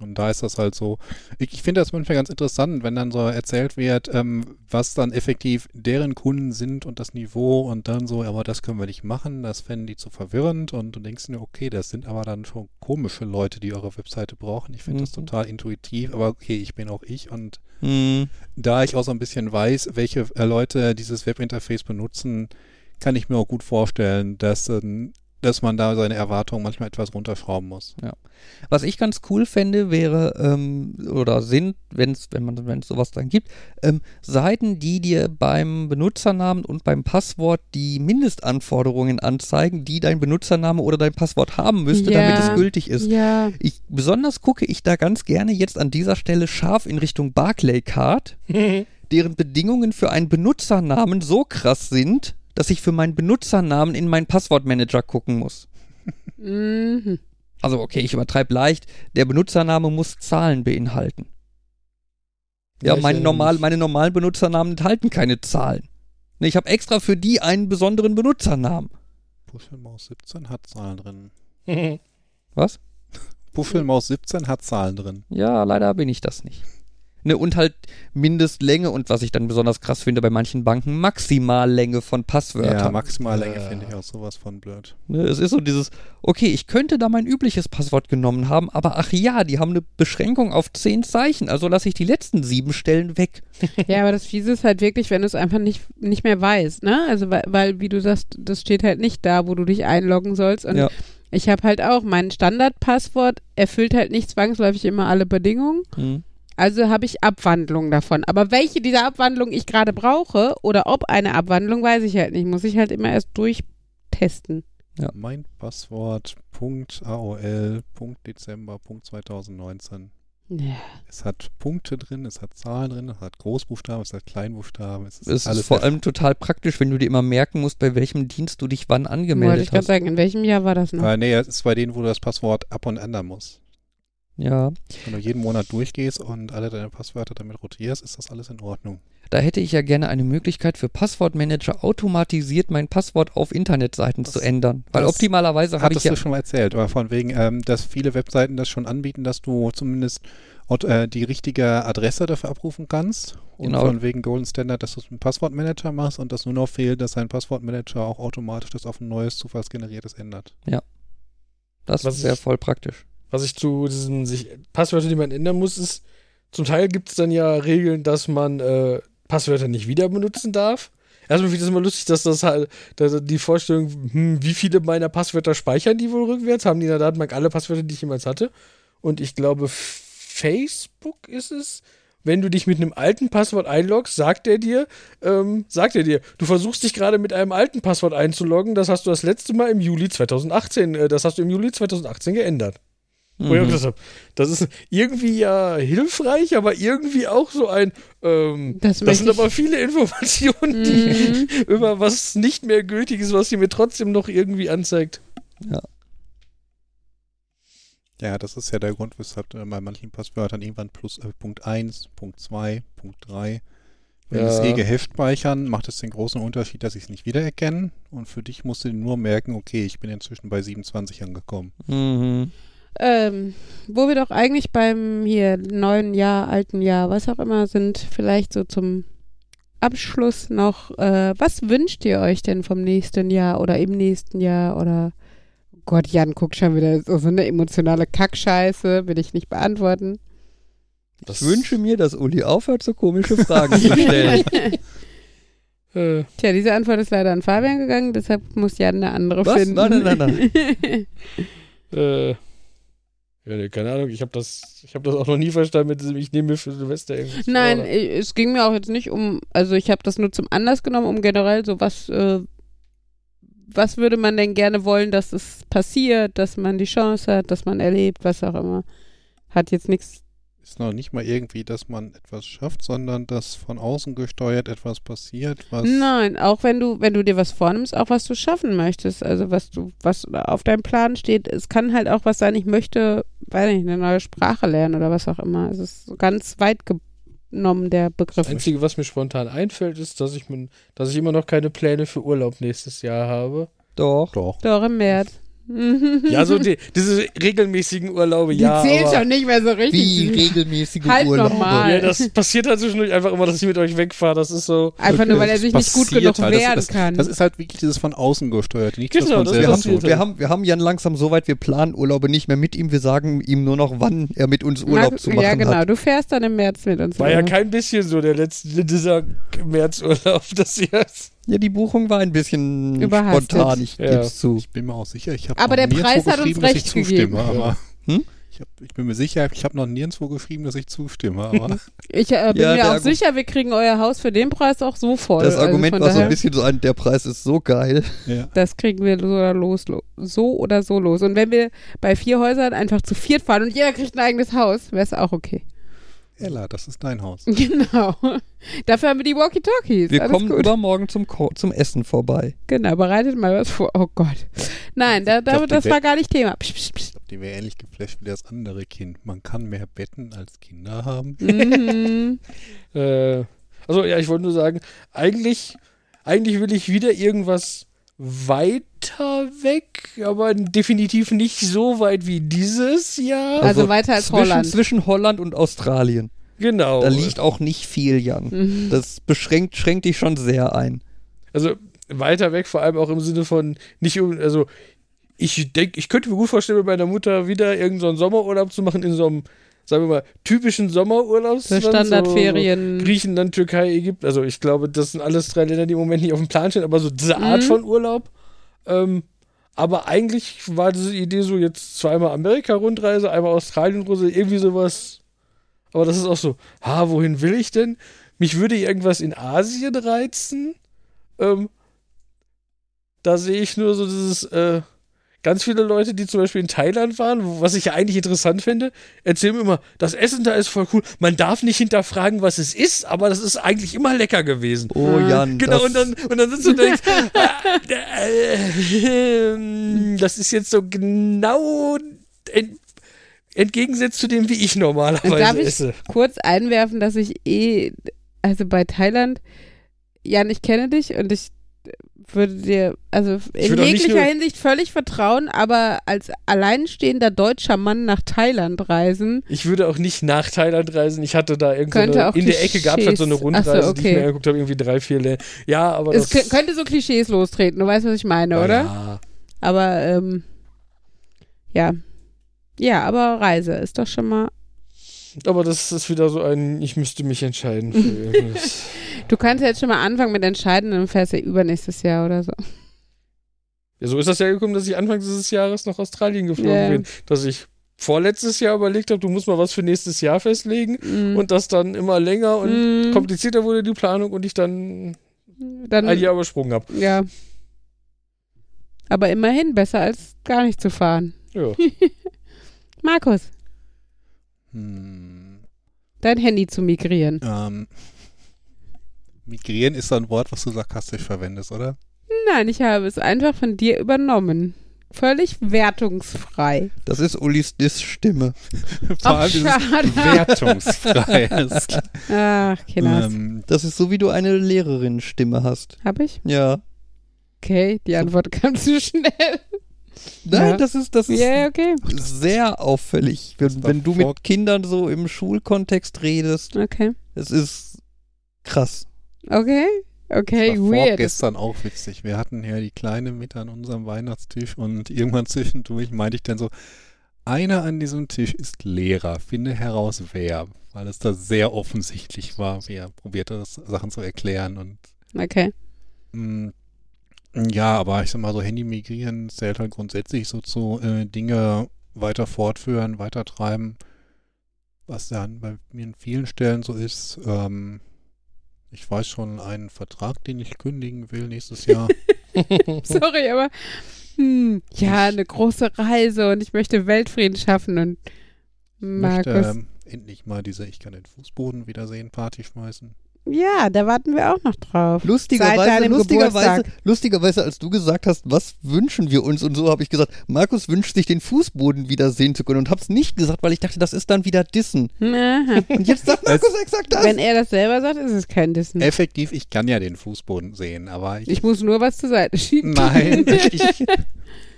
D: Und da ist das halt so. Ich, ich finde das manchmal ganz interessant, wenn dann so erzählt wird, ähm, was dann effektiv deren Kunden sind und das Niveau und dann so, aber das können wir nicht machen, das fänden die zu verwirrend und du denkst dir, okay, das sind aber dann schon komische Leute, die eure Webseite brauchen. Ich finde das
B: Mhm.
D: total intuitiv, aber okay, ich bin auch ich und
B: Mhm.
D: da ich auch so ein bisschen weiß, welche äh, Leute dieses Webinterface benutzen, kann ich mir auch gut vorstellen, dass, ähm, dass man da seine Erwartungen manchmal etwas runterschrauben muss.
B: Was ich ganz cool fände, wäre, ähm, oder sind, wenn's, wenn man wenn es sowas dann gibt, ähm, Seiten, die dir beim Benutzernamen und beim Passwort die Mindestanforderungen anzeigen, die dein Benutzername oder dein Passwort haben müsste,
A: Ja.
B: damit es gültig ist.
A: Ja,
B: Ich, besonders gucke ich da ganz gerne jetzt an dieser Stelle scharf in Richtung Barclaycard, deren Bedingungen für einen Benutzernamen so krass sind, dass ich für meinen Benutzernamen in meinen Passwortmanager gucken muss.
A: mhm.
B: Also okay, ich übertreibe leicht. Der Benutzername muss Zahlen beinhalten. Ja, meine, normal, meine normalen Benutzernamen enthalten keine Zahlen. Ich habe extra für die einen besonderen Benutzernamen.
D: Puschelmaus 17 hat Zahlen drin.
B: Was?
D: Puschelmaus 17 hat Zahlen drin.
B: Ja, leider bin ich das nicht. Ne, und halt Mindestlänge und was ich dann besonders krass finde bei manchen Banken, Maximallänge von
D: Ja,
B: Passwörtern.
D: Maximallänge
C: Ja.
D: finde ich auch sowas von blöd.
B: Ne, es ist so dieses, okay, ich könnte da mein übliches Passwort genommen haben, aber ach ja, die haben eine Beschränkung auf zehn Zeichen, also lasse ich die letzten sieben Stellen weg.
A: ja, aber das Fiese ist halt wirklich, wenn du es einfach nicht, nicht mehr weißt, ne? Also, weil, weil, wie du sagst, das steht halt nicht da, wo du dich einloggen sollst. Und
B: Ja.
A: ich habe halt auch, mein Standardpasswort erfüllt halt nicht zwangsläufig immer alle Bedingungen.
B: Hm.
A: Also habe ich Abwandlungen davon. Aber welche dieser Abwandlungen ich gerade brauche oder ob eine Abwandlung, weiß ich halt nicht. Muss ich halt immer erst durchtesten.
B: Ja.
D: Mein Passwort .aol Dezember 2019.
A: Ja.
D: Es hat Punkte drin, es hat Zahlen drin, es hat Großbuchstaben, es hat Kleinbuchstaben, es ist
B: Es
D: alles
B: ist vor allem total praktisch, wenn du dir immer merken musst, bei welchem Dienst du dich wann
A: Wollte
B: angemeldet
A: ich gerade
B: hast.
A: sagen, in welchem Jahr war das noch?
D: äh, nee, es ist bei denen, wo du das Passwort ab und ändern musst.
B: Ja,
D: Wenn du jeden Monat durchgehst und alle deine Passwörter damit rotierst, ist das alles in Ordnung.
B: da hätte ich ja gerne eine Möglichkeit für Passwortmanager automatisiert mein Passwort auf Internetseiten
D: Das-
B: zu ändern. Weil
D: das
B: optimalerweise habe ich
D: Hattest
B: ja.
D: du schon mal erzählt, aber von wegen, ähm, dass viele Webseiten das schon anbieten, dass du zumindest äh, die richtige Adresse dafür abrufen kannst. Und
B: Genau.
D: von wegen Golden Standard, dass du es mit einem Passwortmanager machst und dass nur noch fehlt, dass dein Passwortmanager auch automatisch das auf ein neues zufallsgeneriertes ändert.
B: Das
C: Was
B: wäre voll praktisch.
C: Was ich zu diesen sich Passwörter, die man ändern muss, ist, zum Teil gibt es dann ja Regeln, dass man äh, Passwörter nicht wieder benutzen darf. Erstmal finde ich das immer lustig, dass das halt, dass die Vorstellung, hm, wie viele meiner Passwörter speichern die wohl rückwärts? Haben die in der Datenbank alle Passwörter, die ich jemals hatte? Und ich glaube, Facebook ist es. Wenn du dich mit einem alten Passwort einloggst, sagt er dir, ähm, sagt er dir, du versuchst dich gerade mit einem alten Passwort einzuloggen, das hast du das letzte Mal im Juli 2018, äh, das hast du im Juli 2018 geändert. Wo ich auch
B: Mhm.
C: gesagt hab, das ist irgendwie ja hilfreich, aber irgendwie auch so ein, ähm,
A: Das
C: das, sind
A: ich-
C: aber viele Informationen, die
A: Mhm.
C: über was nicht mehr gültig ist, was sie mir trotzdem noch irgendwie anzeigt.
D: Ja, das ist ja der Grund, weshalb bei manchen Passwörtern irgendwann plus äh, Punkt 1, Punkt 2, Punkt 3. Wenn
C: Ja.
D: es eh gehasht speichern, macht es den großen Unterschied, dass ich es nicht wiedererkenne. Und für dich musst du nur merken, okay, ich bin inzwischen bei 27 angekommen.
B: Mhm.
A: Ähm, wo wir doch eigentlich beim hier neuen Jahr, alten Jahr, was auch immer sind, vielleicht so zum Abschluss noch, äh, was wünscht ihr euch denn vom nächsten Jahr oder im nächsten Jahr oder oh Gott, Jan guckt schon wieder so, so eine emotionale Kackscheiße, will ich nicht beantworten.
C: Das
B: Ich wünsche mir, dass Uli aufhört, so komische Fragen zu stellen.
C: Äh,
A: Tja, diese Antwort ist leider an Fabian gegangen, deshalb muss Jan eine andere
B: Was?
A: finden.
B: Nein, nein, nein,
C: äh, ja, keine Ahnung, ich habe das, ich habe das auch noch nie verstanden mit diesem, ich nehme mir für Silvester irgendwas
A: Nein,
C: vor.
A: äh, es ging mir auch jetzt nicht um, also ich habe das nur zum Anlass genommen, um generell so was, äh, was würde man denn gerne wollen, dass es passiert, dass man die Chance hat, dass man erlebt, was auch immer. Hat jetzt nichts.
D: Ist noch nicht mal irgendwie, dass man etwas schafft, sondern dass von außen gesteuert etwas passiert, was.
A: Nein, auch wenn du, wenn du dir was vornimmst, auch was du schaffen möchtest, also was du, was auf deinem Plan steht, es kann halt auch was sein, ich möchte, weiß nicht, eine neue Sprache lernen oder was auch immer. Es ist ganz weit genommen, der Begriff.
C: Das Einzige, was mir spontan einfällt, ist, dass ich, min- dass ich immer noch keine Pläne für Urlaub nächstes Jahr habe.
B: Doch.
D: Doch.
A: Doch, im März.
C: Ja, so die, diese regelmäßigen Urlaube,
A: Die
C: ja.
A: zählen
C: aber,
A: schon nicht mehr so richtig.
B: Wie regelmäßige
A: Halt
B: Urlaube.
A: normal.
C: ja, das passiert halt zwischendurch einfach immer, dass ich mit euch wegfahre. Das ist so.
A: Einfach nur, weil er sich nicht gut genug
D: halt. Das-
A: wehren
D: das,
A: kann.
D: Das ist halt wirklich dieses von außen gesteuert, nicht dass
C: Genau,
D: man
C: das
B: Wir haben, wir, haben, wir haben Jan langsam so weit, wir planen Urlaube nicht mehr mit ihm. Wir sagen ihm nur noch, wann er mit uns Urlaub
A: Na,
B: zu machen
A: Ja, genau.
B: hat.
A: Du fährst dann im März mit uns.
C: War ja kein bisschen so der letzte, dieser Märzurlaub, das jetzt.
B: Ja, die Buchung war ein bisschen
A: Überhastet.
B: spontan, ich
C: Ja.
B: geb's zu.
D: Ich bin mir auch sicher, ich habe
A: Aber der Preis hat uns
D: geschrieben, dass ich
A: recht
D: zustimme,
A: gegeben.
D: aber
B: Hm?
D: ich, hab, ich bin mir sicher, ich habe noch nirgendwo geschrieben, dass ich zustimme, aber
A: Ich äh, bin
B: Ja,
A: mir auch
B: Argu-
A: sicher, wir kriegen euer Haus für den Preis auch so voll.
B: Das Argument
A: also
B: war so ein bisschen so ein, der Preis ist so geil.
D: ja.
A: Das kriegen wir so oder, los, lo- so oder so los. Und wenn wir bei vier Häusern einfach zu viert fahren und jeder kriegt ein eigenes Haus, wäre es auch okay.
D: Ella, das ist dein Haus.
A: Genau. Dafür haben wir die Walkie-Talkies.
B: Wir
A: Alles
B: kommen
A: gut.
B: übermorgen zum, Ko zum Essen vorbei.
A: Genau, bereitet mal was vor. Oh Gott. Nein, da, da,
D: glaub,
A: das war gar nicht Thema. Psst, psst, psst.
D: Die wäre ähnlich geflasht wie das andere Kind. Man kann mehr Betten als Kinder haben.
A: Mhm.
C: Äh, also ja, ich wollte nur sagen, eigentlich, eigentlich will ich wieder irgendwas weiter weg, aber definitiv nicht so weit wie dieses Jahr.
A: Also weiter als
B: zwischen,
A: Holland.
B: Zwischen Holland und Australien.
C: genau.
B: Da liegt auch nicht viel, Jan.
A: Mhm.
B: Das beschränkt schränkt dich schon sehr ein.
C: Also weiter weg, vor allem auch im Sinne von nicht, um- also ich denke, ich könnte mir gut vorstellen, mit meiner Mutter wieder irgendeinen so Sommerurlaub zu machen in so einem, sagen wir mal, typischen Sommerurlaubsland.
A: So Standardferien.
C: So Griechenland, Türkei, Ägypten. Also ich glaube, das sind alles drei Länder, die im Moment nicht auf dem Plan stehen, aber so diese Art
A: Mhm.
C: von Urlaub. Ähm, aber eigentlich war diese Idee so jetzt zweimal Amerika-Rundreise, einmal Australien-Rundreise, irgendwie sowas. Aber das ist auch so, ha, wohin will ich denn? Mich würde irgendwas in Asien reizen. Ähm, da sehe ich nur so dieses, äh, ganz viele Leute, die zum Beispiel in Thailand waren, was ich ja eigentlich interessant finde, erzählen mir immer, das Essen da ist voll cool. Man darf nicht hinterfragen, was es ist, aber das ist eigentlich immer lecker gewesen.
B: Oh,
A: Ah.
B: Jan.
C: Genau, und dann, und dann sitzt du und denkst, äh, äh, das ist jetzt so genau ent, entgegensetzt zu dem, wie ich normalerweise
A: Darf ich
C: esse.
A: kurz einwerfen, dass ich eh, also bei Thailand, Jan, ich kenne dich und ich würde dir, also in jeglicher Hinsicht völlig vertrauen, aber als alleinstehender deutscher Mann nach Thailand reisen,
C: Ich würde auch nicht nach Thailand reisen. Ich hatte da irgendwie
A: auch
C: in der Ecke gab es halt so eine.
A: Ach so,
C: Rundreise, die ich
A: okay.
C: mir angeguckt habe, irgendwie drei, vier Länder. Ja, aber
A: es könnte so Klischees lostreten, du weißt, was ich meine,
C: ja,
A: oder?
C: Ja.
A: Aber, ähm, ja. Ja, aber Reise ist doch schon mal.
C: Aber das ist wieder so ein, ich müsste mich entscheiden für irgendwas.
A: Du kannst ja jetzt schon mal anfangen mit entscheiden, dann fährst du übernächstes Jahr oder so.
C: ja, so ist das ja gekommen, dass ich Anfang dieses Jahres nach Australien geflogen
A: Ja.
C: bin. Dass ich vorletztes Jahr überlegt habe, du musst mal was für nächstes Jahr festlegen
A: Mhm.
C: und das dann immer länger und
A: Mhm.
C: komplizierter wurde die Planung und ich dann
A: dann,
C: ein Jahr übersprungen habe.
A: Ja. Aber immerhin besser als gar nicht zu fahren.
C: Ja.
A: Markus,
D: Hm,
A: dein Handy zu migrieren.
D: ähm, migrieren ist so ein Wort, was du sarkastisch verwendest, oder?
A: Nein, ich habe es einfach von dir übernommen. Völlig wertungsfrei.
B: das ist Ulis Diss-Stimme.
D: Vor allem wertungsfrei. Alles klar.
A: Ach, Kinders.
D: ähm,
B: Das ist so, wie du eine Lehrerin-Stimme hast.
A: Hab ich?
B: Ja.
A: Okay, die Antwort kam zu schnell.
B: Nein,
A: Ja.
B: das ist, das ist
A: Ja, okay.
B: sehr auffällig, wenn, wenn du mit Kindern so im Schulkontext redest.
A: Okay.
B: Es ist krass.
A: Okay. Okay,
D: das war
A: weird.
D: gestern auch witzig. Wir hatten ja die Kleine mit an unserem Weihnachtstisch und irgendwann zwischendurch meinte ich dann so, einer an diesem Tisch ist Lehrer. Finde heraus, wer. Weil es da sehr offensichtlich war, wie er probierte, das Sachen zu erklären. Und
A: Okay.
D: mh, ja, aber ich sag mal, so Handy migrieren zählt halt grundsätzlich so zu äh, Dinge weiter fortführen, weiter treiben. Was dann bei mir in vielen Stellen so ist. Ähm, ich weiß schon einen Vertrag, den ich kündigen will nächstes Jahr.
A: Sorry, aber hm, ja, eine große Reise und ich möchte Weltfrieden schaffen und
D: möchte
A: Markus.
D: ähm, endlich mal diese Ich kann den Fußboden wiedersehen Party schmeißen.
A: Ja, da warten wir auch noch drauf.
B: Lustigerweise, lustigerweise, lustigerweise, als du gesagt hast, was wünschen wir uns und so, habe ich gesagt, Markus wünscht sich den Fußboden wieder sehen zu können und hab's nicht gesagt, weil ich dachte, das ist dann wieder Dissen.
A: Aha.
B: Und jetzt sagt Markus exakt das.
A: Wenn er das selber sagt, ist es kein Dissen.
D: Effektiv, ich kann ja den Fußboden sehen, aber ich,
A: Ich muss nur was zur Seite schieben.
D: nein, ich,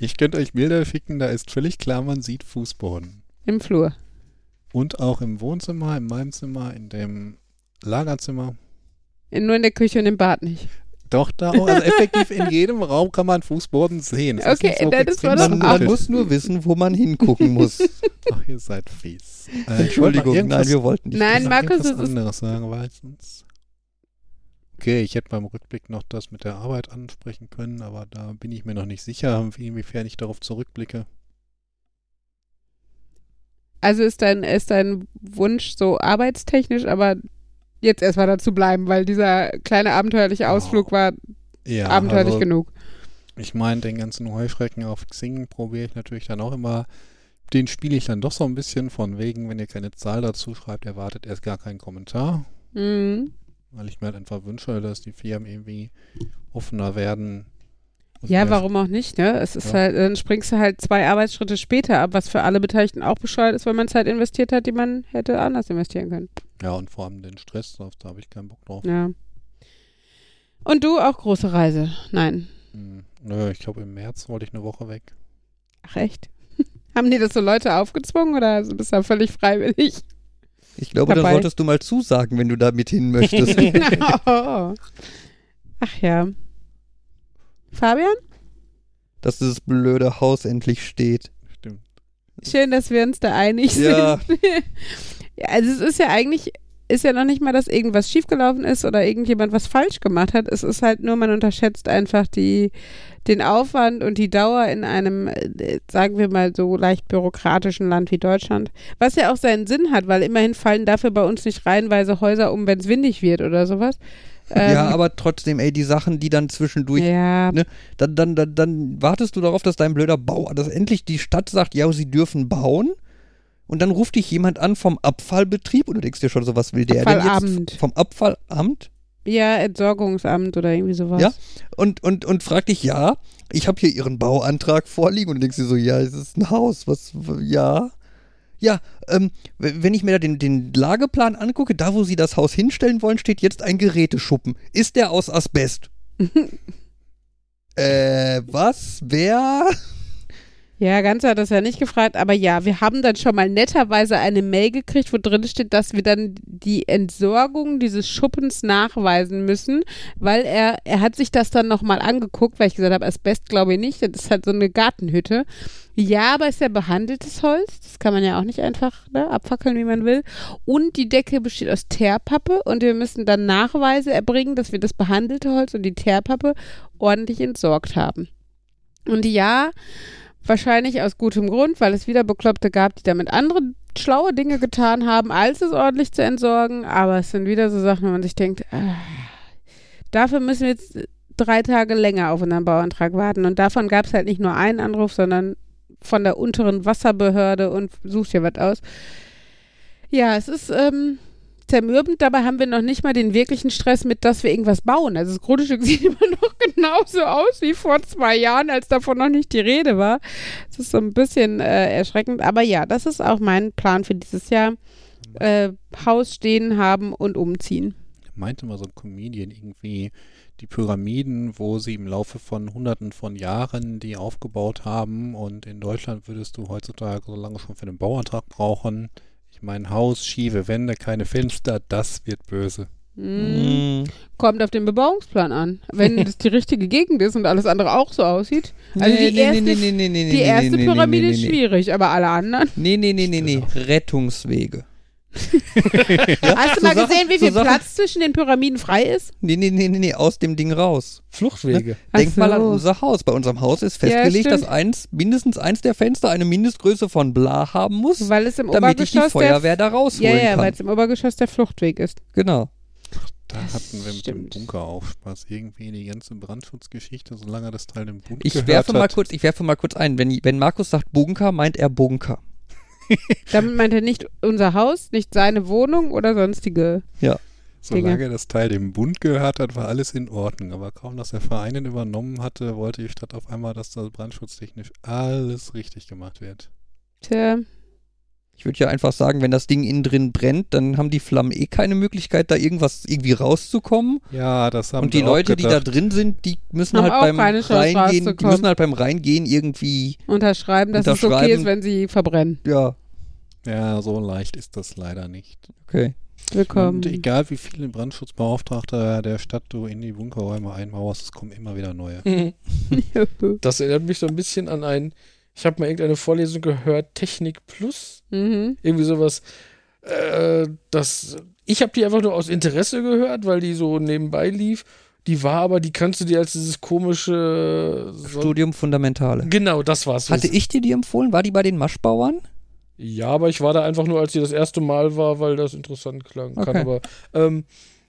D: ich könnte euch Bilder schicken, da ist völlig klar, man sieht Fußboden.
A: Im Flur.
D: Und auch im Wohnzimmer, in meinem Zimmer, in dem Lagerzimmer.
A: In, nur in der Küche und im Bad nicht.
D: Doch, da auch. Also effektiv in jedem Raum kann man Fußboden sehen. Ist
A: Okay,
D: nicht so
A: dann ist
D: extrem
A: man
B: man,
A: auch-
B: man
D: sympathisch.
B: muss nur wissen, wo man hingucken muss.
D: Ach, ihr seid fies. Äh,
B: Entschuldigung, nein, wir wollten nicht.
A: Nein,
D: Ich
A: Markus, ist-
D: anderes sagen, weil sonst. Okay, ich hätte beim Rückblick noch das mit der Arbeit ansprechen können, aber da bin ich mir noch nicht sicher, inwiefern ich darauf zurückblicke.
A: Also ist dein, ist dein Wunsch so arbeitstechnisch, aber jetzt erstmal dazu bleiben, weil dieser kleine abenteuerliche Ausflug
D: Oh.
A: war
D: Ja,
A: abenteuerlich
D: also,
A: genug.
D: Ich meine, den ganzen Heuschrecken auf Xing probiere ich natürlich dann auch immer. Den spiele ich dann doch so ein bisschen von wegen, wenn ihr keine Zahl dazu schreibt, erwartet erst gar keinen Kommentar.
A: Mhm.
D: Weil ich mir halt einfach wünsche, dass die Firmen irgendwie offener werden.
A: Ja, warum auch nicht, ne? Es ist
D: Ja.
A: halt, dann springst du halt zwei Arbeitsschritte später ab, was für alle Beteiligten auch bescheuert ist, weil man Zeit investiert hat, die man hätte anders investieren können.
D: Ja, und vor allem den Stress, drauf, da habe ich keinen Bock drauf.
A: Ja. Und du auch große Reise? Nein.
D: Hm, nö, ich glaube, im März wollte ich eine Woche weg.
A: Ach echt? Haben die das so Leute aufgezwungen oder bist du da völlig freiwillig?
B: Ich glaube, dann
A: dabei.
B: solltest du mal zusagen, wenn du da mit hin möchtest.
A: Ach ja. Fabian?
B: dass dieses blöde Haus endlich steht.
D: Stimmt.
A: Schön, dass wir uns da einig sind.
B: Ja.
A: ja, also es ist ja eigentlich, ist ja noch nicht mal, dass irgendwas schiefgelaufen ist oder irgendjemand was falsch gemacht hat. Es ist halt nur, man unterschätzt einfach die, den Aufwand und die Dauer in einem, äh, sagen wir mal, so leicht bürokratischen Land wie Deutschland. Was ja auch seinen Sinn hat, weil immerhin fallen dafür bei uns nicht reihenweise Häuser um, wenn es windig wird oder sowas.
B: ja,
A: Ähm,
B: aber trotzdem, ey, die Sachen, die dann zwischendurch
A: ja,
B: ne, dann, dann, dann, dann wartest du darauf, dass dein blöder Bau, dass endlich die Stadt sagt, ja, sie dürfen bauen. Und dann ruft dich jemand an vom Abfallbetrieb und du denkst dir schon so, was will der denn jetzt? Vom Abfallamt?
A: ja, Entsorgungsamt oder irgendwie sowas.
B: Ja. Und, und, und fragt dich, ja, ich habe hier ihren Bauantrag vorliegen und du denkst dir so, ja, es ist ein Haus, was, ja. Ja, ähm, wenn ich mir da den, den Lageplan angucke, da wo sie das Haus hinstellen wollen, steht jetzt ein Geräteschuppen. Ist der aus Asbest? äh, was? Wer?
A: Ja, ganz hat das ja nicht gefragt, aber ja, wir haben dann schon mal netterweise eine Mail gekriegt, wo drin steht, dass wir dann die Entsorgung dieses Schuppens nachweisen müssen, weil er, er hat sich das dann nochmal angeguckt, weil ich gesagt habe, Asbest glaube ich nicht, das ist halt so eine Gartenhütte. Ja, aber ist ja behandeltes Holz, das kann man ja auch nicht einfach ne, abfackeln, wie man will. Und die Decke besteht aus Teerpappe und wir müssen dann Nachweise erbringen, dass wir das behandelte Holz und die Teerpappe ordentlich entsorgt haben. Und ja, Wahrscheinlich aus gutem Grund, weil es wieder Bekloppte gab, die damit andere schlaue Dinge getan haben, als es ordentlich zu entsorgen. Aber es sind wieder so Sachen, wo man sich denkt, ah, dafür müssen wir jetzt drei Tage länger auf unseren Bauantrag warten. Und davon gab es halt nicht nur einen Anruf, sondern von der unteren Wasserbehörde und sucht hier was aus. Ja, es ist ähm, zermürbend. Dabei haben wir noch nicht mal den wirklichen Stress mit, dass wir irgendwas bauen. Also das Grundstück sieht immer noch genauso aus wie vor zwei Jahren, als davon noch nicht die Rede war. Es ist so ein bisschen äh, erschreckend. Aber ja, das ist auch mein Plan für dieses Jahr. Äh, Haus stehen haben und umziehen.
D: Meinte mal so ein Comedian irgendwie, die Pyramiden, wo sie im Laufe von hunderten von Jahren die aufgebaut haben und in Deutschland würdest du heutzutage so lange schon für den Bauantrag brauchen. Ich meine, Haus, schiefe Wände, keine Fenster, das wird böse.
A: Hm.
B: Mm.
A: Kommt auf den Bebauungsplan an. Wenn es die richtige Gegend ist und alles andere auch so aussieht. Also
B: Nee,
A: die
B: nee,
A: erste,
B: nee, nee, nee, nee,
A: die erste
B: nee, nee,
A: Pyramide
B: nee,
A: ist
B: nee,
A: schwierig, aber alle anderen.
B: Nee, nee, nee, nee, nee. Rettungswege.
A: Hast du
B: so
A: mal
B: Sachen-
A: gesehen, wie
B: so
A: viel
B: Sachen-
A: Platz zwischen den Pyramiden frei ist?
B: Nee, nee, nee, nee, nee, aus dem Ding raus.
C: Fluchtwege.
A: Ach
B: Denk mal an
A: so.
B: unser Haus. Bei unserem Haus ist
A: Ja,
B: festgelegt, dass
A: stimmt.
B: eins, mindestens eins der Fenster eine Mindestgröße von bla haben muss,
A: Weil es im
B: damit ich die
A: Obergeschoss
B: Feuerwehr da
A: der,
B: rausholen
A: Ja, ja, weil
B: kann.
A: es im Obergeschoss der Fluchtweg ist.
B: Genau.
D: Da hatten wir mit
A: stimmt.
D: dem Bunker auch Spaß. Irgendwie die ganze Brandschutzgeschichte, solange das Teil im Bund
B: Ich
D: gehört
B: werfe mal
D: hat.
B: kurz, ich werfe mal kurz ein. Wenn, wenn Markus sagt Bunker, meint er Bunker.
A: Damit meint er nicht unser Haus, nicht seine Wohnung oder sonstige.
D: Solange das Teil dem Bund gehört hat, war alles in Ordnung. Aber kaum, dass der Verein ihn übernommen hatte, wollte die Stadt auf einmal, dass da brandschutztechnisch alles richtig gemacht wird.
A: Tja,
B: Ich würde ja einfach sagen, wenn das Ding innen drin brennt, dann haben die Flammen eh keine Möglichkeit, da irgendwas irgendwie rauszukommen.
D: Ja, das haben
B: Und die Leute, die da drin sind, die müssen
A: Haben
B: halt
A: auch
B: beim
A: keine Chance
B: Reingehen, die
A: rauszukommen.
B: müssen halt beim Reingehen irgendwie,
A: unterschreiben, dass es okay
B: Unterschreiben.
A: ist, wenn sie verbrennen.
B: ja,
D: Ja, so leicht ist das leider nicht.
B: okay.
A: Willkommen.
D: Und egal wie viele Brandschutzbeauftragte der Stadt du in die Bunkerräume einmauerst, es kommen immer wieder neue.
C: Das erinnert mich so ein bisschen an ein, ich habe mal irgendeine Vorlesung gehört, Technik Plus,
A: mhm.
C: irgendwie sowas. Äh, das, ich habe die einfach nur aus Interesse gehört, weil die so nebenbei lief. Die war aber, die kannst du dir als dieses komische so,
B: Studium Fundamentale.
C: Genau, das war's.
B: Hatte ich dir die empfohlen? War die bei den Maschbauern?
C: Ja, aber ich war da einfach nur, als die das erste Mal war, weil das interessant klang. Kann
B: Okay.
C: aber, ähm,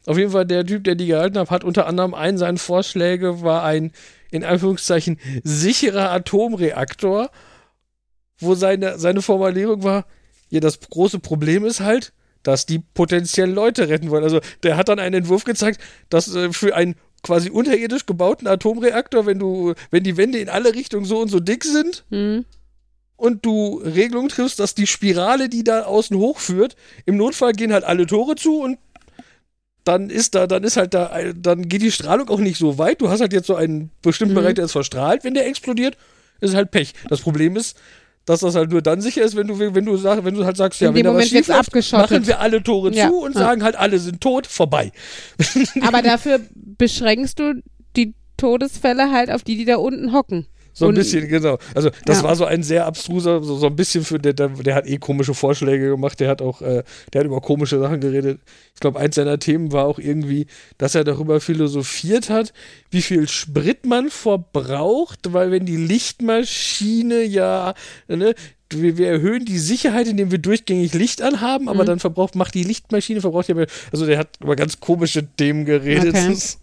C: auf jeden Fall, der Typ, der die gehalten hat, hat unter anderem einen seiner Vorschläge war ein, in Anführungszeichen, sicherer Atomreaktor, wo seine, seine Formulierung war, ja, das große Problem ist halt, dass die potenziell Leute retten wollen. Also der hat dann einen Entwurf gezeigt, dass äh, für einen quasi unterirdisch gebauten Atomreaktor, wenn du, wenn die Wände in alle Richtungen so und so dick sind,
A: Mhm.
C: und du Regelungen triffst, dass die Spirale, die da außen hochführt, im Notfall gehen halt alle Tore zu und dann ist da, dann ist halt da, dann geht die Strahlung auch nicht so weit. Du hast halt jetzt so einen bestimmten
A: Mhm.
C: Bereich, der ist verstrahlt, wenn der explodiert, ist halt Pech. Das Problem ist, dass das halt nur dann sicher ist, wenn du, wenn du sagst, wenn du halt sagst, ja,
A: In
C: wenn da was
A: Moment wird's
C: schief läuft, machen wir alle Tore
A: Ja.
C: zu und
A: Ja.
C: sagen halt, alle sind tot, vorbei.
A: Aber dafür beschränkst du die Todesfälle halt auf die, die da unten hocken.
C: So ein
A: Und-
C: bisschen, genau. Also das
A: Ja.
C: war so ein sehr abstruser, so, so ein bisschen für, der, der, der hat eh komische Vorschläge gemacht, der hat auch, äh, der hat über komische Sachen geredet. Ich glaube, eins seiner Themen war auch irgendwie, dass er darüber philosophiert hat, wie viel Sprit man verbraucht, weil wenn die Lichtmaschine ja, ne, wir, wir erhöhen die Sicherheit, indem wir durchgängig Licht anhaben, aber
A: Mhm.
C: dann verbraucht, macht die Lichtmaschine, verbraucht ja mehr, also der hat über ganz komische Themen geredet.
A: Okay.
C: Das-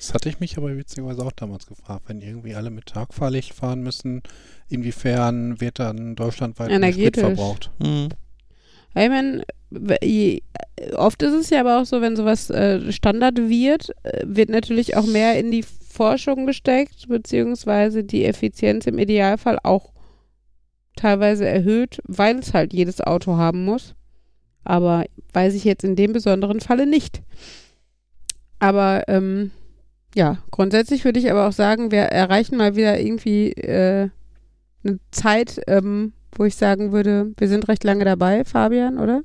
D: Das hatte ich mich aber witzigerweise auch damals gefragt, wenn irgendwie alle mit Tagfahrlicht fahren müssen, inwiefern wird dann deutschlandweit Sprit verbraucht?
B: Hm.
A: Ich meine, oft ist es ja aber auch so, wenn sowas äh, Standard wird, äh, wird natürlich auch mehr in die Forschung gesteckt, beziehungsweise die Effizienz im Idealfall auch teilweise erhöht, weil es halt jedes Auto haben muss. Aber weiß ich jetzt in dem besonderen Falle nicht. Aber ähm, ja, grundsätzlich würde ich aber auch sagen, wir erreichen mal wieder irgendwie äh, eine Zeit, ähm, wo ich sagen würde, wir sind recht lange dabei, Fabian, oder?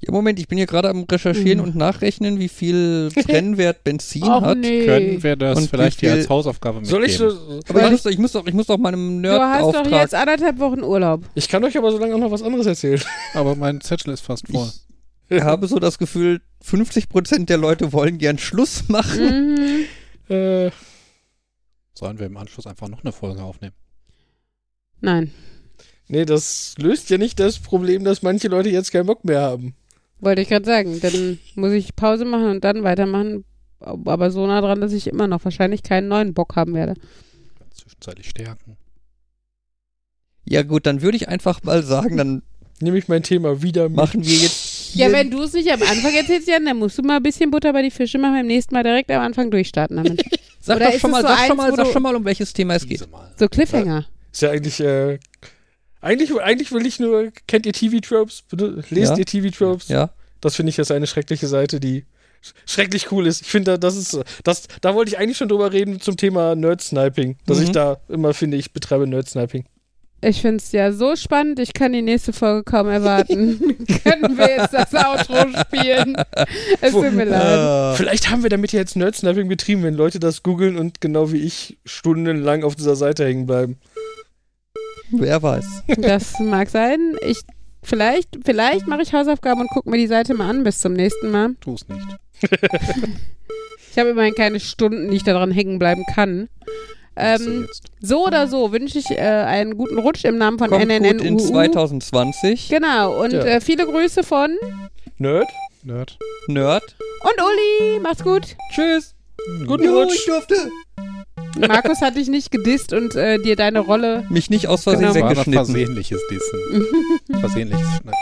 B: Ja, Moment, ich bin hier gerade am Recherchieren
A: Mhm.
B: und nachrechnen, wie viel Brennwert Benzin
A: Och,
B: hat.
A: nee.
D: Können wir das
B: Und
D: vielleicht hier als Hausaufgabe mitgeben?
C: Soll ich so,
B: Aber ich doch- ich, muss doch, ich muss doch meinem
A: Du hast doch
B: Nerd-Auftrag.
A: jetzt anderthalb Wochen Urlaub.
C: ich kann euch aber so lange auch noch was anderes erzählen.
D: Aber mein Zettel ist fast voll.
B: Ich habe so das Gefühl, 50% der Leute wollen gern Schluss machen.
A: Mhm.
C: Äh,
D: Sollen wir im Anschluss einfach noch eine Folge aufnehmen?
A: Nein,
C: nee, das löst ja nicht das Problem, dass manche Leute jetzt keinen Bock mehr haben.
A: wollte ich gerade sagen. Dann muss ich Pause machen und dann weitermachen. Aber so nah dran, dass ich immer noch wahrscheinlich keinen neuen Bock haben werde.
D: Zwischenzeitlich stärken.
B: Ja gut, dann würde ich einfach mal sagen, dann
C: Nehme ich mein Thema wieder mit.
B: machen wir jetzt hier
A: Ja, wenn du es nicht am Anfang erzählst, Jan, dann musst du mal ein bisschen Butter bei die Fische machen, beim nächsten Mal direkt am Anfang durchstarten damit.
B: Sag
A: Oder
B: doch schon mal,
A: so
B: sag schon
A: eins,
B: mal,
A: wo
B: sag schon mal, um welches Thema es geht.
D: Mal.
A: So Cliffhanger.
C: Ist ja eigentlich, äh, eigentlich, eigentlich will ich nur, kennt ihr TV-Tropes? Lest
B: Ja.
C: ihr TV-Tropes?
B: Ja.
C: Das finde ich jetzt eine schreckliche Seite, die sch- schrecklich cool ist. Ich finde, das ist, das, da wollte ich eigentlich schon drüber reden zum Thema Nerd-Sniping. Dass
B: Mhm.
C: ich da immer finde, ich betreibe Nerd-Sniping.
A: Ich finde es ja so spannend, ich kann die nächste Folge kaum erwarten. Können wir jetzt das Outro spielen? Es tut mir leid.
C: Vielleicht haben wir damit ja jetzt Nerdsnapping betrieben, wenn Leute das googeln und genau wie ich stundenlang auf dieser Seite hängen bleiben.
B: Wer weiß.
A: Das mag sein. Ich vielleicht, vielleicht mache ich Hausaufgaben und gucke mir die Seite mal an bis zum nächsten Mal.
D: Tu es nicht.
A: Ich habe immerhin keine Stunden, die ich daran hängen bleiben kann. Ähm, so oder so wünsche ich äh, einen guten Rutsch im Namen von
B: Kommt
A: NNN.
B: gut in 2020.
A: Genau, und
C: Ja.
A: äh, viele Grüße von
C: Nerd?
D: Nerd.
B: Nerd.
A: und Uli. Macht's gut.
B: Tschüss.
C: Guten Rutsch.
B: durfte.
A: Markus hat dich nicht gedisst und äh, dir deine Rolle
B: Mich nicht aus Versehen
A: Genau.
D: War noch
B: weggeschnitten.
D: versehentliches Dissen. versehentliches Schneiden.